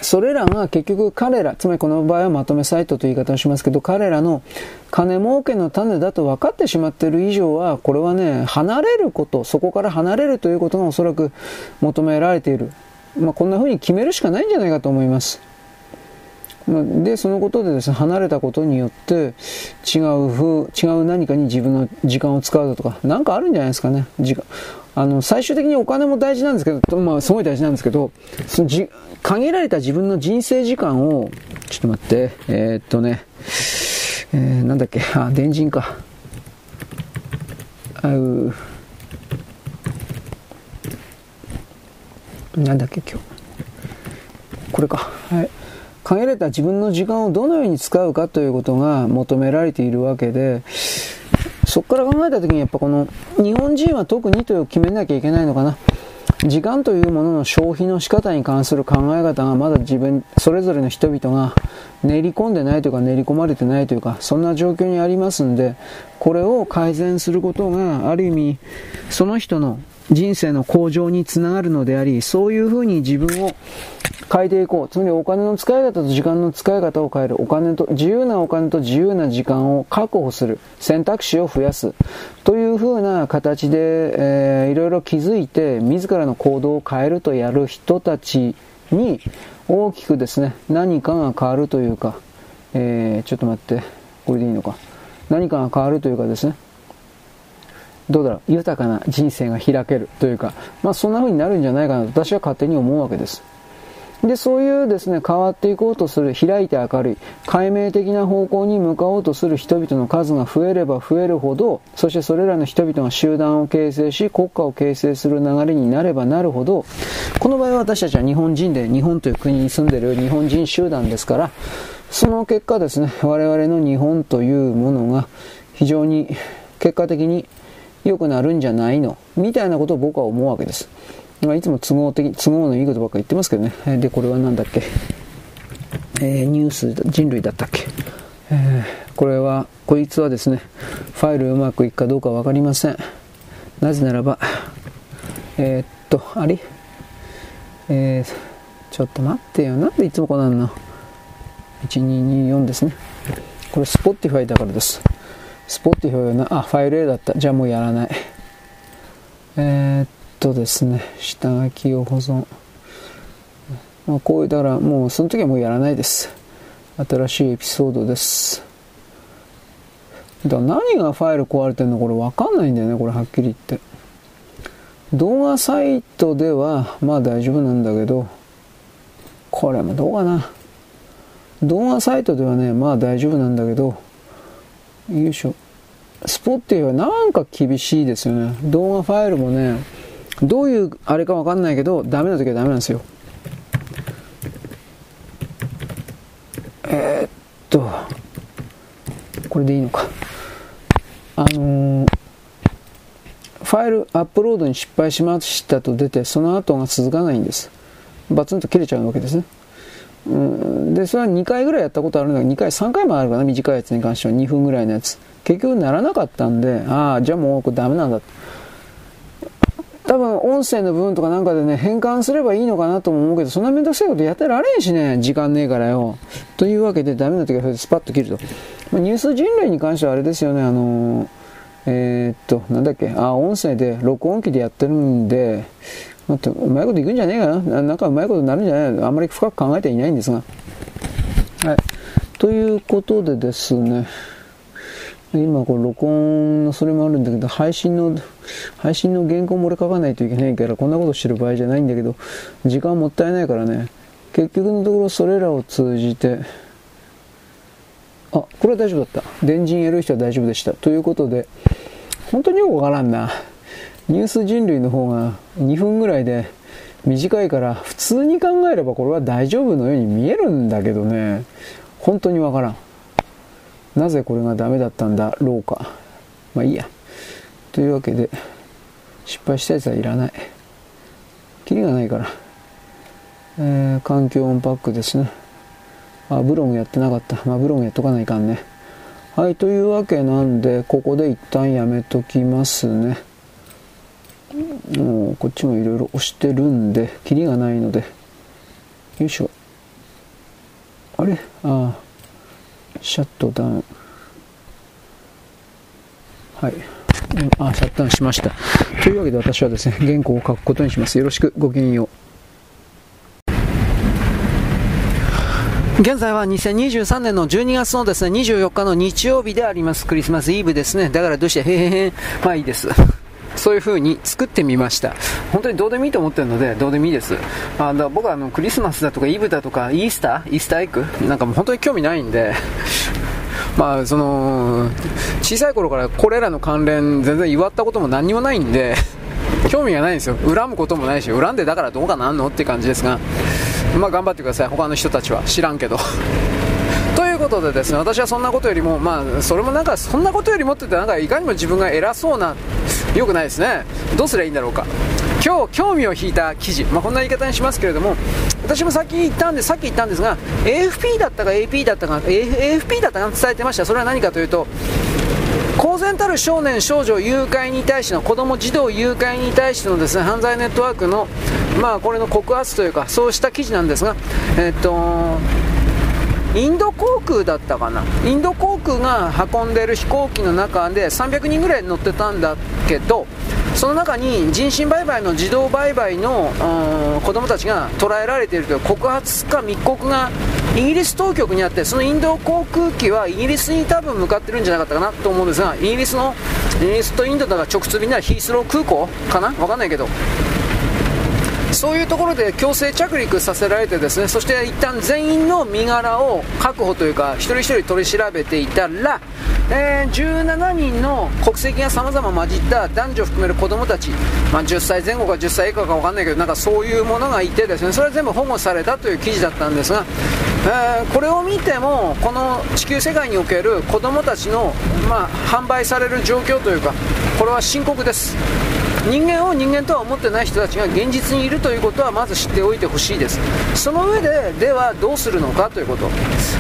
それらが結局彼ら、つまりこの場合はまとめサイトという言い方をしますけど、彼らの金儲けの種だと分かってしまっている以上は、これはね、離れること、そこから離れるということがおそらく求められている。まあ、こんな風に決めるしかないんじゃないかと思います。で、そのことでですね、離れたことによって、違う風、違う何かに自分の時間を使うだとか、なんかあるんじゃないですかね。時間。あの、最終的にお金も大事なんですけど、まあ、すごい大事なんですけど、そのじ、限られた自分の人生時間を、ちょっと待って、えー、っとね、えー、なんだっけ、あ、電人か。あう、なんだっけ、今日。これか。はい。限られた自分の時間をどのように使うかということが求められているわけで、そこから考えた時にやっぱこの日本人は特にという決めなきゃいけないのかな。時間というものの消費の仕方に関する考え方がまだ自分、それぞれの人々が練り込んでないというか練り込まれてないというか、そんな状況にありますんで、これを改善することがある意味、その人の人生の向上につながるのであり、そういうふうに自分を変えていこう。つまりお金の使い方と時間の使い方を変える。お金と、自由なお金と自由な時間を確保する。選択肢を増やす。というふうな形で、えー、いろいろ気づいて、自らの行動を変えるとやる人たちに、大きくですね、何かが変わるというか、えー、ちょっと待って、これでいいのか。何かが変わるというかですね、どうだろう、豊かな人生が開けるというか、まあそんな風になるんじゃないかなと私は勝手に思うわけです。で、そういうですね、変わっていこうとする、開いて明るい、解明的な方向に向かおうとする人々の数が増えれば増えるほど、そしてそれらの人々が集団を形成し、国家を形成する流れになればなるほど、この場合は私たちは日本人で、日本という国に住んでいる日本人集団ですから、その結果ですね、我々の日本というものが非常に結果的に良くなるんじゃないの？みたいなことを僕は思うわけです。ま、いつも都合的、都合のいいことばっか言ってますけどね。で、これは何だっけ？えー、ニュース、人類だったっけ？えー、これは、こいつはですね、ファイルうまくいくかどうかわかりません。なぜならば、えー、っと、あれ？えー、ちょっと待ってよ。なんでいつもこうなんの ?1224 ですね。これ Spotify だからです。Spotify な、あ、ファイル A だった。じゃあもうやらない。えー、っとですね、下書きを保存。まあ、こういう、だからもうその時はもうやらないです。新しいエピソードです。だから何がファイル壊れてんのこれわかんないんだよね、これはっきり言って。動画サイトではまあ大丈夫なんだけど、これもどうかな。動画サイトではね、まあ大丈夫なんだけど、よいしょ。スポッティはなんか厳しいですよね。動画ファイルもね、どういうあれかわかんないけど、ダメな時はダメなんですよ。えー、っと、これでいいのか。あのー、ファイルアップロードに失敗しましたと出て、その後が続かないんです。バツンと切れちゃうわけですね。うん、で、それは2回ぐらいやったことあるんだけど、2回、3回もあるかな、短いやつに関しては2分ぐらいのやつ。結局ならなかったんで、ああ、じゃあもうこれダメなんだ。多分音声の部分とかなんかでね、変換すればいいのかなとも思うけど、そんなめんどくさいことやってられんしね、時間ねえからよ。というわけで、ダメな時はそれでスパッと切ると。ま、ニュース人類に関してはあれですよね、あのー、えー、っと、なんだっけ、あ、音声で、録音機でやってるんで、って、うまいこといくんじゃねえかな。なんかうまいことになるんじゃないのあんまり深く考えていないんですが。はい。ということでですね、今これ録音のそれもあるんだけど、配信の、配信の原稿も俺書かないといけないから、こんなことしてる場合じゃないんだけど、時間もったいないからね、結局のところそれらを通じて、あ、これは大丈夫だった。電人やる人は大丈夫でした。ということで、本当によくわからんな。ニュース人類の方が2分ぐらいで短いから普通に考えればこれは大丈夫のように見えるんだけどね。本当にわからん。なぜこれがダメだったんだろうか。まあいいや。というわけで失敗したやつはいらない。キリがないから、えー、環境音パックですね。あブログやってなかった。まあブログやっとかないかんね。はいというわけなんでここで一旦やめときますね。もうこっちもいろいろ押してるんで、キリがないので、よいしょ。あれ？ああ、シャットダウン。はい。あ、シャットダウンしました。というわけで私はですね、原稿を書くことにします。よろしく、ごきげんよう。現在は2023年の12月のですね、24日の日曜日であります。クリスマスイブですね。だからどうして、へへへ、まあいいです。そういう風に作ってみました。本当にどうでもいいと思ってるので、どうでもいいです。あだ僕はあのクリスマスだとかイブだとかイースター？イースターエッグ？なんかもう本当に興味ないんで、まあその、小さい頃からこれらの関連全然祝ったことも何にもないんで、興味がないんですよ。恨むこともないし、恨んでだからどうかなんの？って感じですが、まあ頑張ってください。他の人たちは知らんけど。ということでですね、私はそんなことよりも、まあ、それもなんか、そんなことよりもってて、なんか、いかにも自分が偉そうな、よくないですね。どうすりゃいいんだろうか。今日、興味を引いた記事、まあ、こんな言い方にしますけれども、私もさっき言ったんで、さっき言ったんですが、AFP だったか AP だったか、AFP だったか伝えてました。それは何かというと、公然たる少年少女誘拐に対しての子供児童誘拐に対してのですね犯罪ネットワークのまあこれの告発というかそうした記事なんですがえっとインド航空だったかな？インド航空が運んでる飛行機の中で300人ぐらい乗ってたんだけどその中に人身売買の自動売買の子供たちが捉えられているという告発か密告がイギリス当局にあってそのインド航空機はイギリスに多分向かってるんじゃなかったかなと思うんですがイギリスのイギリスとインドだから直通便ならヒースロー空港かな？分かんないけど。そういうところで強制着陸させられてですねそして一旦全員の身柄を確保というか一人一人取り調べていたら、えー、17人の国籍が様々混じった男女含める子供たち、まあ、10歳前後か10歳以下か分かんないけどなんかそういうものがいてですねそれは全部保護されたという記事だったんですが、えー、これを見てもこの地球世界における子供たちの、まあ、販売される状況というかこれは深刻です。人間を人間とは思ってない人たちが現実にいるということはまず知っておいてほしいです。その上でではどうするのかということ、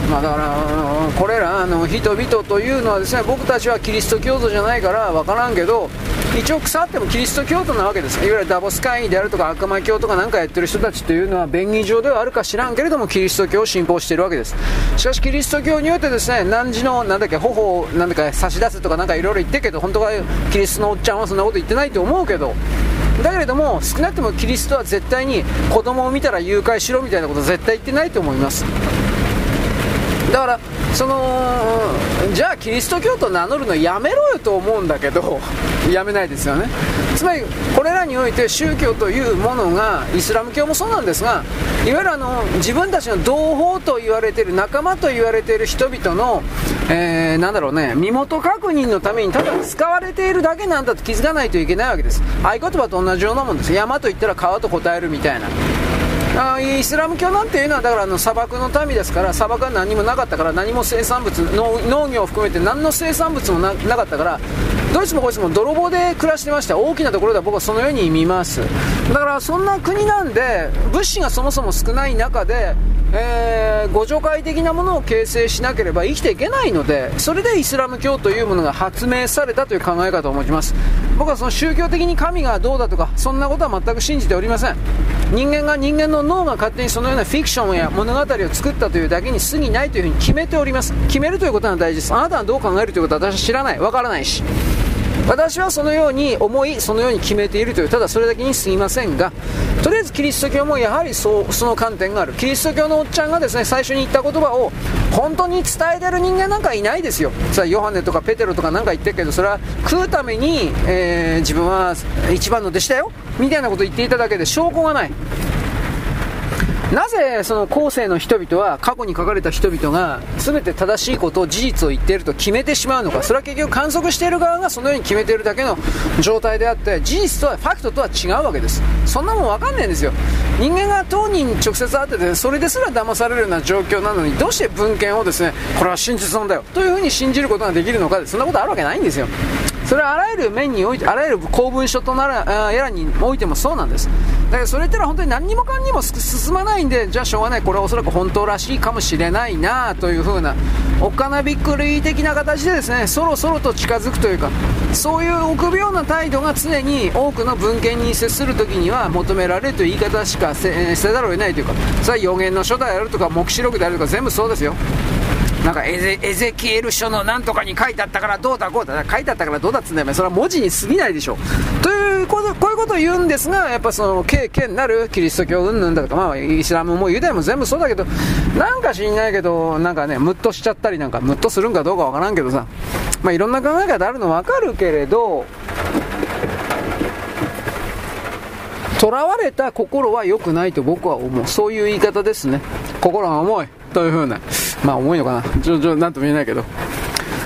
まあ、だからこれらの人々というのはですね僕たちはキリスト教徒じゃないから分からんけど一応腐ってもキリスト教徒なわけです。いわゆるダボス会議であるとか悪魔教とかなんかやってる人たちというのは便宜上ではあるか知らんけれどもキリスト教を信奉しているわけです。しかしキリスト教においてですね何時のなんだっけ頬をなんだか差し出すとかなんかいろいろ言ってるけど本当はキリストのおっちゃんはそんなこと言ってないと思うけど。だけれども少なくともキリストは絶対に子供を見たら誘拐しろみたいなこと絶対言ってないと思います。だからそのじゃあキリスト教徒名乗るのやめろよと思うんだけどやめないですよね。つまりこれらにおいて宗教というものがイスラム教もそうなんですがいわゆるあの自分たちの同胞と言われている仲間と言われている人々の、えー、なんだろうね身元確認のためにただ使われているだけなんだと気づかないといけないわけです。合言葉と同じようなもんです。山と言ったら川と答えるみたいな。あイスラム教なんていうのはだからあの砂漠の民ですから砂漠は何もなかったから何も生産物農業を含めて何の生産物もなかったからどいつもこいつも泥棒で暮らしてました。大きなところでは僕はそのように見ます。だからそんな国なんで物資がそもそも少ない中でえー、互助会的なものを形成しなければ生きていけないのでそれでイスラム教というものが発明されたという考え方を持ちます。僕はその宗教的に神がどうだとかそんなことは全く信じておりません。人間が人間の脳が勝手にそのようなフィクションや物語を作ったというだけに過ぎないというふうに決めております。決めるということが大事です。あなたはどう考えるということは私は知らない。わからないし。私はそのように思いそのように決めているというただそれだけにすぎませんがとりあえずキリスト教もやはりそうその観点がある。キリスト教のおっちゃんがですね最初に言った言葉を本当に伝えてる人間なんかいないですよ。さヨハネとかペテロとかなんか言ってるけどそれは食うために、えー、自分は一番の弟子だよ。みたいなこと言っていただけで証拠がない。なぜその後世の人々は過去に書かれた人々が全て正しいことを事実を言っていると決めてしまうのかそれは結局観測している側がそのように決めているだけの状態であって事実とはファクトとは違うわけです。そんなもん分かんないんですよ。人間が当人に直接会っててそれですら騙されるような状況なのにどうして文献をですねこれは真実なんだよというふうに信じることができるのかそんなことあるわけないんですよ。それはあらゆる面においてあらゆる公文書とならやらにおいてもそうなんです。だからそれってのは本当に何にもかんにも進まないんでじゃあしょうがない。これはおそらく本当らしいかもしれないなというふうなおっかなびっくり的な形でですねそろそろと近づくというかそういう臆病な態度が常に多くの文献に接するときには求められるという言い方しかせせざるを得ないというかそれは予言の書であるとか黙示録であるとか全部そうですよ。なんかエゼエゼキエル書のなんとかに書いてあったからどうだこうだ書いてあったからどうだっつうんだよそれは文字に過ぎないでしょ。ということこういうことを言うんですがやっぱその経験なるキリスト教云々だとか、まあ、イスラムもユダヤも全部そうだけどなんか知んないけどなんかねムッとしちゃったりなんかムッとするんかどうかわからんけどさ。まあいろんな考え方あるのわかるけれど囚われた心は良くないと僕は思う。そういう言い方ですね。心が重い。というふうなまあ重いのかなちょちょなんとも言えないけど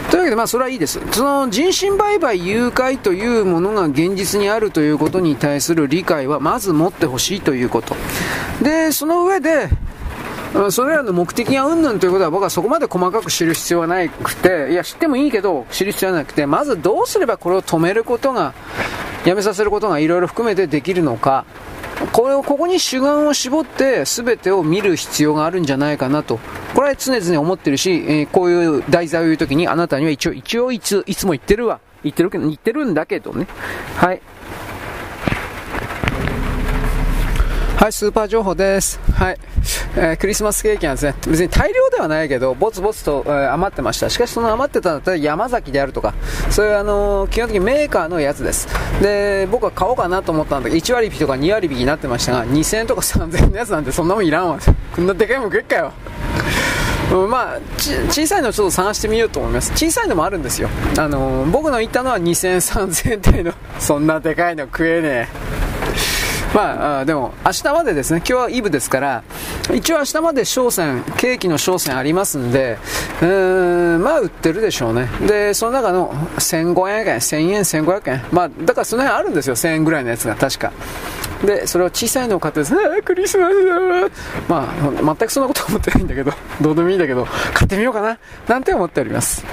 というわけで、まあ、それはいいです。その人身売買、誘拐というものが現実にあるということに対する理解は、まず持ってほしいということ。で、その上で、それらの目的がうんぬんということは僕はそこまで細かく知る必要はなくて、いや、知ってもいいけど、知る必要はなくて、まずどうすればこれを止めることが、やめさせることがいろいろ含めてできるのか、これをここに主眼を絞って全てを見る必要があるんじゃないかなと。これは常々思ってるし、えー、こういう題材を言う時にあなたには一応一応いついつも言ってるわ。言ってるけど言ってるんだけどね。はい。はい、スーパー情報です。はい。えー、クリスマスケーキはですね、別に大量ではないけど、ぼつぼつと、えー、余ってました。しかしその余ってたのは山崎であるとか、そういうあのー、基本的にメーカーのやつです。で、僕は買おうかなと思ったんだけど、1割引きとか2割引きになってましたが、2000円とか3000円のやつなんてそんなもんいらんわ。こんなでかいもん食っかよ。うん、まあ、小さいのをちょっと探してみようと思います。小さいのもあるんですよ。あのー、僕の言ったのは2000、3000円程度。そんなでかいの食えねえ。まあ、でも、明日までですね、今日はイブですから、一応明日まで商戦、ケーキの商戦ありますんで、うーん、まあ売ってるでしょうね。で、その中の1500円、1000円、1500円。まあ、だからその辺あるんですよ、1000円ぐらいのやつが、確か。で、それを小さいのを買ってですね、クリスマスだ。まあ、全くそんなこと思ってないんだけど、どうでもいいんだけど、買ってみようかな、なんて思っております。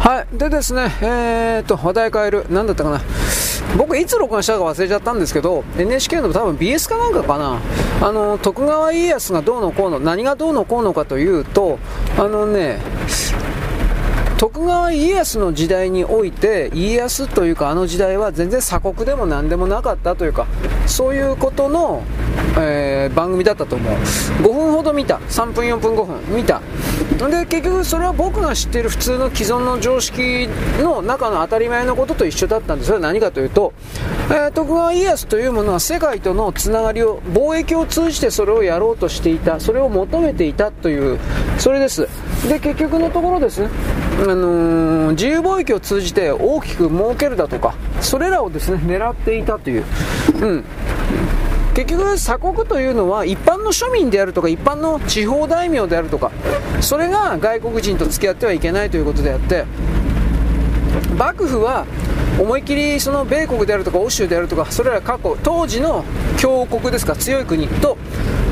はい。でですね、えーと、話題変える。何だったかな。僕いつ録画したか忘れちゃったんですけど NHK の多分 BS かなんかかな。あの徳川家康がどうのこうの何がどうのこうのかというとあのね徳川家康の時代において家康というかあの時代は全然鎖国でも何でもなかったというかそういうことのえー、番組だったと思う。5分ほど見た。3分4分5分見た。で結局それは僕が知っている普通の既存の常識の中の当たり前のことと一緒だったんです。それは何かというと、えー、徳川家康というものは世界とのつながりを貿易を通じてそれをやろうとしていた。それを求めていたというそれです。で結局のところですね、あのー、自由貿易を通じて大きく儲けるだとかそれらをですね 狙っていたという、うん、結局鎖国というのは一般の庶民であるとか一般の地方大名であるとかそれが外国人と付き合ってはいけないということであって幕府は思いっきりその米国であるとか欧州であるとかそれら過去当時の強国ですか強い国と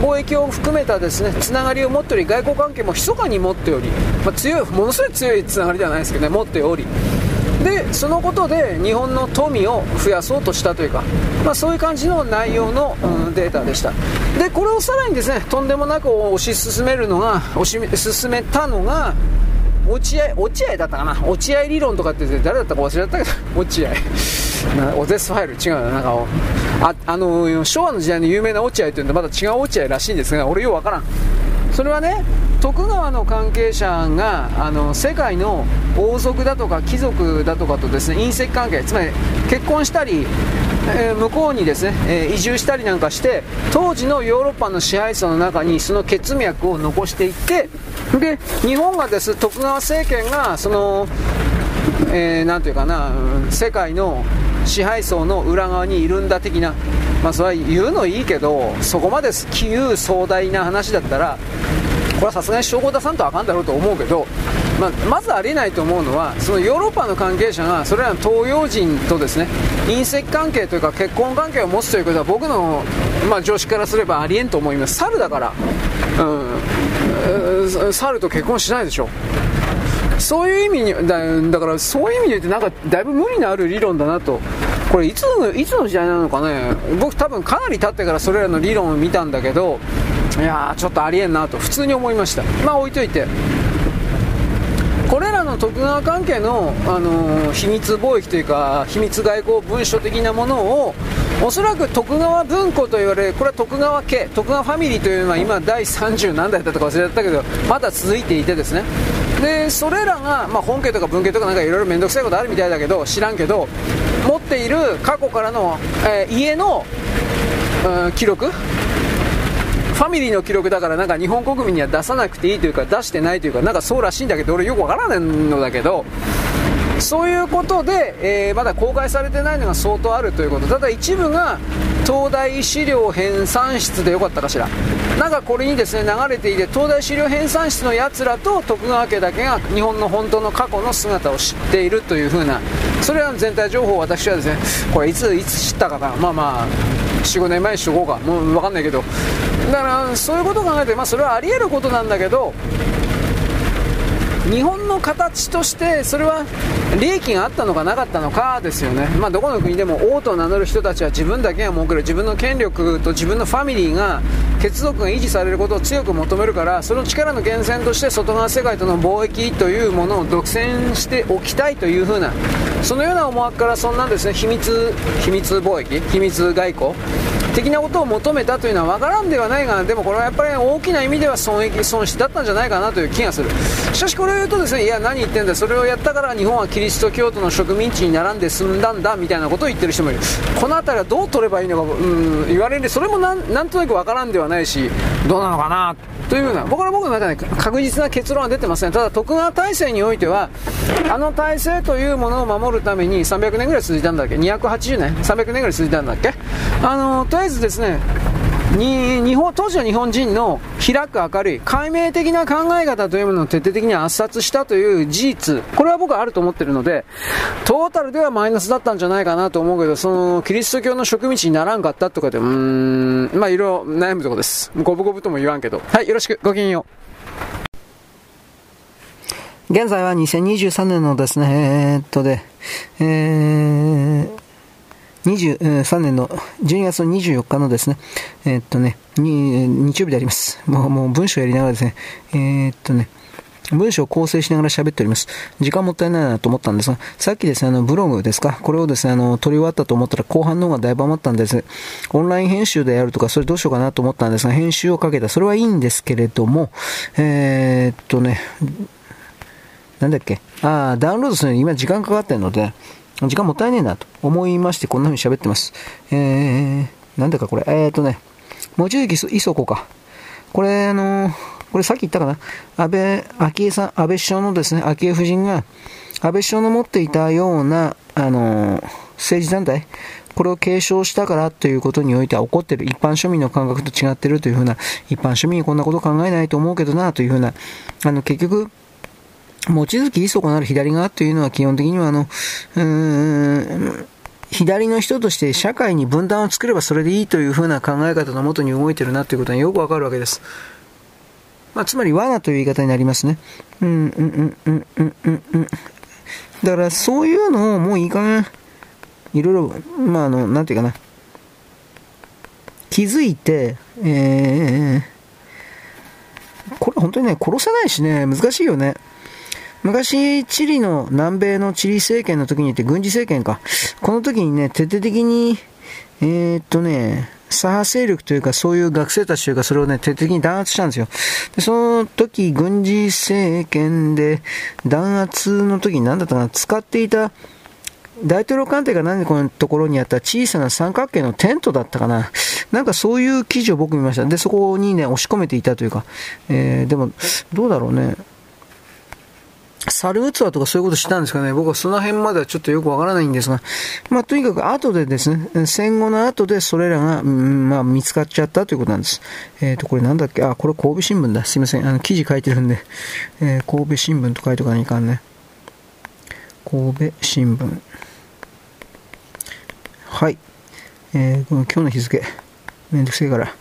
貿易を含めたですねつながりを持っており外交関係も密かに持っており、まあ、強いものすごい強いつながりではないですけどね持っており。でそのことで日本の富を増やそうとしたというか、まあ、そういう感じの内容の、うん、データでした。でこれをさらにですねとんでもなく推し進めるのが推し進めたのが落合落合だったかな？落合理論とかって誰だったか忘れちゃったけど 落合。オゼスファイル？違うななんかああの昭和の時代の有名な落合っていうのはまだ違う落合らしいんですが俺ようわからん。それはね徳川の関係者があの世界の王族だとか貴族だとかとですね隕石関係つまり結婚したり、えー、向こうにですね、えー、移住したりなんかして当時のヨーロッパの支配層の中にその血脈を残していってで日本がです徳川政権がそのえー、ていうかな世界の支配層の裏側にいるんだ的なまあそれは言うのいいけどそこまで杞憂壮大な話だったらこれはさすがに証拠出さんとあかんだろうと思うけど、まあ、まずありえないと思うのはそのヨーロッパの関係者がそれらの東洋人とですね隕石関係というか結婚関係を持つということは僕の、まあ、常識からすればありえんと思います。猿だから、うん、猿と結婚しないでしょ。そういう意味にだだからそういう意味で言うとなんかだいぶ無理のある理論だなと。これいつのいつの時代なのかね。僕多分かなり経ってからそれらの理論を見たんだけどいやーちょっとありえんなと普通に思いました。まあ置いといて。の徳川関係の、あのー、秘密貿易というか秘密外交文書的なものをおそらく徳川文庫と言われるこれは徳川家徳川ファミリーというのは今第30何代だったか忘れちゃったけどまだ続いていてですね。でそれらが、まあ、本家とか文家とかなんかいろいろ面倒くさいことあるみたいだけど知らんけど持っている過去からの、えー、家の、うん、記録ファミリーの記録だからなんか日本国民には出さなくていいというか出してないというかなんかそうらしいんだけど俺よくわからないのだけどそういうことで、えー、まだ公開されてないのが相当あるということ。ただ一部が東大資料編纂室でよかったかしら。なんかこれにですね流れていて東大資料編纂室のやつらと徳川家だけが日本の本当の過去の姿を知っているという風なそれらの全体情報を私はですねこれいついつ知ったかな。まあまあ45年前にしとこうか。もう分かんないけど。だからそういうことを考えて、まあ、それはあり得ることなんだけど日本の形としてそれは利益があったのかなかったのかですよね、まあ、どこの国でも王と名乗る人たちは自分だけが儲ける自分の権力と自分のファミリーが血族が維持されることを強く求めるからその力の源泉として外側世界との貿易というものを独占しておきたいというふうなそのような思惑からそんなですね。秘密秘密貿易秘密外交的なことを求めたというのは分からんではないがでもこれはやっぱり大きな意味では損益損失だったんじゃないかなという気がする。しかしこれを言うとですねいや何言ってんだそれをやったから日本はキリスト教徒の植民地に並んで済んだんだみたいなことを言ってる人もいる。この辺りはどう取ればいいのか、うん、言われる。んでそれもなんとなく分からんではないしどうなのかなというような僕は僕の中で確実な結論は出てません。ただ徳川体制においてはあの体制というものを守るために300年ぐらい続いたんだっけ？280年？300年ぐらい続いたんだっけ？あのとりあえずですねに日本当時の日本人の開く明るい解明的な考え方というものを徹底的に圧殺したという事実。これは僕はあると思ってるのでトータルではマイナスだったんじゃないかなと思うけどそのキリスト教の植民地にならんかったとかでうーんまあいろいろ悩むところです。五分五分とも言わんけど。はいよろしく。ごきげんよう。現在は2023年のですね、えー、っとで、えー、23年の12月の24日のですね、えー、っとね、日曜日であります。もうもう文章やりながらですね、えー、っとね、文章を構成しながら喋っております。時間もったいないなと思ったんですが、さっきですね、あの、ブログですか、これをですね、あの、取り終わったと思ったら後半の方がだいぶ余ったんです。オンライン編集でやるとか、それどうしようかなと思ったんですが、編集をかけた。それはいいんですけれども、えー、っとね、なんだっけ、ああ、ダウンロードするのに今時間かかってるので、時間もったいねえなと思いまして、こんな風に喋ってます。えー、なんだかこれ、えー、っとね、望月磯子か。これ、あのーこれさっき言ったかな、安倍昭恵さん、安倍首相のですね、昭恵夫人が、安倍首相の持っていたような、あのー、政治団体、これを継承したからということにおいては怒ってる。一般庶民の感覚と違ってるというふうな、一般庶民にこんなこと考えないと思うけどなというふうな、あの、結局、望月磯子なる左側というのは基本的にはあの、うーん、左の人として社会に分断を作ればそれでいいというふうな考え方のもとに動いてるなということはよくわかるわけです。まあ、つまり罠という言い方になりますね。うん、うん、うん、うん、うん、うん。だからそういうのをもういいかな。いろいろ、まあ、あの、なんていうかな。気づいて、えー、これ本当にね、殺せないしね、難しいよね。昔、チリの、南米のチリ政権の時にって軍事政権か。この時にね、徹底的に、えー、っとね、左派勢力というか、そういう学生たちというか、それをね、徹底的に弾圧したんですよ。で、その時、軍事政権で弾圧の時に何だったかな、使っていた大統領官邸が何でこのところにあった小さな三角形のテントだったかな。なんかそういう記事を僕見ました。で、そこにね、押し込めていたというか、えー、でも、どうだろうね。サルツアーとかそういうことしたんですかね。僕はその辺まではちょっとよくわからないんですが、まあとにかく後でですね、戦後の後でそれらが、うん、まあ見つかっちゃったということなんです。えっ、ー、と、これなんだっけ？あ、これ神戸新聞だ。すいません。あの、記事書いてるんで、えー、神戸新聞と書いてかないかんね。神戸新聞。はい。えー、この今日の日付。めんどくせえから。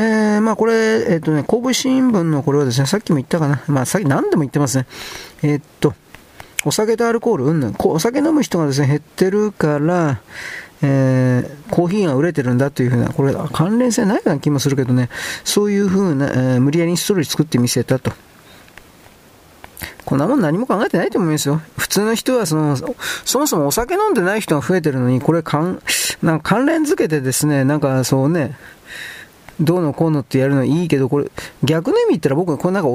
えー、まあこれ、えっ、ー、とね、神戸新聞のこれはですね、さっきも言ったかな。まあさっき何でも言ってますね。えっと、お酒とアルコール、うんぬん。お酒飲む人がですね、減ってるから、えー、コーヒーが売れてるんだというふうな、これ関連性ないような気もするけどね、そういうふうな、えー、無理やりにストーリー作ってみせたと。こんなもん何も考えてないと思いますよ。普通の人はその、そもそもお酒飲んでない人が増えてるのに、これ関、なんか関連づけてですね、なんかそうね、どうのこうのってやるのいいけど、これ、逆の意味言ったら僕、これなんか、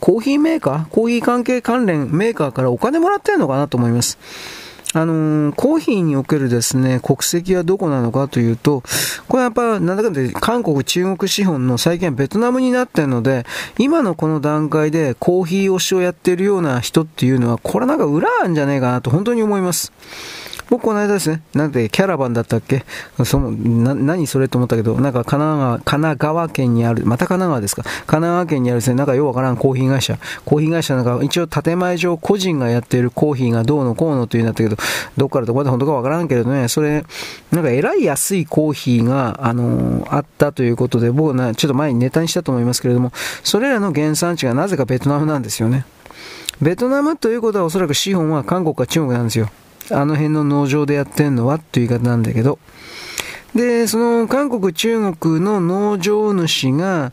コーヒーメーカー？コーヒー関係関連メーカーからお金もらってるのかなと思います。あのー、コーヒーにおけるですね、国籍はどこなのかというと、これやっぱ、なんだかんだ韓国、中国資本の最近はベトナムになってるので、今のこの段階でコーヒー推しをやってるような人っていうのは、これなんか裏あるんじゃないかなと本当に思います。僕この間ですね、なんでキャラバンだったっけ？そのな何それと思ったけど、なんか神奈川神奈川県にある、また神奈川ですか？神奈川県にあるですね、なんかようわからんコーヒー会社。コーヒー会社なんか一応建前上個人がやっているコーヒーがどうのこうのというなったけど、どっからどこまで本当かわからんけどね、それ、なんかえらい安いコーヒーが、あのー、あったということで、僕な、ちょっと前にネタにしたと思いますけれども、それらの原産地がなぜかベトナムなんですよね。ベトナムということはおそらく資本は韓国か中国なんですよ。あの辺の農場でやってんのはっていう言い方なんだけど、で、その韓国、中国の農場主が、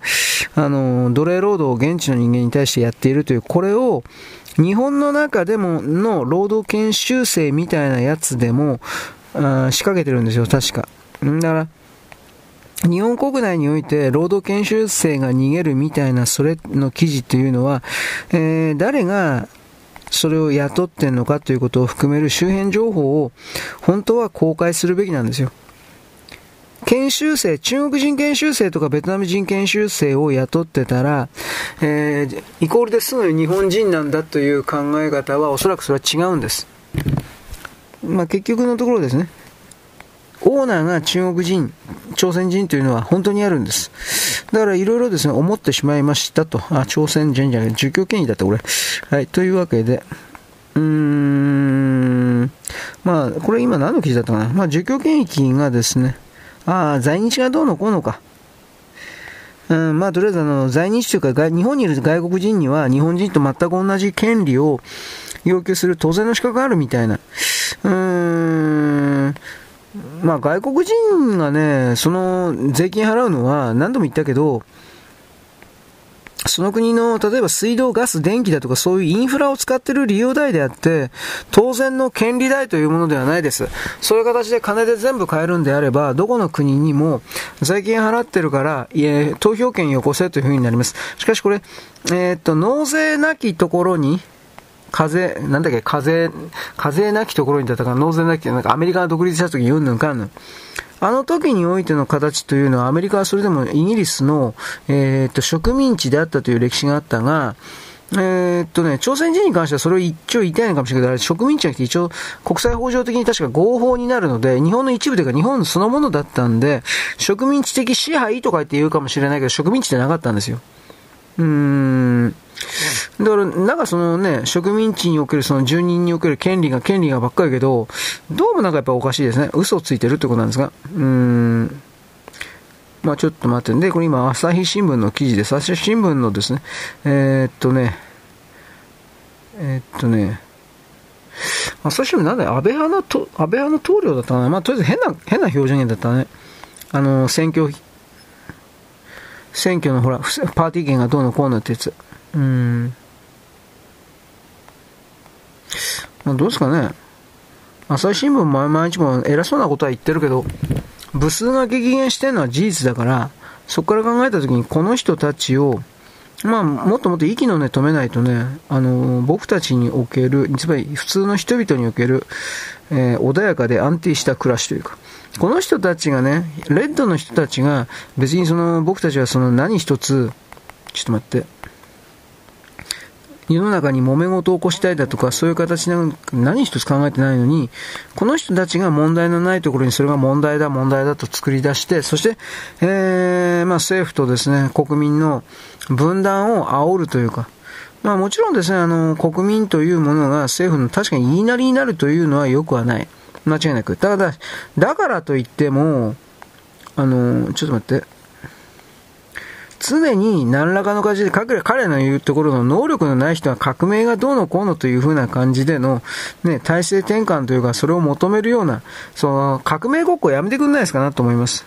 あの、奴隷労働を現地の人間に対してやっているという、これを、日本の中でもの労働研修生みたいなやつでも、あ仕掛けてるんですよ、確か。だから、日本国内において労働研修生が逃げるみたいなそれの記事というのは、えー、誰がそれを雇ってんのかということを含める周辺情報を本当は公開するべきなんですよ。研修生、中国人研修生とかベトナム人研修生を雇ってたら、えー、イコールですぐ日本人なんだという考え方はおそらくそれは違うんです。まあ、結局のところですね。オーナーが中国人、朝鮮人というのは本当にあるんです。だからいろいろですね、思ってしまいましたと。あ、朝鮮人じゃない、儒教権威だったこれ。はい、というわけで、うーん、まあ、これ今何の記事だったかな。まあ、儒教権益がですね、ああ、在日がどうのこうのか。うん、まあ、とりあえずあの、在日というか、日本にいる外国人には日本人と全く同じ権利を要求する当然の資格があるみたいな。うーん、まあ外国人がね、その税金払うのは何度も言ったけど、その国の、例えば水道、ガス、電気だとかそういうインフラを使ってる利用代であって、当然の権利代というものではないです。そういう形で金で全部買えるんであれば、どこの国にも税金払ってるから、いえ、投票権よこせというふうになります。しかしこれ、えー、っと、納税なきところに、風、なんだっけ、風、風なきところにだったか納税なき、なんかアメリカが独立した時にうんぬんかんぬん。あの時においての形というのは、アメリカはそれでもイギリスの、えー、っと、植民地であったという歴史があったが、えー、っとね、朝鮮人に関してはそれを一応言いたいのかもしれないけど、植民地じゃなくて一応国際法上的に確か合法になるので、日本の一部というか日本そのものだったんで、植民地的支配とか言って言うかもしれないけど、植民地ってなかったんですよ。うーん。だから、なんかそのね、植民地におけるその住人における権利が、権利がばっかりけど、どうもなんかやっぱおかしいですね。嘘をついてるってことなんですが。うーん。まあちょっと待ってで、これ今、朝日新聞の記事で。朝日新聞のですね、えー、っとね、えー、っとね、朝日新聞なんだよ、安倍派の、安倍派の棟梁だったかな。まあとりあえず変な、変な表現だったね。あの、選挙、選挙のほら、パーティー券がどうのこうのってやつ。うん。まあ、どうですかね。朝日新聞毎日も偉そうなことは言ってるけど、部数が激減してるのは事実だから、そこから考えたときにこの人たちを、まあ、もっともっと息の根止めないとね、あの、僕たちにおける、つまり普通の人々における、えー、穏やかで安定した暮らしというか、この人たちがね、レッドの人たちが、別にその、僕たちはその何一つ、ちょっと待って、世の中に揉め事を起こしたいだとか、そういう形で何一つ考えてないのに、この人たちが問題のないところにそれが問題だ、問題だと作り出して、そして、えー、まあ政府とですね、国民の分断を煽るというか、まあもちろんですね、あの、国民というものが政府の確かに言いなりになるというのはよくはない。間違いなく。ただ、だからといっても、あの、ちょっと待って。常に何らかの形で彼彼の言うところの能力のない人は革命がどうのこうのというふうな感じでの、ね、体制転換というか、それを求めるような、その、革命ごっこやめてくんないですかなと思います。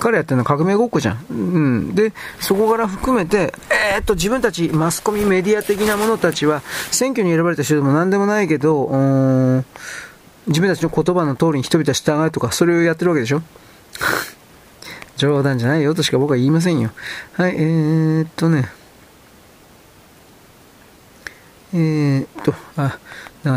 彼やってるのは革命ごっこじゃん。うん。で、そこから含めて、えー、っと、自分たち、マスコミメディア的な者たちは、選挙に選ばれた人でも何でもないけど、自分たちの言葉の通りに人々は従うとか、それをやってるわけでしょ？冗談じゃないよとしか僕は言いませんよ。はい、えー、っとね。えー、っと、あ、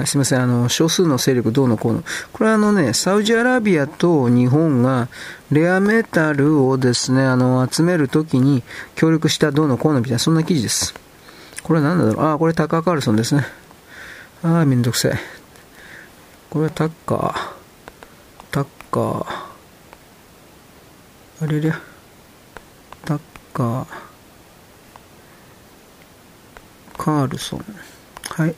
すみません、あの、少数の勢力どうのこうの。これはあのね、サウジアラビアと日本がレアメタルをですね、あの、集めるときに協力したどうのこうのみたいな、そんな記事です。これは何だろう？あ、これタカー・カールソンですね。ああ、めんどくさい。これはタッカー。タッカー。あれれタッカー、カールソン。はい。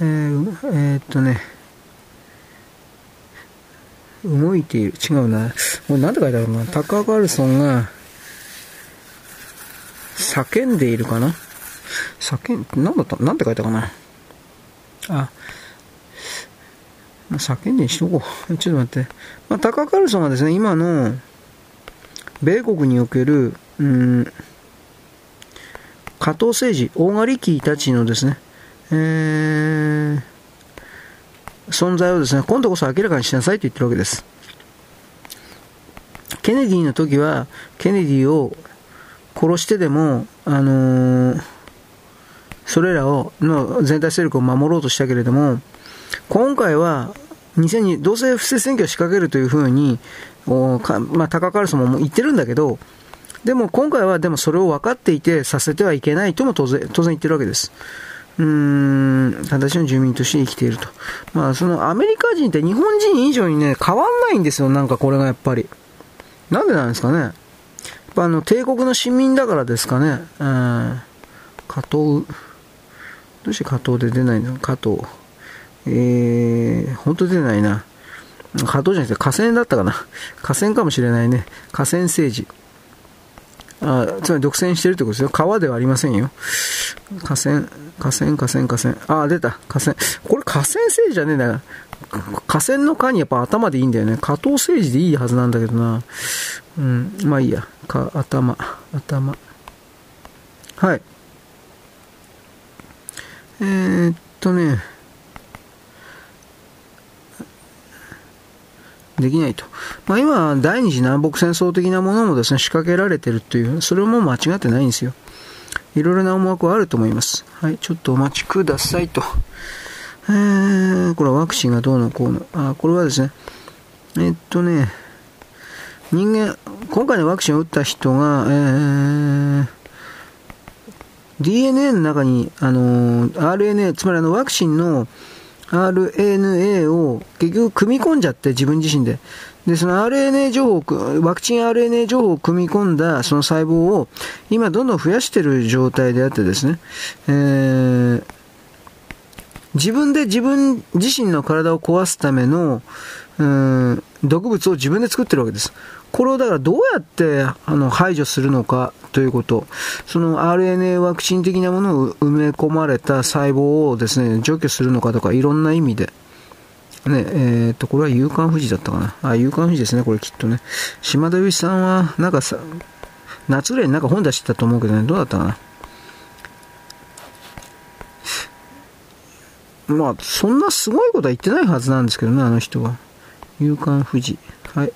えー、えー、っとね、動いている。違うな。もうなんて書いてあるのタッカー・カールソンが、叫んでいるかな？叫ん、なんだった？なんて書いたかな、あ、叫んでにしとこう。ちょっと待って。まあ、タカ・カルソンはですね、今の、米国における、うん、加藤政治、大狩キたちのですね、えー、存在をですね、今度こそ明らかにしなさいと言ってるわけです。ケネディの時は、ケネディを殺してでも、あのー、それらを、の全体勢力を守ろうとしたけれども、今回は、2002、どうせ不正選挙を仕掛けるというふうに、おかまあ、高カルソも言ってるんだけど、でも今回はでもそれを分かっていてさせてはいけないとも当然当然言ってるわけです。うーん、私の住民として生きていると。まあ、そのアメリカ人って日本人以上にね、変わんないんですよ、なんかこれがやっぱり。なんでなんですかね。やっぱあの、帝国の市民だからですかね。うん。加藤、どうして加藤で出ないの？加藤。えー、本当出ないな。加藤じゃなくて河川だったかな。河川かもしれないね。河川政治。あつまり独占してるってことですよ。川ではありませんよ。河川、河川、河川、河川。あ、出た。河川。これ河川政治じゃねえんだよ。河川の川にやっぱ頭でいいんだよね。加藤政治でいいはずなんだけどな。うん、まあいいや。か、頭、頭。はい。えー、っとね、できないと。まあ、今、第二次南北戦争的なものもですね、仕掛けられてるという、それも間違ってないんですよ。いろいろな思惑はあると思います。はい、ちょっとお待ちくださいと。えー、これはワクチンがどうのこうの。あ、これはですね、えっとね、人間、今回のワクチンを打った人が、えー、DNA の中に、あの RNA、つまりあのワクチンの RNA を結局組み込んじゃって自分自身で。で、その RNA 情報、ワクチン RNA 情報を組み込んだその細胞を今どんどん増やしてる状態であってですね、えー、自分で自分自身の体を壊すための、うん、毒物を自分で作ってるわけです。これをだからどうやってあの排除するのかということ、その RNA ワクチン的なものを埋め込まれた細胞をですね、除去するのかとかいろんな意味で。ね、えっ、と、これは夕刊富士だったかな。あ、夕刊富士ですね、これきっとね。島田由さんは、なんかさ、夏ぐらいになんか本出してたと思うけどね、どうだったかな。まあ、そんなすごいことは言ってないはずなんですけどね、あの人は。夕刊富士。はい。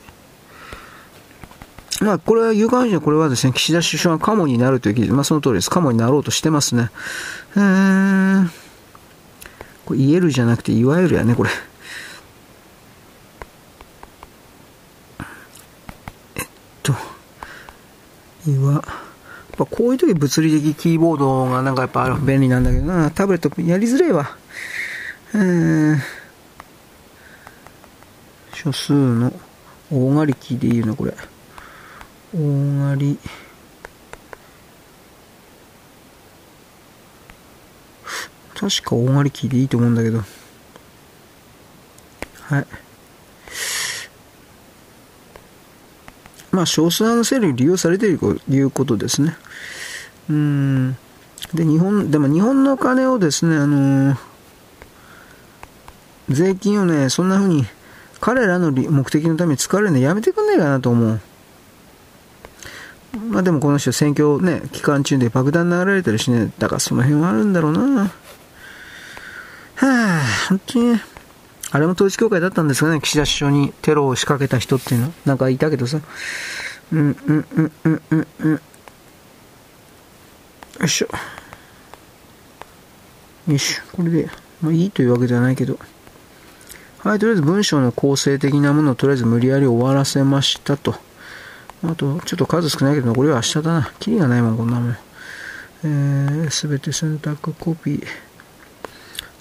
まあ、これは、有刊人はこれはですね、岸田首相がカモになるという記事、まあ、その通りです。カモになろうとしてますね。えー、これ言えるじゃなくて、いわゆるやね、これ。えっと、いわ、こういう時物理的キーボードがなんかやっぱ便利なんだけどな、タブレットやりづらいわ。えー、書数の大がりキーでいいの、これ。大狩り。確か大狩りキーでいいと思うんだけど。はい。まあ少数派のセル利用されているということですね。うん。で日本でも日本の金をですねあのー、税金をねそんな風に彼らの目的のために使われるのやめてくんないかなと思う。まあでもこの人選挙ね、期間中で爆弾流れてるしね、だからその辺はあるんだろうな。はぁ、本当にね、あれも統一教会だったんですがね、岸田首相にテロを仕掛けた人っていうのは、なんかいたけどさ。うん、うん、うん、うん、うん、うん。よいしょ。よしょ、これで、まあいいというわけではないけど。はい、とりあえず文章の構成的なものをとりあえず無理やり終わらせましたと。あと、ちょっと数少ないけど、これは明日だな。キリがないもん、こんなもん。えー、すべて選択コピー。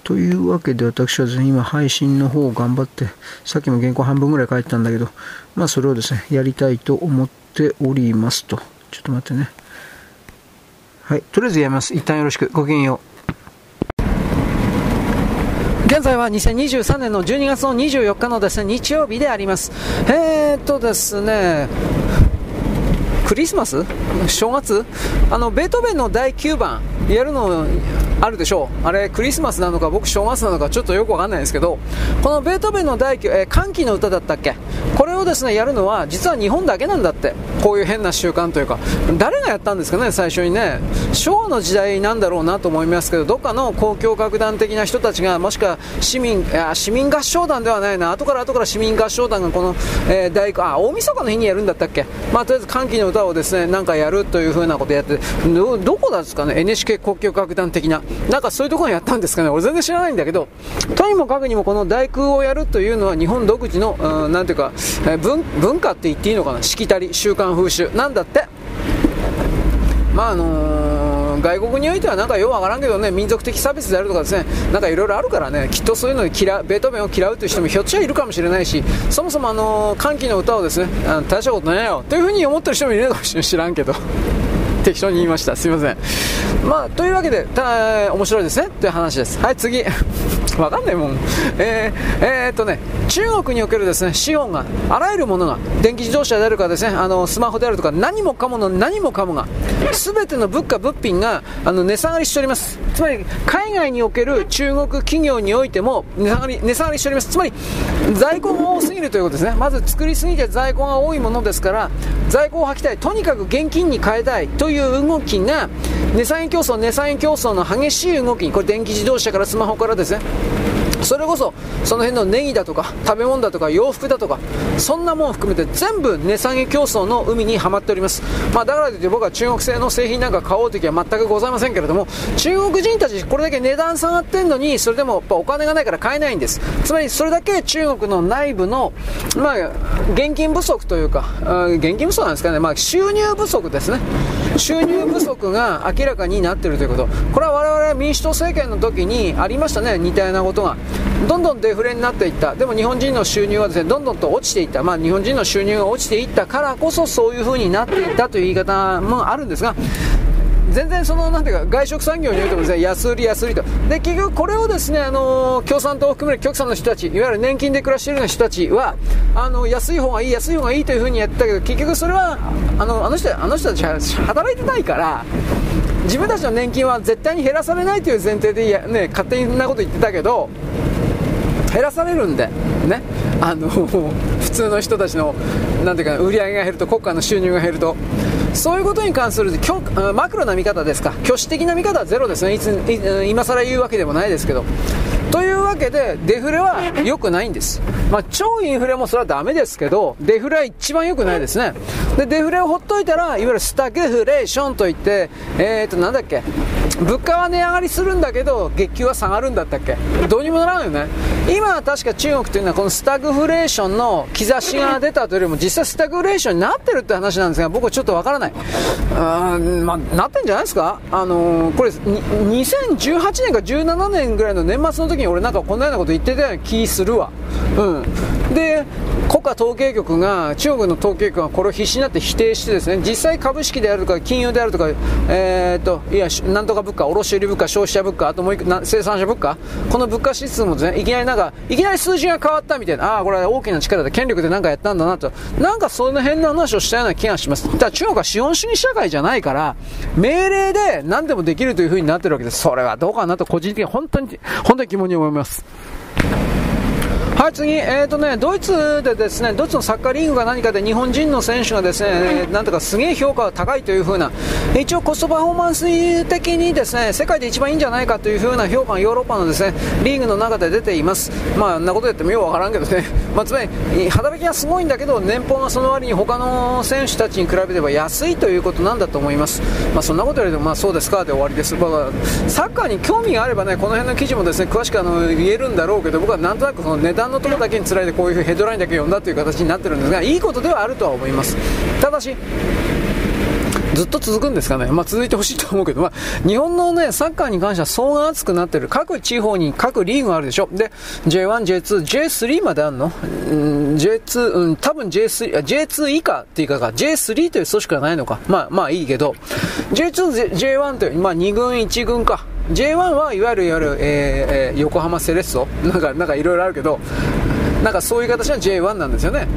というわけで私はですね、今配信の方を頑張って、さっきも原稿半分ぐらい書いてたんだけど、まあそれをですね、やりたいと思っておりますと。ちょっと待ってね。はい、とりあえずやめます。一旦よろしく。ごきげんよう。現在は2023年の12月の24日のですね、日曜日であります。えー、っとですね、クリスマス？正月？あの、ベートーベンの第9番、やるのあるでしょう。あれ、クリスマスなのか、僕正月なのか、ちょっとよくわかんないですけど、このベートーベンの第9、えー、歓喜の歌だったっけ？これをですね、やるのは、実は日本だけなんだって。こういう変な習慣というか、誰がやったんですかね、最初にね。昭和の時代なんだろうなと思いますけど、どっかの公共楽団的な人たちが、もしくは市民、いや市民合唱団ではないな、後から後から市民合唱団がこの、えー、大あ、大晦日の日にやるんだったっけ？まあ、とりあえず歓喜の歌をですね、なんかやるというふうなことやって、ど、どこなんですかね、NHK 国境楽団的な。なんかそういうところにやったんですかね。俺全然知らないんだけど、とにもかくにもこの大空をやるというのは日本独自の、う、んていうか、え、文文化って言っていいのかな。しきたり、習慣風習。なんだって。まああのー、外国においてはなんかようわからんけどね、民族的差別であるとかですね、なんかいろいろあるからね、きっとそういうのに嫌ベートーベンを嫌うという人もひょっとしたらいるかもしれないし、そもそもあの、歓喜の歌をですね、あ大したことないよ、というふうに思ってる人もいるのかもしれない知らんけど。適当に言いました。すいません。まあというわけでた面白いですね。という話です。はい次。わかんないもん。えー、えー、っとね中国におけるですね資本があらゆるものが電気自動車であるかですねあのスマホであるとか何もかもの何もかもが全ての物価物品があの値下がりしております。つまり海外における中国企業においても値下がり値下がりしております。つまり在庫が多すぎるということですね。まず作りすぎて在庫が多いものですから在庫を履きたい。とにかく現金に変えたいというう動きが値下げ競争、値下げ競争の激しい動き、これ電気自動車からスマホからですね、それこそその辺のネギだとか食べ物だとか洋服だとかそんなもん含めて全部値下げ競争の海にはまっております、まあ、だからといって僕は中国製の製品なんか買おうときは全くございませんけれども中国人たちこれだけ値段下がってんのにそれでもやっぱお金がないから買えないんです。つまりそれだけ中国の内部の、まあ、現金不足というか現金不足なんですかね、まあ、収入不足ですね。収入不足が明らかになっているということ。これは我々民主党政権の時にありましたね。似たようなことが。どんどんデフレになっていった。でも日本人の収入はですねどんどんと落ちていった、まあ、日本人の収入が落ちていったからこそそういう風になっていったという言い方もあるんですが全然そのなんていうか外食産業においてもですね安売り安売りとで結局これをですねあの共産党を含める極左の人たちいわゆる年金で暮らしているような人たちはあの安い方がいい安い方がいいというふうにやったけど結局それはあのあの人あの人たちは働いてないから自分たちの年金は絶対に減らされないという前提でや、ね、勝手なこと言ってたけど減らされるんで、ね、あの普通の人たちのなんていうか売り上げが減ると国家の収入が減ると。そういうことに関するマクロな見方ですか。挙手的な見方はゼロですね。いつ今更言うわけでもないですけど。というわけで、デフレは良くないんです。まあ、超インフレもそれはダメですけど、デフレは一番良くないですね。で、デフレをほっといたら、いわゆるスタグフレーションといって、えーと、なんだっけ、物価は値上がりするんだけど、月給は下がるんだったっけどうにもならんよね。今は確か中国というのはこのスタグフレーションの兆しが出たというよりも、実際スタグフレーションになってるって話なんですが、僕はちょっとわからない。うん、まあ、なってんじゃないですか？あのー、これ、2018年か17年ぐらいの年末の時に俺なんかこんなようなこと言ってたような気するわ。うん。で、国家統計局が、中国の統計局がこれを必死になって否定してですね、実際株式であるとか、金融であるとか、えー、っと、いや、なんとか物価、卸売物価、消費者物価、あともう一個、生産者物価、この物価指数もですね、いきなりなんか、いきなり数字が変わったみたいな、ああ、これは大きな力で権力で何かやったんだなと、なんかその辺の話をしたような気がします。ただ中国は資本主義社会じゃないから、命令で何でもできるという風になってるわけです。それはどうかなと個人的に本当に、本当に疑問に思います。off. はい、次、えーとね、ドイツでですね、ドイツのサッカーリーグが何かで日本人の選手がですね、なんとかすげえ評価が高いという風な、一応コストパフォーマンス的にですね、世界で一番いいんじゃないかという風な評価がヨーロッパのですね、リーグの中で出ています。まあ、んなことやってもようわからんけどね、まあ、つまり、働きはすごいんだけど、年俸がその割に他の選手たちに比べれば安いということなんだと思います。まあ、そんなことよりも、まあ、そうですかで終わりです。まあ、サッカーに興味があればね、この辺の記事もですね、詳しくあの言えるんだろうけど、僕はなんとなくその値段のとこだけにつらいでこういうヘッドラインだけ読んだという形になってるんですがいいことではあるとは思います。ただしずっと続くんですかね、まあ、続いてほしいと思うけど、まあ、日本の、ね、サッカーに関しては層が厚くなってる、各地方に各リーグがあるでしょ、で J1、J2、J3 まであるの、うん、J2、うん、多分 J3 あ、J2 以下っていうか。J3 という組織はないのか、まあ、まあいいけど、J2、J1 という、まあ、2軍、1軍か、J1 はいわゆるいわゆる、えー、横浜セレッソなんか、なんかいろいろあるけど、なんかそういう形の J1 なんですよね。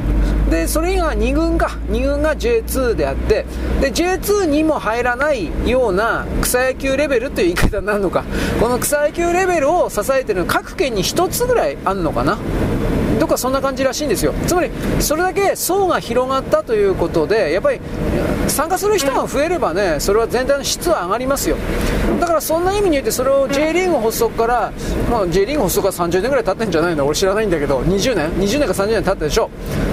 で、それ以外は2軍か、2軍が J2 であって、で、J2 にも入らないような草野球レベルという言い方になるのか、この草野球レベルを支えてるのは各県に1つぐらいあるのかな。どっかそんな感じらしいんですよ。つまりそれだけ層が広がったということでやっぱり参加する人が増えればねそれは全体の質は上がりますよ。だからそんな意味においてそれを J リーグ発足から、まあ、J リーグ発足から30年ぐらい経ってんじゃないの？俺知らないんだけど20年？20年か30年経ったでしょ？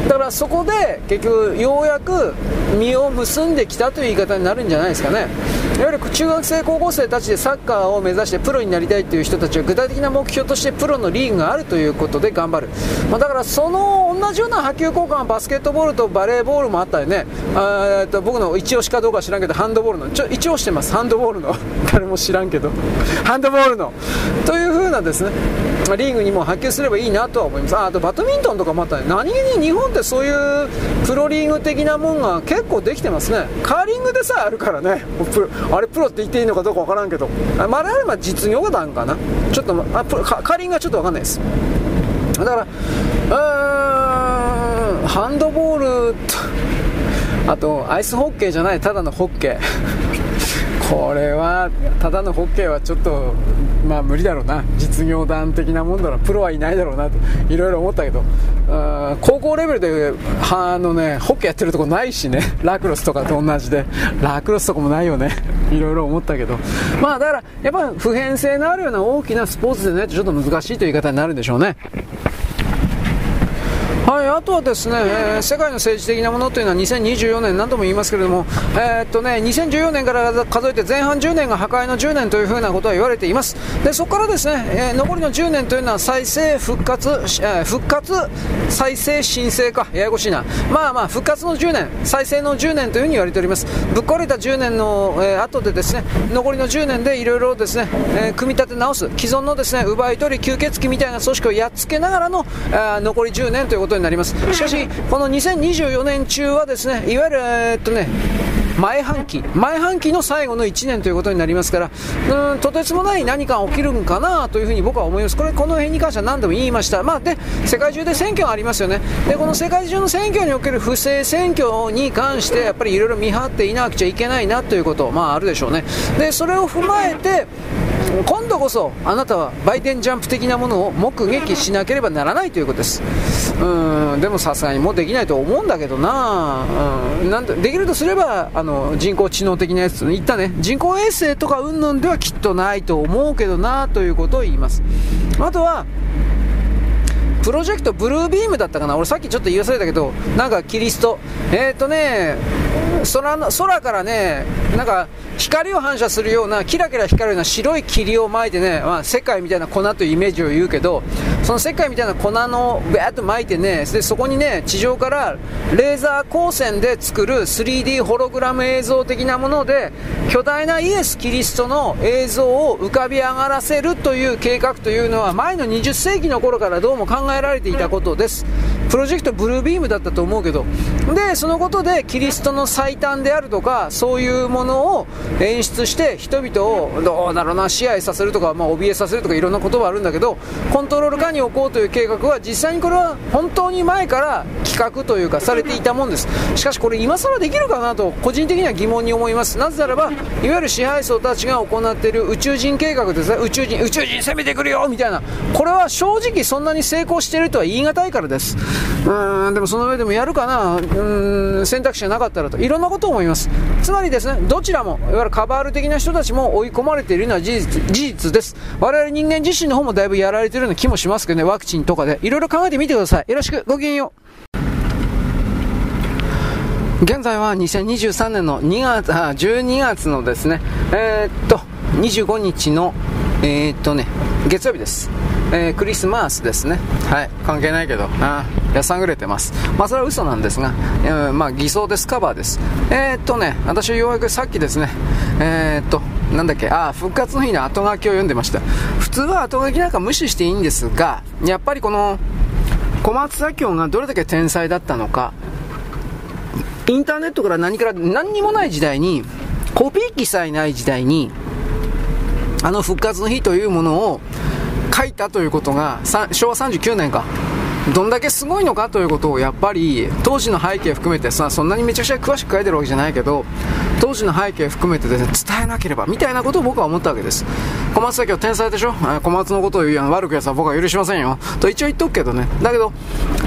だからそこで結局ようやく実を結んできたという言い方になるんじゃないですかね。いわゆる中学生高校生たちでサッカーを目指してプロになりたいという人たちは具体的な目標としてプロのリーグがあるということで頑張る、ま、だからその同じような波及効果がバスケットボールとバレーボールもあったよね。あと僕の一押しかどうか知らんけどハンドボールの。ちょ一応してます。ハンドボールの。誰も知らんけど。ハンドボールの。という風なですね。リーグにも波及すればいいなとは思います。ああとバドミントンとかもあったね。何気に日本ってそういうプロリーグ的なもんが結構できてますね。カーリングでさえあるからね。あれプロって言っていいのかどうかわからんけど。あまだあれば実業団かな。ちょっとあカーリングはちょっとわかんないです。だからーん。ハンドボール。とあとアイスホッケーじゃないただのホッケー。これはただのホッケーはちょっとまあ無理だろうな。実業団的なもんだろう。プロはいないだろうなといろいろ思ったけど。高校レベルであのねホッケーやってるとこないしね。ラクロスとかと同じで。ラクロスとかもないよね。いろいろ思ったけど。まあだからやっぱ普遍性のあるような大きなスポーツでねちょっと難しいという言い方になるんでしょうね。はい、あとはですね、えー、世界の政治的なものというのは2024年、何度も言いますけれども、えー、っとね、2014年から数えて前半10年が破壊の10年というふうなことは言われています。で、そこからですね、えー、残りの10年というのは再生、復活、え復活、再生、申請か、ややこしいな。まあまあ、復活の10年、再生の10年というふうに言われております。ぶっ壊れた10年の、えー、後でですね、残りの10年でいろいろですね、え組み立て直す、既存のですね、奪い取り、吸血鬼みたいな組織をやっつけながらの、え残り10年ということにになります。しかし、この2024年中はですね、いわゆる、え、っとね、前半期、前半期の最後の1年ということになりますから、うん、とてつもない何か起きるんかなというふうに僕は思います。これ、この辺に関しては何度も言いました。まあ、で、世界中で選挙がありますよね。で、この世界中の選挙における不正選挙に関して、やっぱりいろいろ見張っていなくちゃいけないなということ、まあ、あるでしょうね。で、それを踏まえて、今度こそあなたはバイデンジャンプ的なものを目撃しなければならないということです。うんでもさすがにもうできないと思うんだけどな、うん、なんできるとすればあの人工知能的なやつ言ったね。人工衛星とかうんぬんではきっとないと思うけどなということを言います。あとはプロジェクトブルービームだったかな。俺さっきちょっと言い忘れたけどなんかキリスト。えっ、ー、とね空の空からねなんか光を反射するようなキラキラ光るような白い霧をまいてね、まあ、世界みたいな粉というイメージを言うけどその世界みたいな粉のベーッと巻いてねでそこにね地上からレーザー光線で作る 3D ホログラム映像的なもので巨大なイエス・キリストの映像を浮かび上がらせるという計画というのは前の20世紀の頃からどうも考えられていたことです。プロジェクトブルービームだったと思うけど。でそのことでキリストの最短であるとかそういうものを演出して人々をどうだろうな支配させるとか、まあ、怯えさせるとかいろんな言葉あるんだけどコントロール下に置こうという計画は実際にこれは本当に前から企画というかされていたもんです。しかしこれ今更できるかなと個人的には疑問に思います。なぜならばいわゆる支配層たちが行っている宇宙人計画ですね。宇宙人宇宙人攻めてくるよみたいな。これは正直そんなに成功しているとは言い難いからです。うんでもその上でもやるかな。うん選択肢がなかったらと。いろんなことを思います。つまりですねどちらもいわゆるカバール的な人たちも追い込まれているのは事実事実です。我々人間自身の方もだいぶやられているような気もしますけどねワクチンとかで。いろいろ考えてみてください。よろしく。ごきげんよう。現在は2023年の2月、あ、12月のですね、えー、っと、25日の、えー、っとね、月曜日です。えー、クリスマスですね。はい。関係ないけど、あやさぐれてます。まあ、それは嘘なんですが、えー、まあ、偽装です、カバーです。えー、っとね、私ようやくさっきですね、えー、っと、なんだっけ、あ、復活の日の後書きを読んでました。普通は後書きなんか無視していいんですが、やっぱりこの、小松左京がどれだけ天才だったのか、インターネットから何から何にもない時代に、コピー機さえない時代に、あの復活の日というものを書いたということが、昭和39年か。どんだけすごいのかということをやっぱり当時の背景含めてさそんなにめちゃくちゃ詳しく書いてるわけじゃないけど当時の背景含めてですね伝えなければみたいなことを僕は思ったわけです。小松崎は天才でしょ？小松のことを言うやん。悪くやつは僕は許しませんよ。と一応言っとくけどね。だけど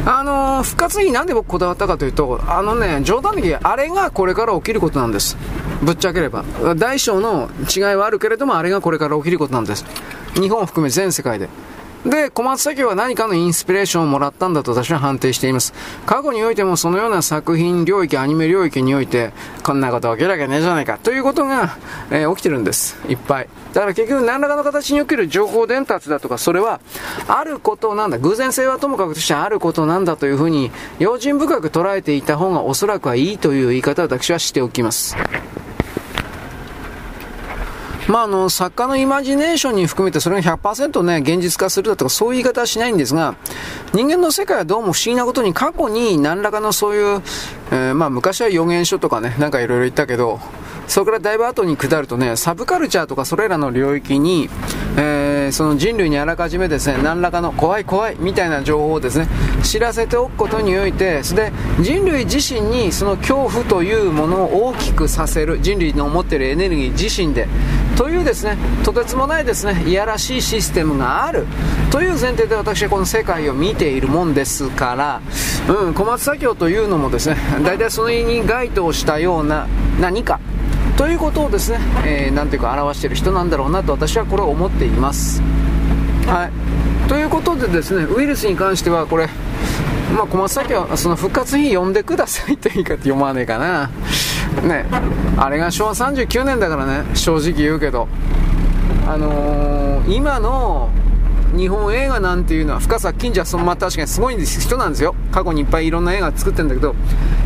あのー、復活になんで僕こだわったかというとあのね冗談的にあれがこれから起きることなんです。ぶっちゃければ。大小の違いはあるけれどもあれがこれから起きることなんです。日本を含め全世界でで、小松左京は何かのインスピレーションをもらったんだと私は判定しています。過去においてもそのような作品領域、アニメ領域において、こんなこと起きるわけねえじゃないか、ということが、えー、起きてるんです。いっぱい。だから結局何らかの形における情報伝達だとか、それは、あることなんだ。偶然性はともかくとしてあることなんだというふうに、用心深く捉えていた方がおそらくはいいという言い方を私はしておきます。まあ、あの、作家のイマジネーションに含めてそれが100%ね、現実化するだとかそういう言い方はしないんですが、人間の世界はどうも不思議なことに過去に何らかのそういう、えー、まあ昔は予言書とかね、なんかいろいろ言ったけど、それからだいぶ後に下るとね、サブカルチャーとかそれらの領域に、えー、その人類にあらかじめですね、何らかの怖い怖いみたいな情報をですね、知らせておくことにおいて、それで、人類自身にその恐怖というものを大きくさせる、人類の持っているエネルギー自身で、というですね、とてつもないですね、いやらしいシステムがある、という前提で私はこの世界を見ているもんですから、うん、小松左京というのもですね、大体その意に該当したような何か、ということをですね、えー、ていうか表している人なんだろうなと私はこれを思っています。はい。ということでですね、ウイルスに関してはこれ、まあ、小松崎はその復活日読んでくださいという言い方読まねえかな。ね、あれが昭和39年だからね、正直言うけど。あのー、今の日本映画なんていうのは深作金次はその、まあ、確かにすごい人なんですよ過去にいっぱいいろんな映画作ってるんだけど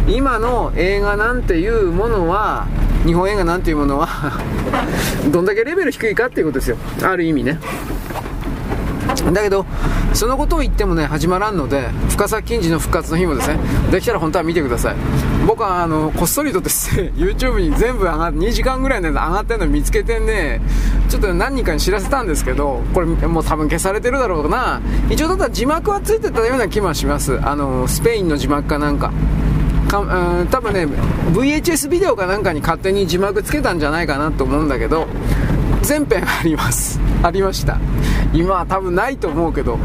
今の映画なんていうものは日本映画なんていうものは どんだけレベル低いかっていうことですよある意味ねだけど、そのことを言ってもね、始まらんので、深作金次の復活の日もですね、できたら本当は見てください。僕は、あの、こっそりとですね、YouTube に全部上が、2時間ぐらいの上がってるの見つけてね、ちょっと何人かに知らせたんですけど、これもう多分消されてるだろうな。一応ただ字幕はついてたような気もします。あの、スペインの字幕かなんか。かうん、多分ね VHS ビデオかなんかに勝手に字幕つけたんじゃないかなと思うんだけど全編あります。ありました。今は多分ないと思うけど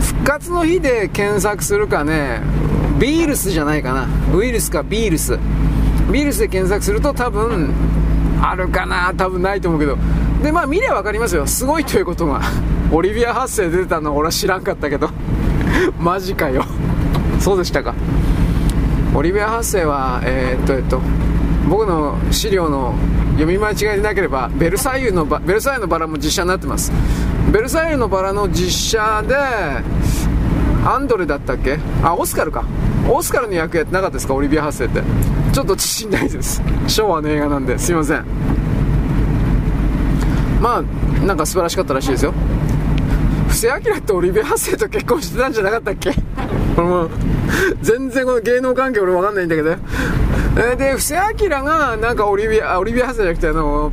復活の日で検索するかねビールスじゃないかな。ウイルスかビールス。ビールスで検索すると多分あるかな。多分ないと思うけど。でまあ見れば分かりますよ。すごいということが。オリビア発生出てたの俺は知らんかったけど。マジかよ。そうでしたか。オリビア発生はえー、っとえっと僕の資料の読み間違いでなければベルサイユのベルサイユのバラも実写になってます。ベルサイユのバラの実写でアンドレだったっけ？あオスカルか。オスカルの役やってなかったですか？オリビア発生って。ちょっと自信ないです。昭和の映画なんで。すいません。まあなんか素晴らしかったらしいですよ。布施明ってオリビア発生と結婚してたんじゃなかったっけ？これも全然この芸能関係俺分かんないんだけど。え、で布施明がなんかオリビアオリビア発じゃなくてあの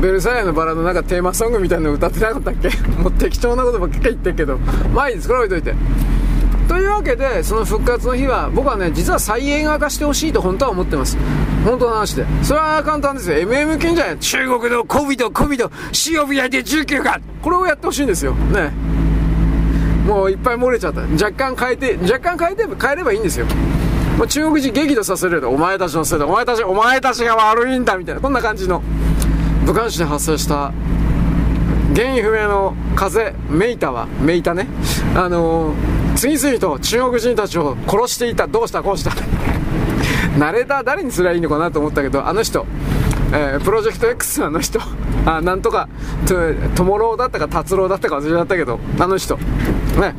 ベルサイユのバラのなんかテーマソングみたいなの歌ってなかったっけ？もう適当なことばっかり言ってるけど。まあいいです。これ置いといて。というわけでその復活の日は僕はね実は再映画化してほしいと本当は思ってます。本当の話で。それは簡単ですよ。MM 金じゃない。中国の COVID COVID 死を見ないで19が。これをやってほしいんですよ。ね。もういっぱい漏れちゃった。若干変えて若干変えて変えればいいんですよ。もう中国人激怒させるよお前たちのせいだ。お前たちお前たちが悪いんだみたいな。こんな感じの武漢市で発生した原因不明の風メイタはメイタね。あのー、次々と中国人たちを殺していた。どうしたこうした。ナレーター誰にすりゃいいのかなと思ったけどあの人えー、プロジェクト X あの人 あなんとかトモローだったか達郎だったか忘れちゃったけどあの人ね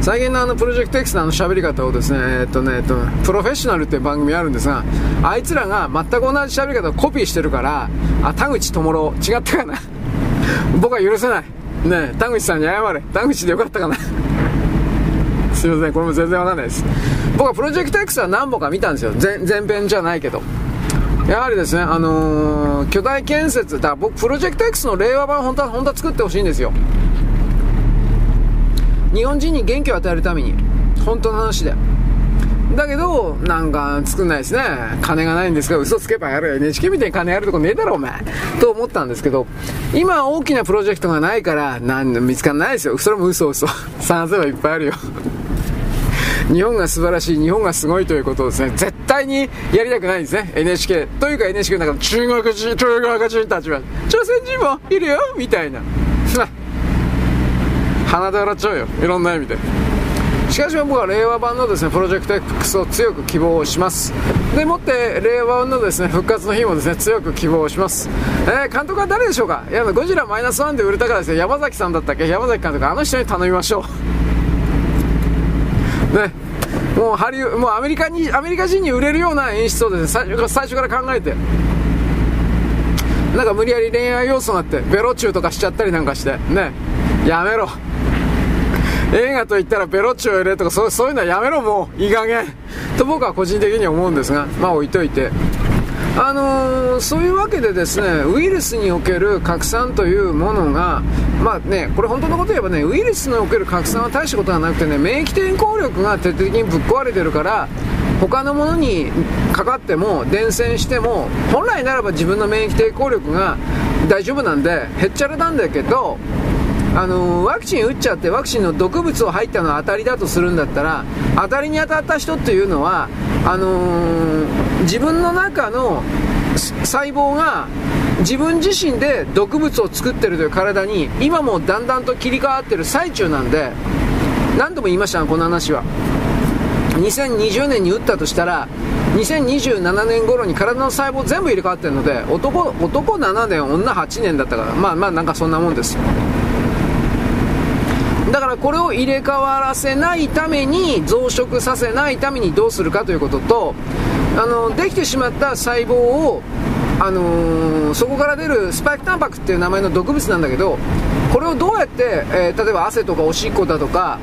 最近のあのプロジェクト X のあの喋り方をですね、えっとね、えっと、プロフェッショナルっていう番組あるんですが、あいつらが全く同じ喋り方をコピーしてるから、あ、田口智郎、違ったかな？僕は許せない。ね田口さんに謝れ。田口でよかったかな？すいません、これも全然わかんないです。僕はプロジェクト X は何本か見たんですよ。前前編じゃないけど。やはりですね、あのー、巨大建設、だ僕、プロジェクト X の令和版、本当は、本当は作ってほしいんですよ。日本人に元気を与えるために本当の話でだけど、なんか作んないですね。金がないんですが、嘘つけばやる。NHK みたいに金やるとこねえだろ、お前。と思ったんですけど、今大きなプロジェクトがないから、なん見つかんないですよ。それも嘘嘘。探せばいっぱいあるよ。日本が素晴らしい、日本がすごいということをですね、絶対にやりたくないんですね。NHK。というか NHK の中の中国人、中国人たちは、朝鮮人もいるよみたいな。鼻で笑っちゃうよいろんな意味でしかし僕は令和版のですねプロジェクト X を強く希望しますでもって令和版のですね復活の日もですね強く希望します、えー、監督は誰でしょうか？いやゴジラマイナスワンで売れたからですね山崎さんだったっけ？山崎監督あの人に頼みましょうね。もうハリウもうアメリカにアメリカ人に売れるような演出をですね最初最初から考えて。なんか無理やり恋愛要素があってベロチューとかしちゃったりなんかしてね。やめろ。映画といったらベロチューを入れとかそうそういうのはやめろもう。いい加減。と僕は個人的には思うんですがまあ置いといて。あのー、そういうわけでですねウイルスにおける拡散というものが、まあね、これ本当のこと言えばねウイルスにおける拡散は大したことがなくてね免疫抵抗力が徹底的にぶっ壊れてるから他のものにかかっても伝染しても本来ならば自分の免疫抵抗力が大丈夫なんでへっちゃらなんだけどあのワクチン打っちゃってワクチンの毒物を入ったのは当たりだとするんだったら当たりに当たった人っていうのはあのー、自分の中の細胞が自分自身で毒物を作ってるという体に今もだんだんと切り替わってる最中なんで何度も言いましたこの話は。2020年に打ったとしたら2027年頃に体の細胞全部入れ替わってるので男男7年女8年だったからまあまあなんかそんなもんですよ。だからこれを入れ替わらせないために増殖させないためにどうするかということとあのできてしまった細胞をあのー、そこから出るスパイクタンパクっていう名前の毒物なんだけどこれをどうやって、えー、例えば汗とかおしっこだとか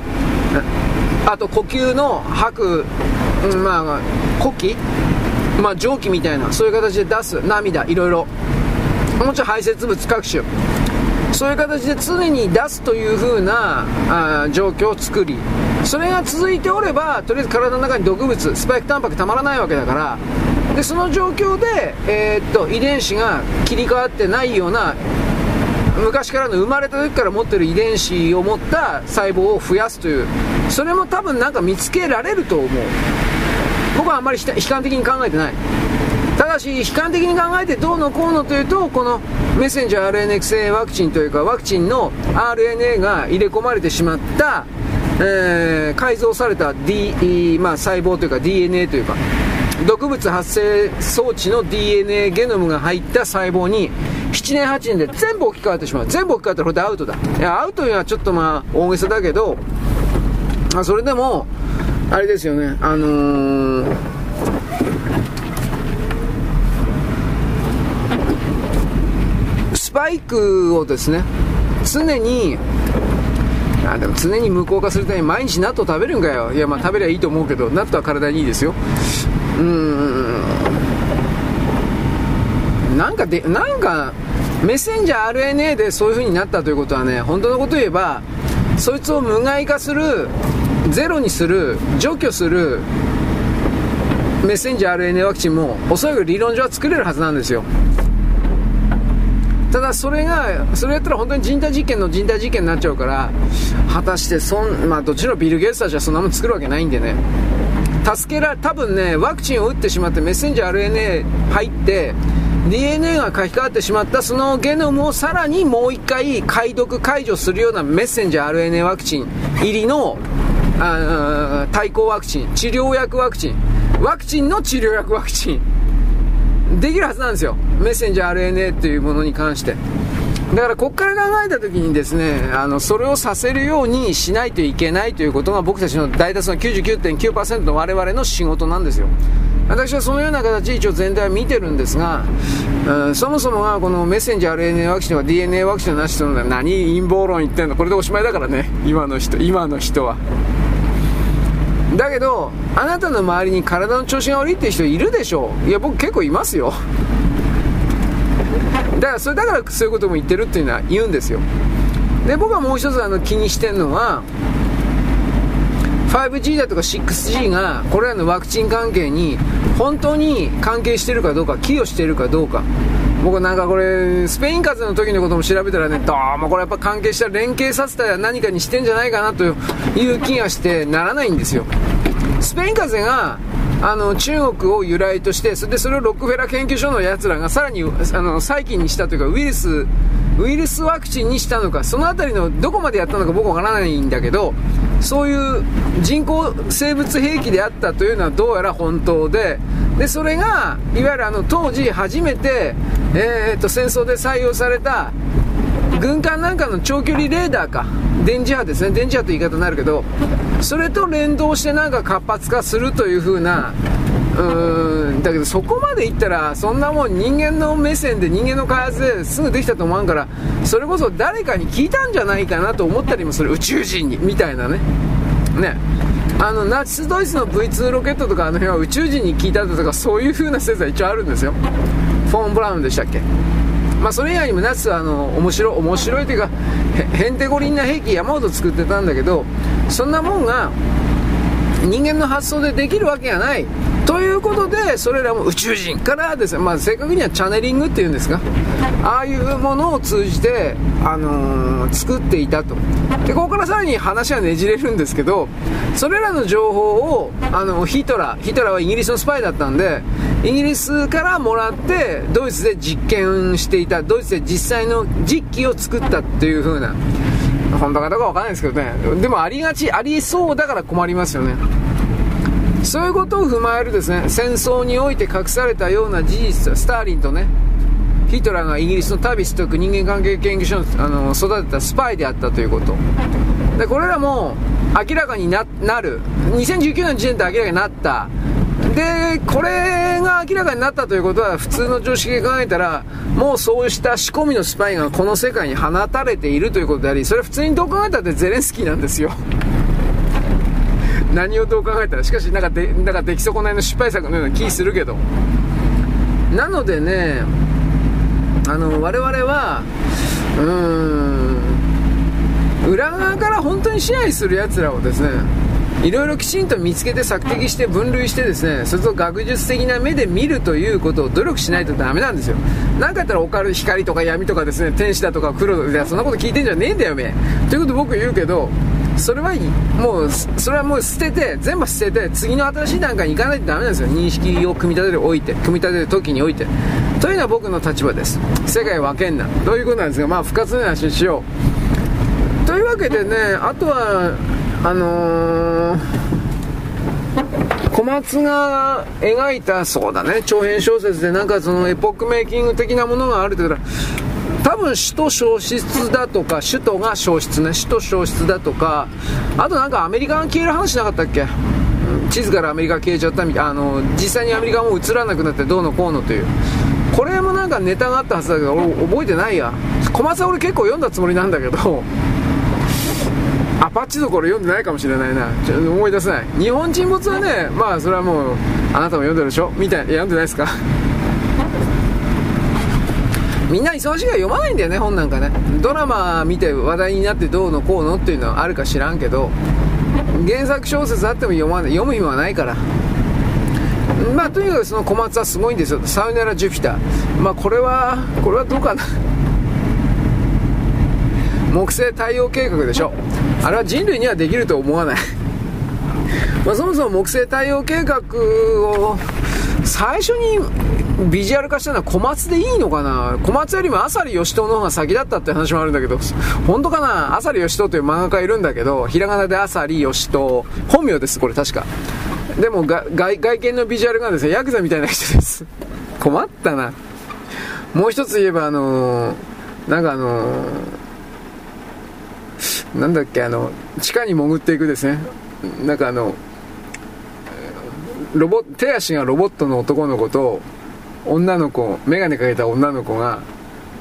あと呼吸の吐く、うん、まあ呼気、まあ、蒸気みたいなそういう形で出す涙いろいろ。もちろん排泄物各種。そういう形で常に出すという風なあ状況を作りそれが続いておればとりあえず体の中に毒物スパイクタンパクたまらないわけだからでその状況で、えー、っと遺伝子が切り替わってないような昔からの生まれた時から持ってる遺伝子を持った細胞を増やすというそれも多分なんか見つけられると思う。僕はあんまり悲観的に考えてない。だし悲観的に考えてどうのこうのというとこのメッセンジャー RNA 性ワクチンというかワクチンの RNA が入れ込まれてしまった、えー、改造された、D まあ、細胞というか DNA というか毒物発生装置の DNA ゲノムが入った細胞に7年8年で全部置き換わってしまう。全部置き換わったらこれでアウトだ。いやアウトにはちょっとまあ大げさだけど、まあ、それでもあれですよね。あのーイクをですね常にあでも常に無効化するために毎日納豆食べるんかよ。いやまあ食べりゃいいと思うけど納豆は体にいいですよ。うーん。なんかでなんかメッセンジャー RNA でそういう風になったということはね本当のこと言えばそいつを無害化するゼロにする除去するメッセンジャー RNA ワクチンもおそらく理論上は作れるはずなんですよ。ただそれがそれやったら本当に人体実験の人体実験になっちゃうから果たしてそん、まあ、どっちのビル・ゲイツたちはそんなもん作るわけないんでね。助けられ多分ねワクチンを打ってしまってメッセンジャー RNA 入って DNA が書き換わってしまったそのゲノムをさらにもう一回解読解除するようなメッセンジャー RNA ワクチン入りのあ対抗ワクチン治療薬ワクチンワクチンの治療薬ワクチンできるはずなんですよ。メッセンジャー RNA っていうものに関して。だから、こっから考えたときにですね、あの、それをさせるようにしないといけないということが僕たちの大多数の99.9%の我々の仕事なんですよ。私はそのような形で一応全体は見てるんですが、うん、そもそもがこのメッセンジャー RNA ワクチンとか DNA ワクチンの話するのは何陰謀論言ってんの？これでおしまいだからね、今の人、今の人は。だけどあなたの周りに体の調子が悪いっていう人いるでしょいや僕結構いますよ。だからそれだからそういうことも言ってるっていうのは言うんですよ。で僕はもう一つあの気にしてるのは 5G だとか 6G がこれらのワクチン関係に本当に関係してるかどうか寄与してるかどうか。僕なんかこれスペイン風邪の時のことも調べたらねどうもこれやっぱ関係した連携させたら何かにしてんじゃないかなという気がしてならないんですよ。スペイン風邪があの中国を由来としてそれでそれをロックフェラー研究所のやつらがさらにあの細菌にしたというかウイルスウイルスワクチンにしたのかその辺りのどこまでやったのか僕わからないんだけどそういう人工生物兵器であったというのはどうやら本当ででそれがいわゆるあの当時初めて、えー、っと戦争で採用された軍艦なんかの長距離レーダーか。電磁波ですね。電磁波という言い方になるけどそれと連動してなんか活発化するという風なうーんだけどそこまでいったらそんなもん人間の目線で人間の開発ですぐできたと思うからそれこそ誰かに聞いたんじゃないかなと思ったりもする。宇宙人に。みたいなね。ね。あのナチスドイツの V2 ロケットとかあの辺は宇宙人に聞いたとかそういう風な説は一応あるんですよ。フォン・ブラウンでしたっけ？まあそれ以外にもナチスはあの面白面白いというかへんてこりんな兵器山ほど作ってたんだけどそんなもんが人間の発想でできるわけがない。ということで、それらも宇宙人からですね、まあ、正確にはチャネリングっていうんですか、ああいうものを通じて、あのー、作っていたと。で、ここからさらに話はねじれるんですけど、それらの情報を、あの、ヒトラー、ヒトラーはイギリスのスパイだったんで、イギリスからもらって、ドイツで実験していた、ドイツで実際の実機を作ったっていう風な、本当かどうかわかんないですけどね。でもありがち、ありそうだから困りますよね。そういうことを踏まえるですね、戦争において隠されたような事実、スターリンとね、ヒトラーがイギリスのタビスという人間関係研究所のあの育てたスパイであったということ。で、これらも明らかになる。2019年の時点で明らかになった。で、これが明らかになったということは、普通の常識で考えたら、もうそうした仕込みのスパイがこの世界に放たれているということであり、それは普通にどう考えたってゼレンスキーなんですよ。何をどう考えたらしかしなんかでなんか出来損ないの失敗作のような気するけど。なのでねあの我々はうーん裏側から本当に支配するやつらをですねいろいろきちんと見つけて索敵して分類してですねそれと学術的な目で見るということを努力しないとダメなんですよ。何かやったらオカル光とか闇とかですね天使だとか黒だそんなこと聞いてんじゃねえんだよめということ僕言うけどそれはもうそれはもう捨てて全部捨てて次の新しい段階に行かないとダメなんですよ。認識を組み立てるおいて組み立てる時において。というのは僕の立場です。世界分けんな。どういうことなんですがまあ不活な話にしよう。というわけでねあとはあのー、小松が描いたそうだね長編小説でなんかそのエポックメイキング的なものがあるって言ったら多分首都消失だとか、首都が消失ね、首都消失だとか、あとなんかアメリカが消える話なかったっけ？地図からアメリカ消えちゃったみたいあの実際にアメリカも映らなくなってどうのこうのという。これもなんかネタがあったはずだけど俺覚えてないや。小松は俺結構読んだつもりなんだけどアパッチどころ読んでないかもしれないな。ちょ思い出せない。日本沈没はねまあそれはもうあなたも読んでるでしょ？みたいな読んでないですか？みんな忙しいから読まないんだよね、本なんかね。ドラマ見て話題になってどうのこうのっていうのはあるか知らんけど、原作小説あっても読まない、読む暇はないから。まあ、とにかくその小松はすごいんですよ。サウネラ・ジュピター。まあ、これは、これはどうかな。木星太陽計画でしょ。あれは人類にはできると思わない。まあ、そもそも木星太陽計画を最初にビジュアル化したのは小松でいいのかな？小松よりも浅利義人の方が先だったって話もあるんだけど、本当かな？浅利義人という漫画家いるんだけど、ひらがなで浅利義人、本名です、これ確か。でも外、外見のビジュアルがですね、ヤクザみたいな人です。困ったな。もう一つ言えば、あのー、なんかあのー、なんだっけ、あの、地下に潜っていくですね。なんかあの、ロボ手足がロボットの男の子と女の子眼鏡かけた女の子が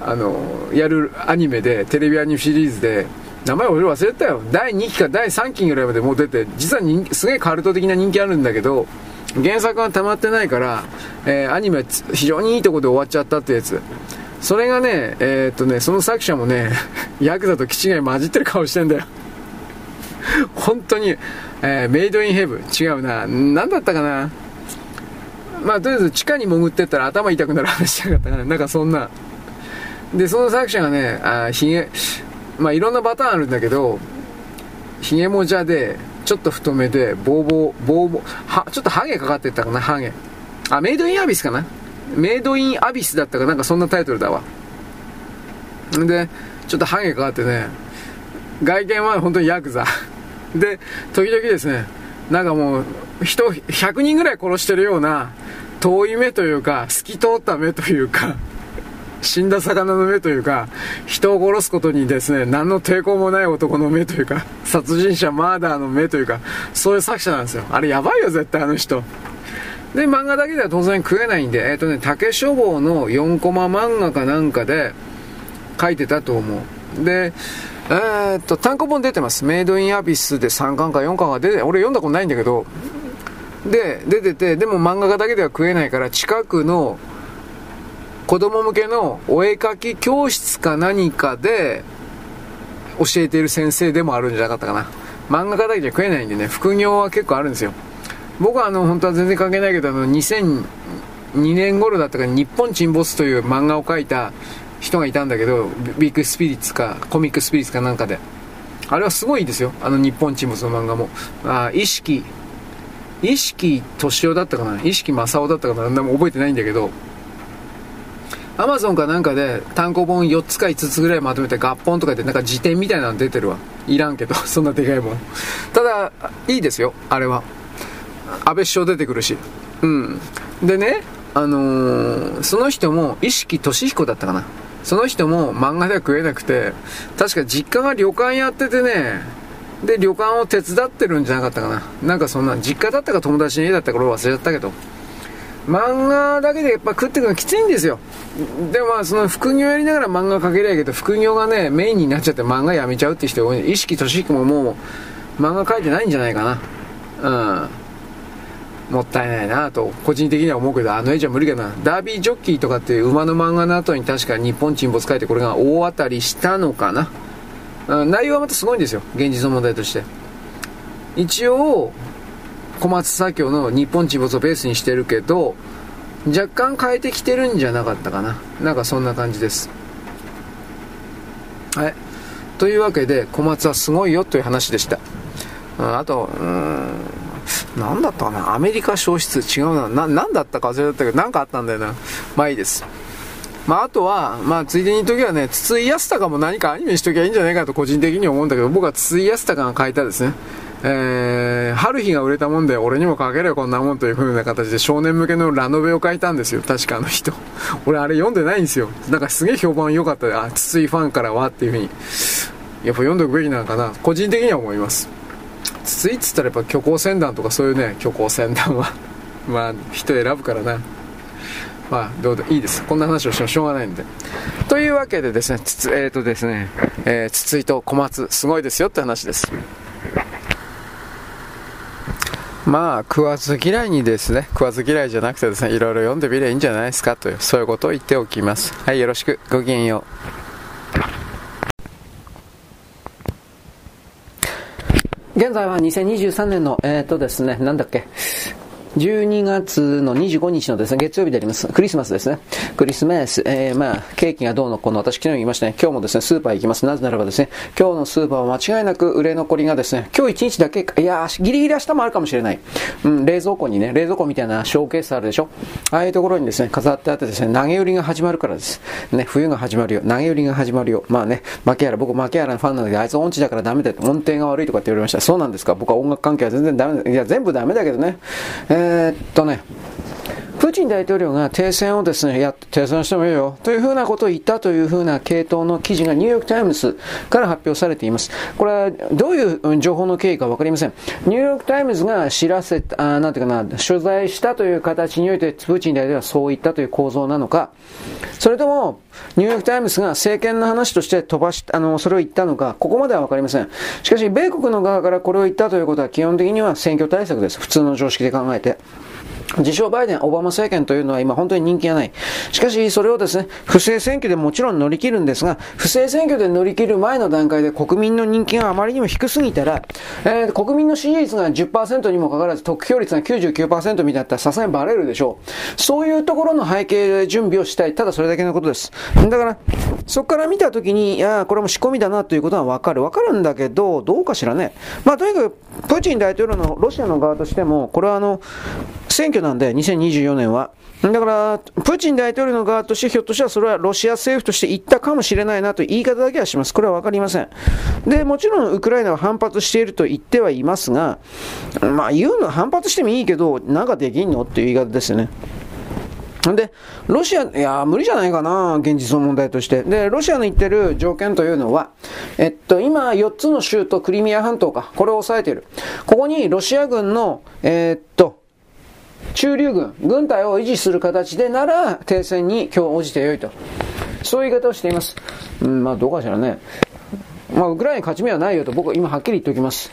あのやるアニメでテレビアニメシリーズで名前俺忘れたよ。第2期か第3期ぐらいまでもう出て実はすげえカルト的な人気あるんだけど原作が溜まってないから、えー、アニメ非常にいいとこで終わっちゃったってやつ。それがねえー、っとねその作者もね ヤクザと気違い混じってる顔してんだよ。本当に、えー、メイドインヘブ違うな。何だったかな？まあ、とりあえず地下に潜ってったら頭痛くなる話じゃなかったかな。なんかそんな。で、その作者がね、あひげ、まあいろんなパターンあるんだけど、ひげもじゃで、ちょっと太めで、ボーボー、ボーボー、は、ちょっとハゲかかってったかな、ハゲ。あ、メイドインアビスかな？メイドインアビスだったかな？んかそんなタイトルだわ。んで、ちょっとハゲかかってね、外見は本当にヤクザ。で、時々ですね、なんかもう、人100人ぐらい殺してるような、遠い目というか、透き通った目というか、死んだ魚の目というか、人を殺すことにですね、何の抵抗もない男の目というか、殺人者マーダーの目というか、そういう作者なんですよ。あれやばいよ、絶対あの人。で、漫画だけでは当然食えないんで、えっ、ー、とね、竹書房の4コマ漫画かなんかで書いてたと思う。で、えー、っと、単行本出てます。メイドインアビスで3巻か4巻が出て、俺読んだことないんだけど、で、出てて、でも漫画家だけでは食えないから、近くの子供向けのお絵描き教室か何かで教えている先生でもあるんじゃなかったかな。漫画家だけじゃ食えないんでね、副業は結構あるんですよ。僕はあの、本当は全然関係ないけど、あの、2002年頃だったかに日本沈没という漫画を描いた人がいたんだけど、ビッグスピリッツか、コミックスピリッツかなんかで。あれはすごいですよ。あの日本沈没の漫画も。あ意識、意識敏夫だったかな？意識正夫だったかな？何も覚えてないんだけど、アマゾンかなんかで単行本4つか5つぐらいまとめて合本とかでなんか辞典みたいなの出てるわ。いらんけど、そんなでかいもん。ただ、いいですよ、あれは。安倍首相出てくるし。うん。でね、あのー、その人も、意識俊彦だったかな？その人も漫画では食えなくて、確か実家が旅館やっててね、で、旅館を手伝ってるんじゃなかったかな。なんかそんな、実家だったか友達の家だったか俺忘れちゃったけど。漫画だけでやっぱ食っていくのきついんですよ。でもまあその副業やりながら漫画描けりゃいいけど、副業がね、メインになっちゃって漫画やめちゃうって人多い。意識とし彦ももう漫画描いてないんじゃないかな。うん。もったいないなと、個人的には思うけど、あの絵じゃ無理かな。ダービージョッキーとかっていう馬の漫画の後に確か日本沈没書いてこれが大当たりしたのかな。うん、内容はまたすごいんですよ。現実の問題として。一応、小松左京の日本沈没をベースにしてるけど、若干変えてきてるんじゃなかったかな。なんかそんな感じです。はい。というわけで、小松はすごいよという話でした。あと、うん、何だったかな？アメリカ消失？違うな。何だったか忘れたけど、何かあったんだよな。まあいいです。まああとは、まあついでに言っときはね、筒井康隆も何かアニメにしときゃいいんじゃないかと個人的に思うんだけど、僕は筒井康隆が書いたですね、えー、春日が売れたもんで、俺にも書けるよこんなもんという風な形で少年向けのラノベを書いたんですよ。確かあの人。俺あれ読んでないんですよ。なんかすげえ評判良かったあ、筒井ファンからはっていう風に。やっぱ読んでおくべきなのかな。個人的には思います。筒井っつったらやっぱ虚構船団とかそういうね、虚構船団は まあ、人選ぶからな。まあ、どうでいいです。こんな話をしてもしょうがないんで。というわけでですね、つえっ、ー、とですね、えー、筒井と小松、すごいですよって話です。まあ、食わず嫌いにですね、食わず嫌いじゃなくてですね、いろいろ読んでみればいいんじゃないですかという、そういうことを言っておきます。はい、よろしく。ごきげんよう。現在は2023年の、えっ、ー、とですね、なんだっけ、12月の25日のですね、月曜日であります。クリスマスですね。クリスマス、えー、まあ、ケーキがどうのこの、私昨日言いましたね、今日もですね、スーパー行きます。なぜならばですね、今日のスーパーは間違いなく売れ残りがですね、今日1日だけ、いやギリギリ明日もあるかもしれない。うん、冷蔵庫にね、冷蔵庫みたいなショーケースあるでしょああいうところにですね、飾ってあってですね、投げ売りが始まるからです。ね、冬が始まるよ。投げ売りが始まるよ。まあね、マキアラ、僕マキアラのファンなんだけど、あいつ音痴だからダメだよ音程が悪いとかって言われました。そうなんですか僕は音楽関係は全然ダメだ。いや、全部ダメだけどね。えー、っとね、プーチン大統領が停戦をですね、や停戦してもいいよというふうなことを言ったというふうな系統の記事がニューヨークタイムズから発表されています。これはどういう情報の経緯かわかりません。ニューヨークタイムズが知らせた、あなんていうかな、取材したという形においてプーチン大統領はそう言ったという構造なのか、それとも、ニューヨークタイムズが政権の話として飛ばし、あの、それを言ったのか、ここまではわかりません。しかし、米国の側からこれを言ったということは基本的には選挙対策です。普通の常識で考えて。自称バイデン、オバマ政権というのは今本当に人気がない。しかし、それをですね、不正選挙でもちろん乗り切るんですが、不正選挙で乗り切る前の段階で国民の人気があまりにも低すぎたら、えー、国民の支持率が10%にもかかわらず得票率が99%みたいだったらさすがにバレるでしょう。そういうところの背景で準備をしたい。ただそれだけのことです。だから、そこから見たときに、いや、これも仕込みだなということはわかる。わかるんだけど、どうかしらね。まあ、とにかく、プーチン大統領のロシアの側としても、これはあの、選挙なんで、2024年は。だから、プーチン大統領の側として、ひょっとしたらそれはロシア政府として言ったかもしれないなという言い方だけはします。これはわかりません。で、もちろん、ウクライナは反発していると言ってはいますが、まあ、言うのは反発してもいいけど、なんかできんのっていう言い方ですよね。で、ロシア、いや、無理じゃないかな、現実の問題として。で、ロシアの言ってる条件というのは、えっと、今、4つの州とクリミア半島か、これを抑えている。ここにロシア軍の、えー、っと、駐留軍、軍隊を維持する形でなら、停戦に今日応じてよいと。そういう言い方をしています。うん、まあ、どうかしらね。まあ、ウクライナに勝ち目はないよと僕は今はっきり言っておきます。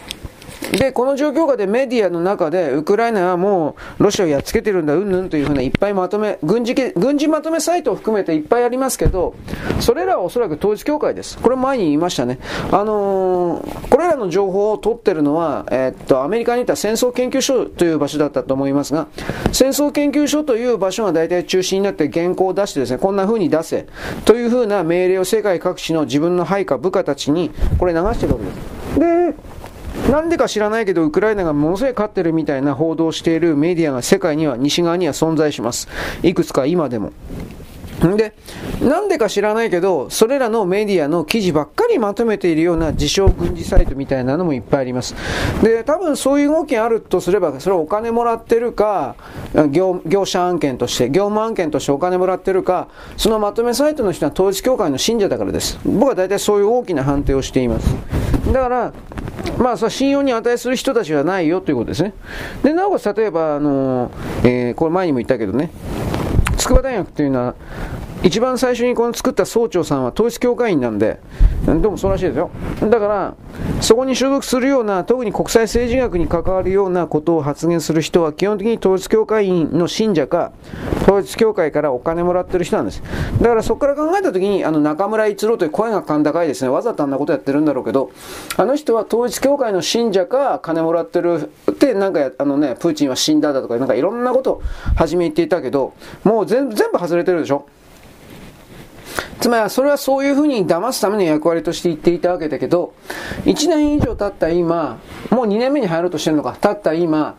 で、この状況下でメディアの中で、ウクライナはもう、ロシアをやっつけてるんだ、うんぬんというふうないっぱいまとめ、軍事軍事まとめサイトを含めていっぱいありますけど、それらはおそらく統一教会です。これ前に言いましたね。あのー、これらの情報を取ってるのは、えー、っと、アメリカにいた戦争研究所という場所だったと思いますが、戦争研究所という場所が大体中心になって原稿を出してですね、こんな風に出せ、という風な命令を世界各地の自分の配下部下たちに、これ流してるわけです。で、なんでか知らないけど、ウクライナがものすごい勝ってるみたいな報道をしているメディアが世界には、西側には存在します。いくつか今でも。で、なんでか知らないけど、それらのメディアの記事ばっかりまとめているような自称軍事サイトみたいなのもいっぱいあります。で、多分そういう動きがあるとすれば、それはお金もらってるか、業業者案件として、業務案件としてお金もらってるか、そのまとめサイトの人は統一教会の信者だからです。僕は大体そういう大きな判定をしています。だから、まあ、そ信用に値する人たちはないよということですね。で、なおかつ例えば、あの、えー、これ前にも言ったけどね、筑波大学というのは、一番最初にこの作った総長さんは統一教会員なんで、どうもそうらしいですよ。だから、そこに所属するような、特に国際政治学に関わるようなことを発言する人は、基本的に統一教会員の信者か、統一教会からお金もらってる人なんです。だからそこから考えたときに、あの中村逸郎という声が甲高いですね、わざとあんなことやってるんだろうけど、あの人は統一教会の信者か、金もらってるって、なんかあのね、プーチンは死んだだとか、なんかいろんなことを初め言っていたけど、もう全部外れてるでしょ。つまりそれはそういうふうに騙すための役割として言っていたわけだけど、1年以上経った今、もう2年目に入ろうとしてるのか、経った今、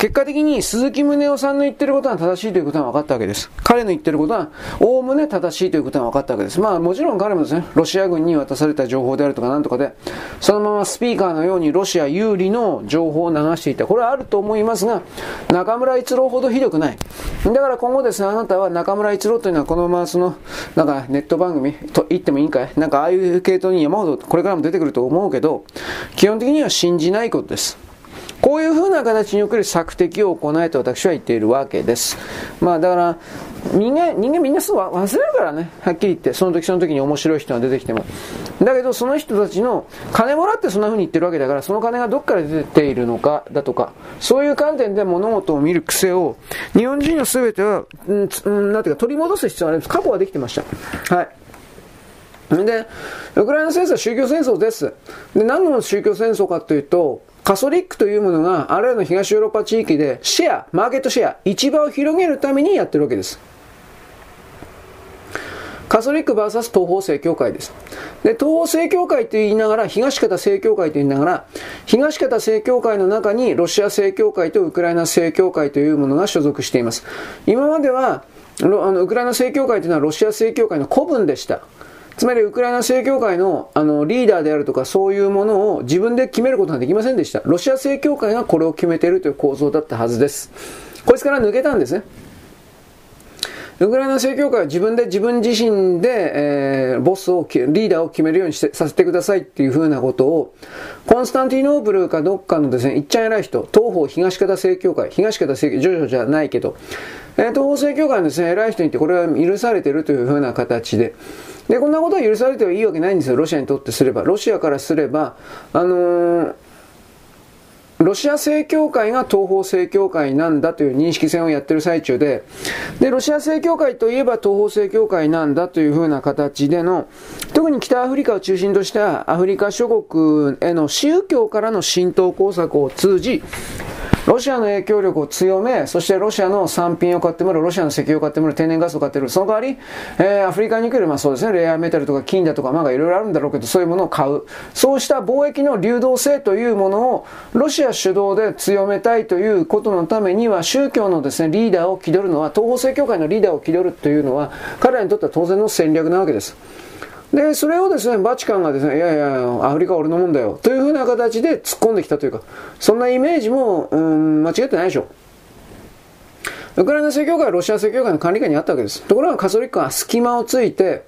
結果的に鈴木宗男さんの言ってることは正しいということが分かったわけです。彼の言ってることは、おおむね正しいということが分かったわけです。まあもちろん彼もですね、ロシア軍に渡された情報であるとかなんとかで、そのままスピーカーのようにロシア有利の情報を流していた。これはあると思いますが、中村逸郎ほどひどくない。だから今後ですね、あなたは中村逸郎というのはこのままその、なんかネット番組と言ってもいいんかい？なんかああいう系統に山ほどこれからも出てくると思うけど、基本的には信じないことです。こういうふうな形における索敵を行えと私は言っているわけです。まあだから、人間、人間みんなすぐ忘れるからね。はっきり言って。その時その時に面白い人が出てきても。だけどその人たちの金もらってそんな風に言ってるわけだから、その金がどっから出ているのかだとか、そういう観点で物事を見る癖を、日本人の全ては、うん、なんていうか取り戻す必要があります。過去はできてました。はい。で、ウクライナ戦争は宗教戦争です。で、何の宗教戦争かというと、カソリックというものがあらゆる東ヨーロッパ地域でシェア、マーケットシェア、市場を広げるためにやってるわけです。カソリック VS 東方正教会です。で、東方正教会と言いながら、東方正教会と言いながら、東方正教会の中にロシア正教会とウクライナ正教会というものが所属しています。今までは、あのウクライナ正教会というのはロシア正教会の古文でした。つまりウクライナ正教会のあのリーダーであるとかそういうものを自分で決めることができませんでした。ロシア正教会がこれを決めているという構造だったはずです。こいつから抜けたんですね。ウクライナ正教会は自分で自分自身で、えー、ボスを、リーダーを決めるようにしてさせてくださいっていうふうなことを、コンスタンティノープルかどっかのですね、いっちゃん偉い人、東方東方正教会、東方正教会、ジョジョじゃないけど、えー、東方正教会のですね、偉い人にってこれは許されているというふうな形で、で、こんなことは許されてはいいわけないんですよ、ロシアにとってすれば。ロシアからすれば、あのー、ロシア正教会が東方正教会なんだという認識戦をやってる最中で、で、ロシア正教会といえば東方正教会なんだというふうな形での、特に北アフリカを中心としたアフリカ諸国への宗教からの浸透工作を通じ、ロシアの影響力を強め、そしてロシアの産品を買ってもらう、ロシアの石油を買ってもらう、天然ガスを買ってもらう、その代わり、えー、アフリカに来る、まあそうですね、レアメタルとか金だとか、まあいろいろあるんだろうけど、そういうものを買う。そうした貿易の流動性というものを、ロシア主導で強めたいということのためには、宗教のですね、リーダーを気取るのは、東方正教会のリーダーを気取るというのは、彼らにとっては当然の戦略なわけです。で、それをですね、バチカンがですね、いやいや、アフリカは俺のもんだよ、というふうな形で突っ込んできたというか、そんなイメージも、うん、間違ってないでしょ。ウクライナ正教会はロシア正教会の管理下にあったわけです。ところがカソリックは隙間をついて、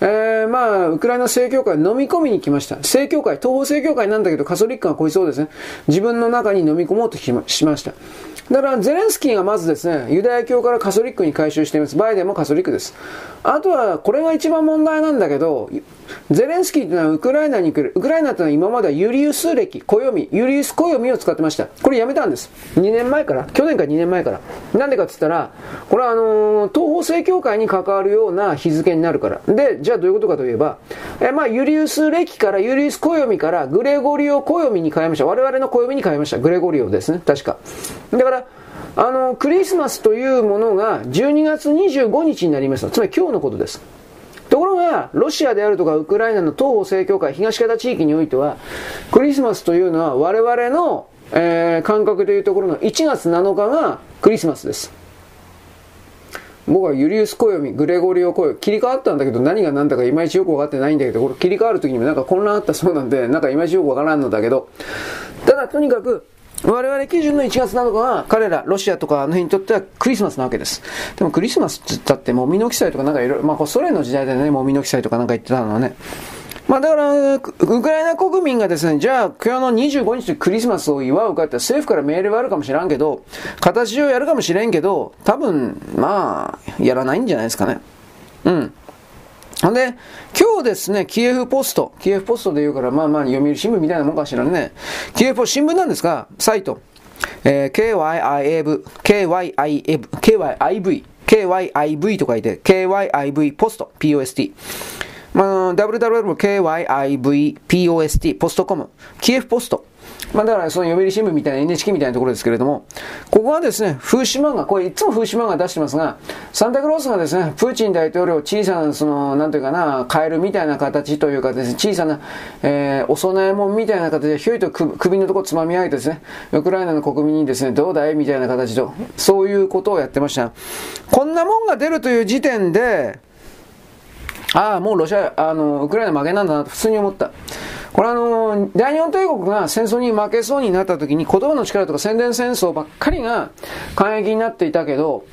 えー、まあ、ウクライナ正教会飲み込みに来ました。正教会、東方正教会なんだけど、カソリックがこいつをですね、自分の中に飲み込もうとしました。だからゼレンスキーがまずですね、ユダヤ教からカソリックに改宗しています。バイデンもカソリックです。あとは、これが一番問題なんだけど、ゼレンスキーというのはウクライナに来る。ウクライナというのは今まではユリウス歴、暦、ユリウス暦を使ってました。これやめたんです。2年前から、去年か2年前から。なんでかって言ったら、これはあのー、東方正教会に関わるような日付になるから。で、じゃあどういうことかといえば、えまあ、ユリウス歴から、ユリウス暦からグレゴリオ暦に変えました。我々の暦に変えました。グレゴリオですね。確か。だから、あの、クリスマスというものが12月25日になりました。つまり今日のことです。ところが、ロシアであるとかウクライナの東方正教会、東方地域においては、クリスマスというのは我々の、えー、感覚でいうところの1月7日がクリスマスです。僕はユリウス暦、グレゴリオ暦、切り替わったんだけど何が何だかいまいちよく分かってないんだけど、これ切り替わる時にもなんか混乱あったそうなんで、なんかいまいちよく分からんのだけど、ただとにかく、我々基準の1月7日は彼ら、ロシアとかあの辺にとってはクリスマスなわけです。でもクリスマスって言ったってもみの記載とかなんかいろいろ、まあソ連の時代でね、もみの記載とかなんか言ってたのはね。まあだから、ウクライナ国民がですね、じゃあ今日の25日クリスマスを祝うかって政府から命令はあるかもしれんけど、形をやるかもしれんけど、多分、まあ、やらないんじゃないですかね。うん。んで、今日ですね、キエフポスト、キエフポストで言うから、まあまあ、読売新聞みたいなもんかしらね。キエフポスト、新聞なんですが、サイト、えー、KYIV、KYIV、KYIV、KYIV と書いて、KYIV ポスト、POST。まあ、www.kyivpost、ポストコム、キエフポスト。まあだからその読売新聞みたいな NHK みたいなところですけれども、ここはですね、風刺漫画、これいつも風刺漫画出してますが、サンタクロースがですね、プーチン大統領小さな、その、なんていうかな、カエルみたいな形というかですね、小さな、えー、お供え物みたいな形で、ひょいと首のところつまみ上げてですね、ウクライナの国民にですね、どうだいみたいな形と、そういうことをやってました。こんなもんが出るという時点で、ああ、もうロシア、あの、ウクライナ負けなんだなと普通に思った。これあの、大日本帝国が戦争に負けそうになった時に言葉の力とか宣伝戦争ばっかりが感激になっていたけど、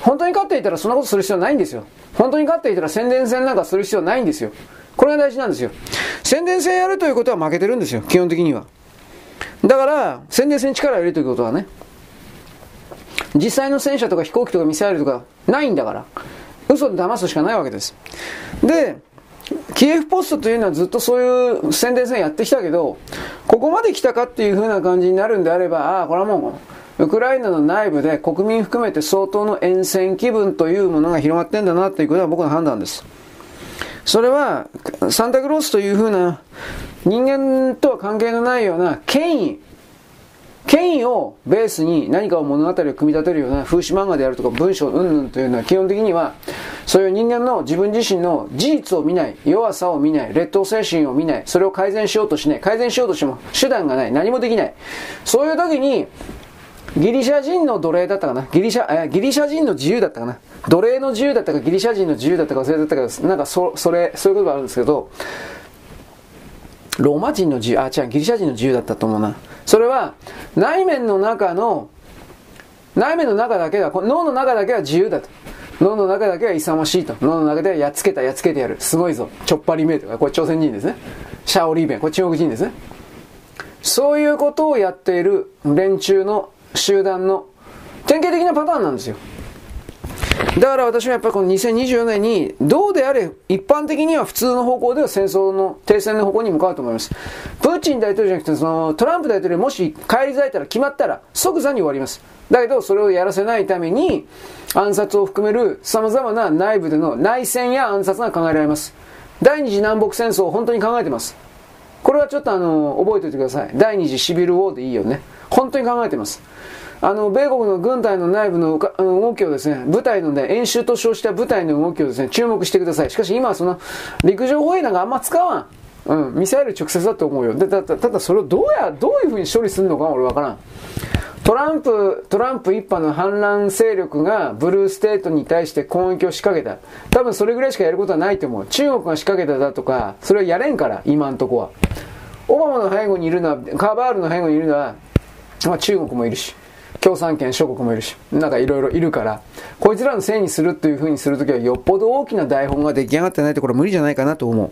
本当に勝っていたらそんなことする必要ないんですよ。本当に勝っていたら宣伝戦なんかする必要ないんですよ。これが大事なんですよ。宣伝戦やるということは負けてるんですよ、基本的には。だから、宣伝戦に力を入れるということはね、実際の戦車とか飛行機とかミサイルとかないんだから、嘘で騙すしかないわけです。で、キエフポストというのはずっとそういう宣伝戦やってきたけど、ここまで来たかっていう風な感じになるんであれば、ああ、これはもう、ウクライナの内部で国民含めて相当の沿線気分というものが広がってんだなということは僕の判断です。それは、サンタクロースという風な人間とは関係のないような権威、権威をベースに何かを物語を組み立てるような風刺漫画であるとか文章云々というのは基本的にはそういう人間の自分自身の事実を見ない、弱さを見ない、劣等精神を見ない、それを改善しようとしない、改善しようとしても手段がない、何もできない。そういう時にギリシャ人の奴隷だったかな。ギリシャ、えギリシャ人の自由だったかな。奴隷の自由だったかギリシャ人の自由だったか忘れてたけど、なんかそ、それ、そういうことがあるんですけど、ローマ人の自由、あ、違う、ギリシャ人の自由だったと思うな。それは、内面の中の、内面の中だけは、脳の中だけは自由だと。脳の中だけは勇ましいと。脳の中ではやっつけた、やっつけてやる。すごいぞ。ちょっぱりめとか、これ朝鮮人ですね。シャオリーベン、これ中国人ですね。そういうことをやっている連中の集団の典型的なパターンなんですよ。だから私はやっぱりこの2024年に、どうであれ、一般的には普通の方向では戦争の、停戦の方向に向かうと思います。プーチン大統領じゃなくて、その、トランプ大統領もし返り咲いたら決まったら、即座に終わります。だけど、それをやらせないために、暗殺を含める様々な内部での内戦や暗殺が考えられます。第二次南北戦争を本当に考えてます。これはちょっとあの、覚えておいてください。第二次シビルウォーでいいよね。本当に考えてます。あの、米国の軍隊の内部の動きをですね、部隊のね、演習と称した部隊の動きをですね、注目してください。しかし今はその、陸上砲兵なんかあんま使わん。うん、ミサイル直接だと思うよ。で、ただ、ただそれをどうや、どういうふうに処理するのか俺わからん。トランプ、トランプ一派の反乱勢力がブルーステートに対して攻撃を仕掛けた。多分それぐらいしかやることはないと思う。中国が仕掛けただとか、それはやれんから、今んとこは。オバマの背後にいるのは、カバールの背後にいるのは、まあ中国もいるし。共産権諸国もいるし、なんかいろいろいるから、こいつらのせいにするっていう風にするときはよっぽど大きな台本が出来上がってないところ無理じゃないかなと思う。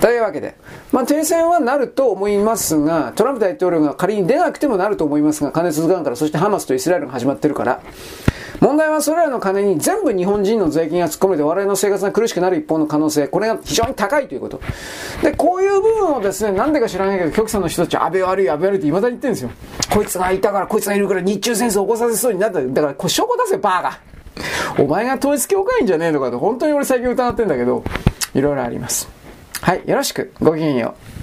というわけで、まあ停戦はなると思いますが、トランプ大統領が仮に出なくてもなると思いますが、金続かんから、そしてハマスとイスラエルが始まってるから、問題はそれらの金に全部日本人の税金が突っ込めて我々の生活が苦しくなる一方の可能性、これが非常に高いということ。で、こういう部分をですね、なんでか知らないけど、極左の人たち安倍悪い、安倍悪いって未だに言ってるんですよ。こいつがいたから、こいつがいるから日中戦争を起こさせそうになった。だから、これ証拠出せ、バーが。お前が統一教会員じゃねえのかと、本当に俺最近疑ってんだけど、いろいろあります。はい、よろしく。ごきげんよう。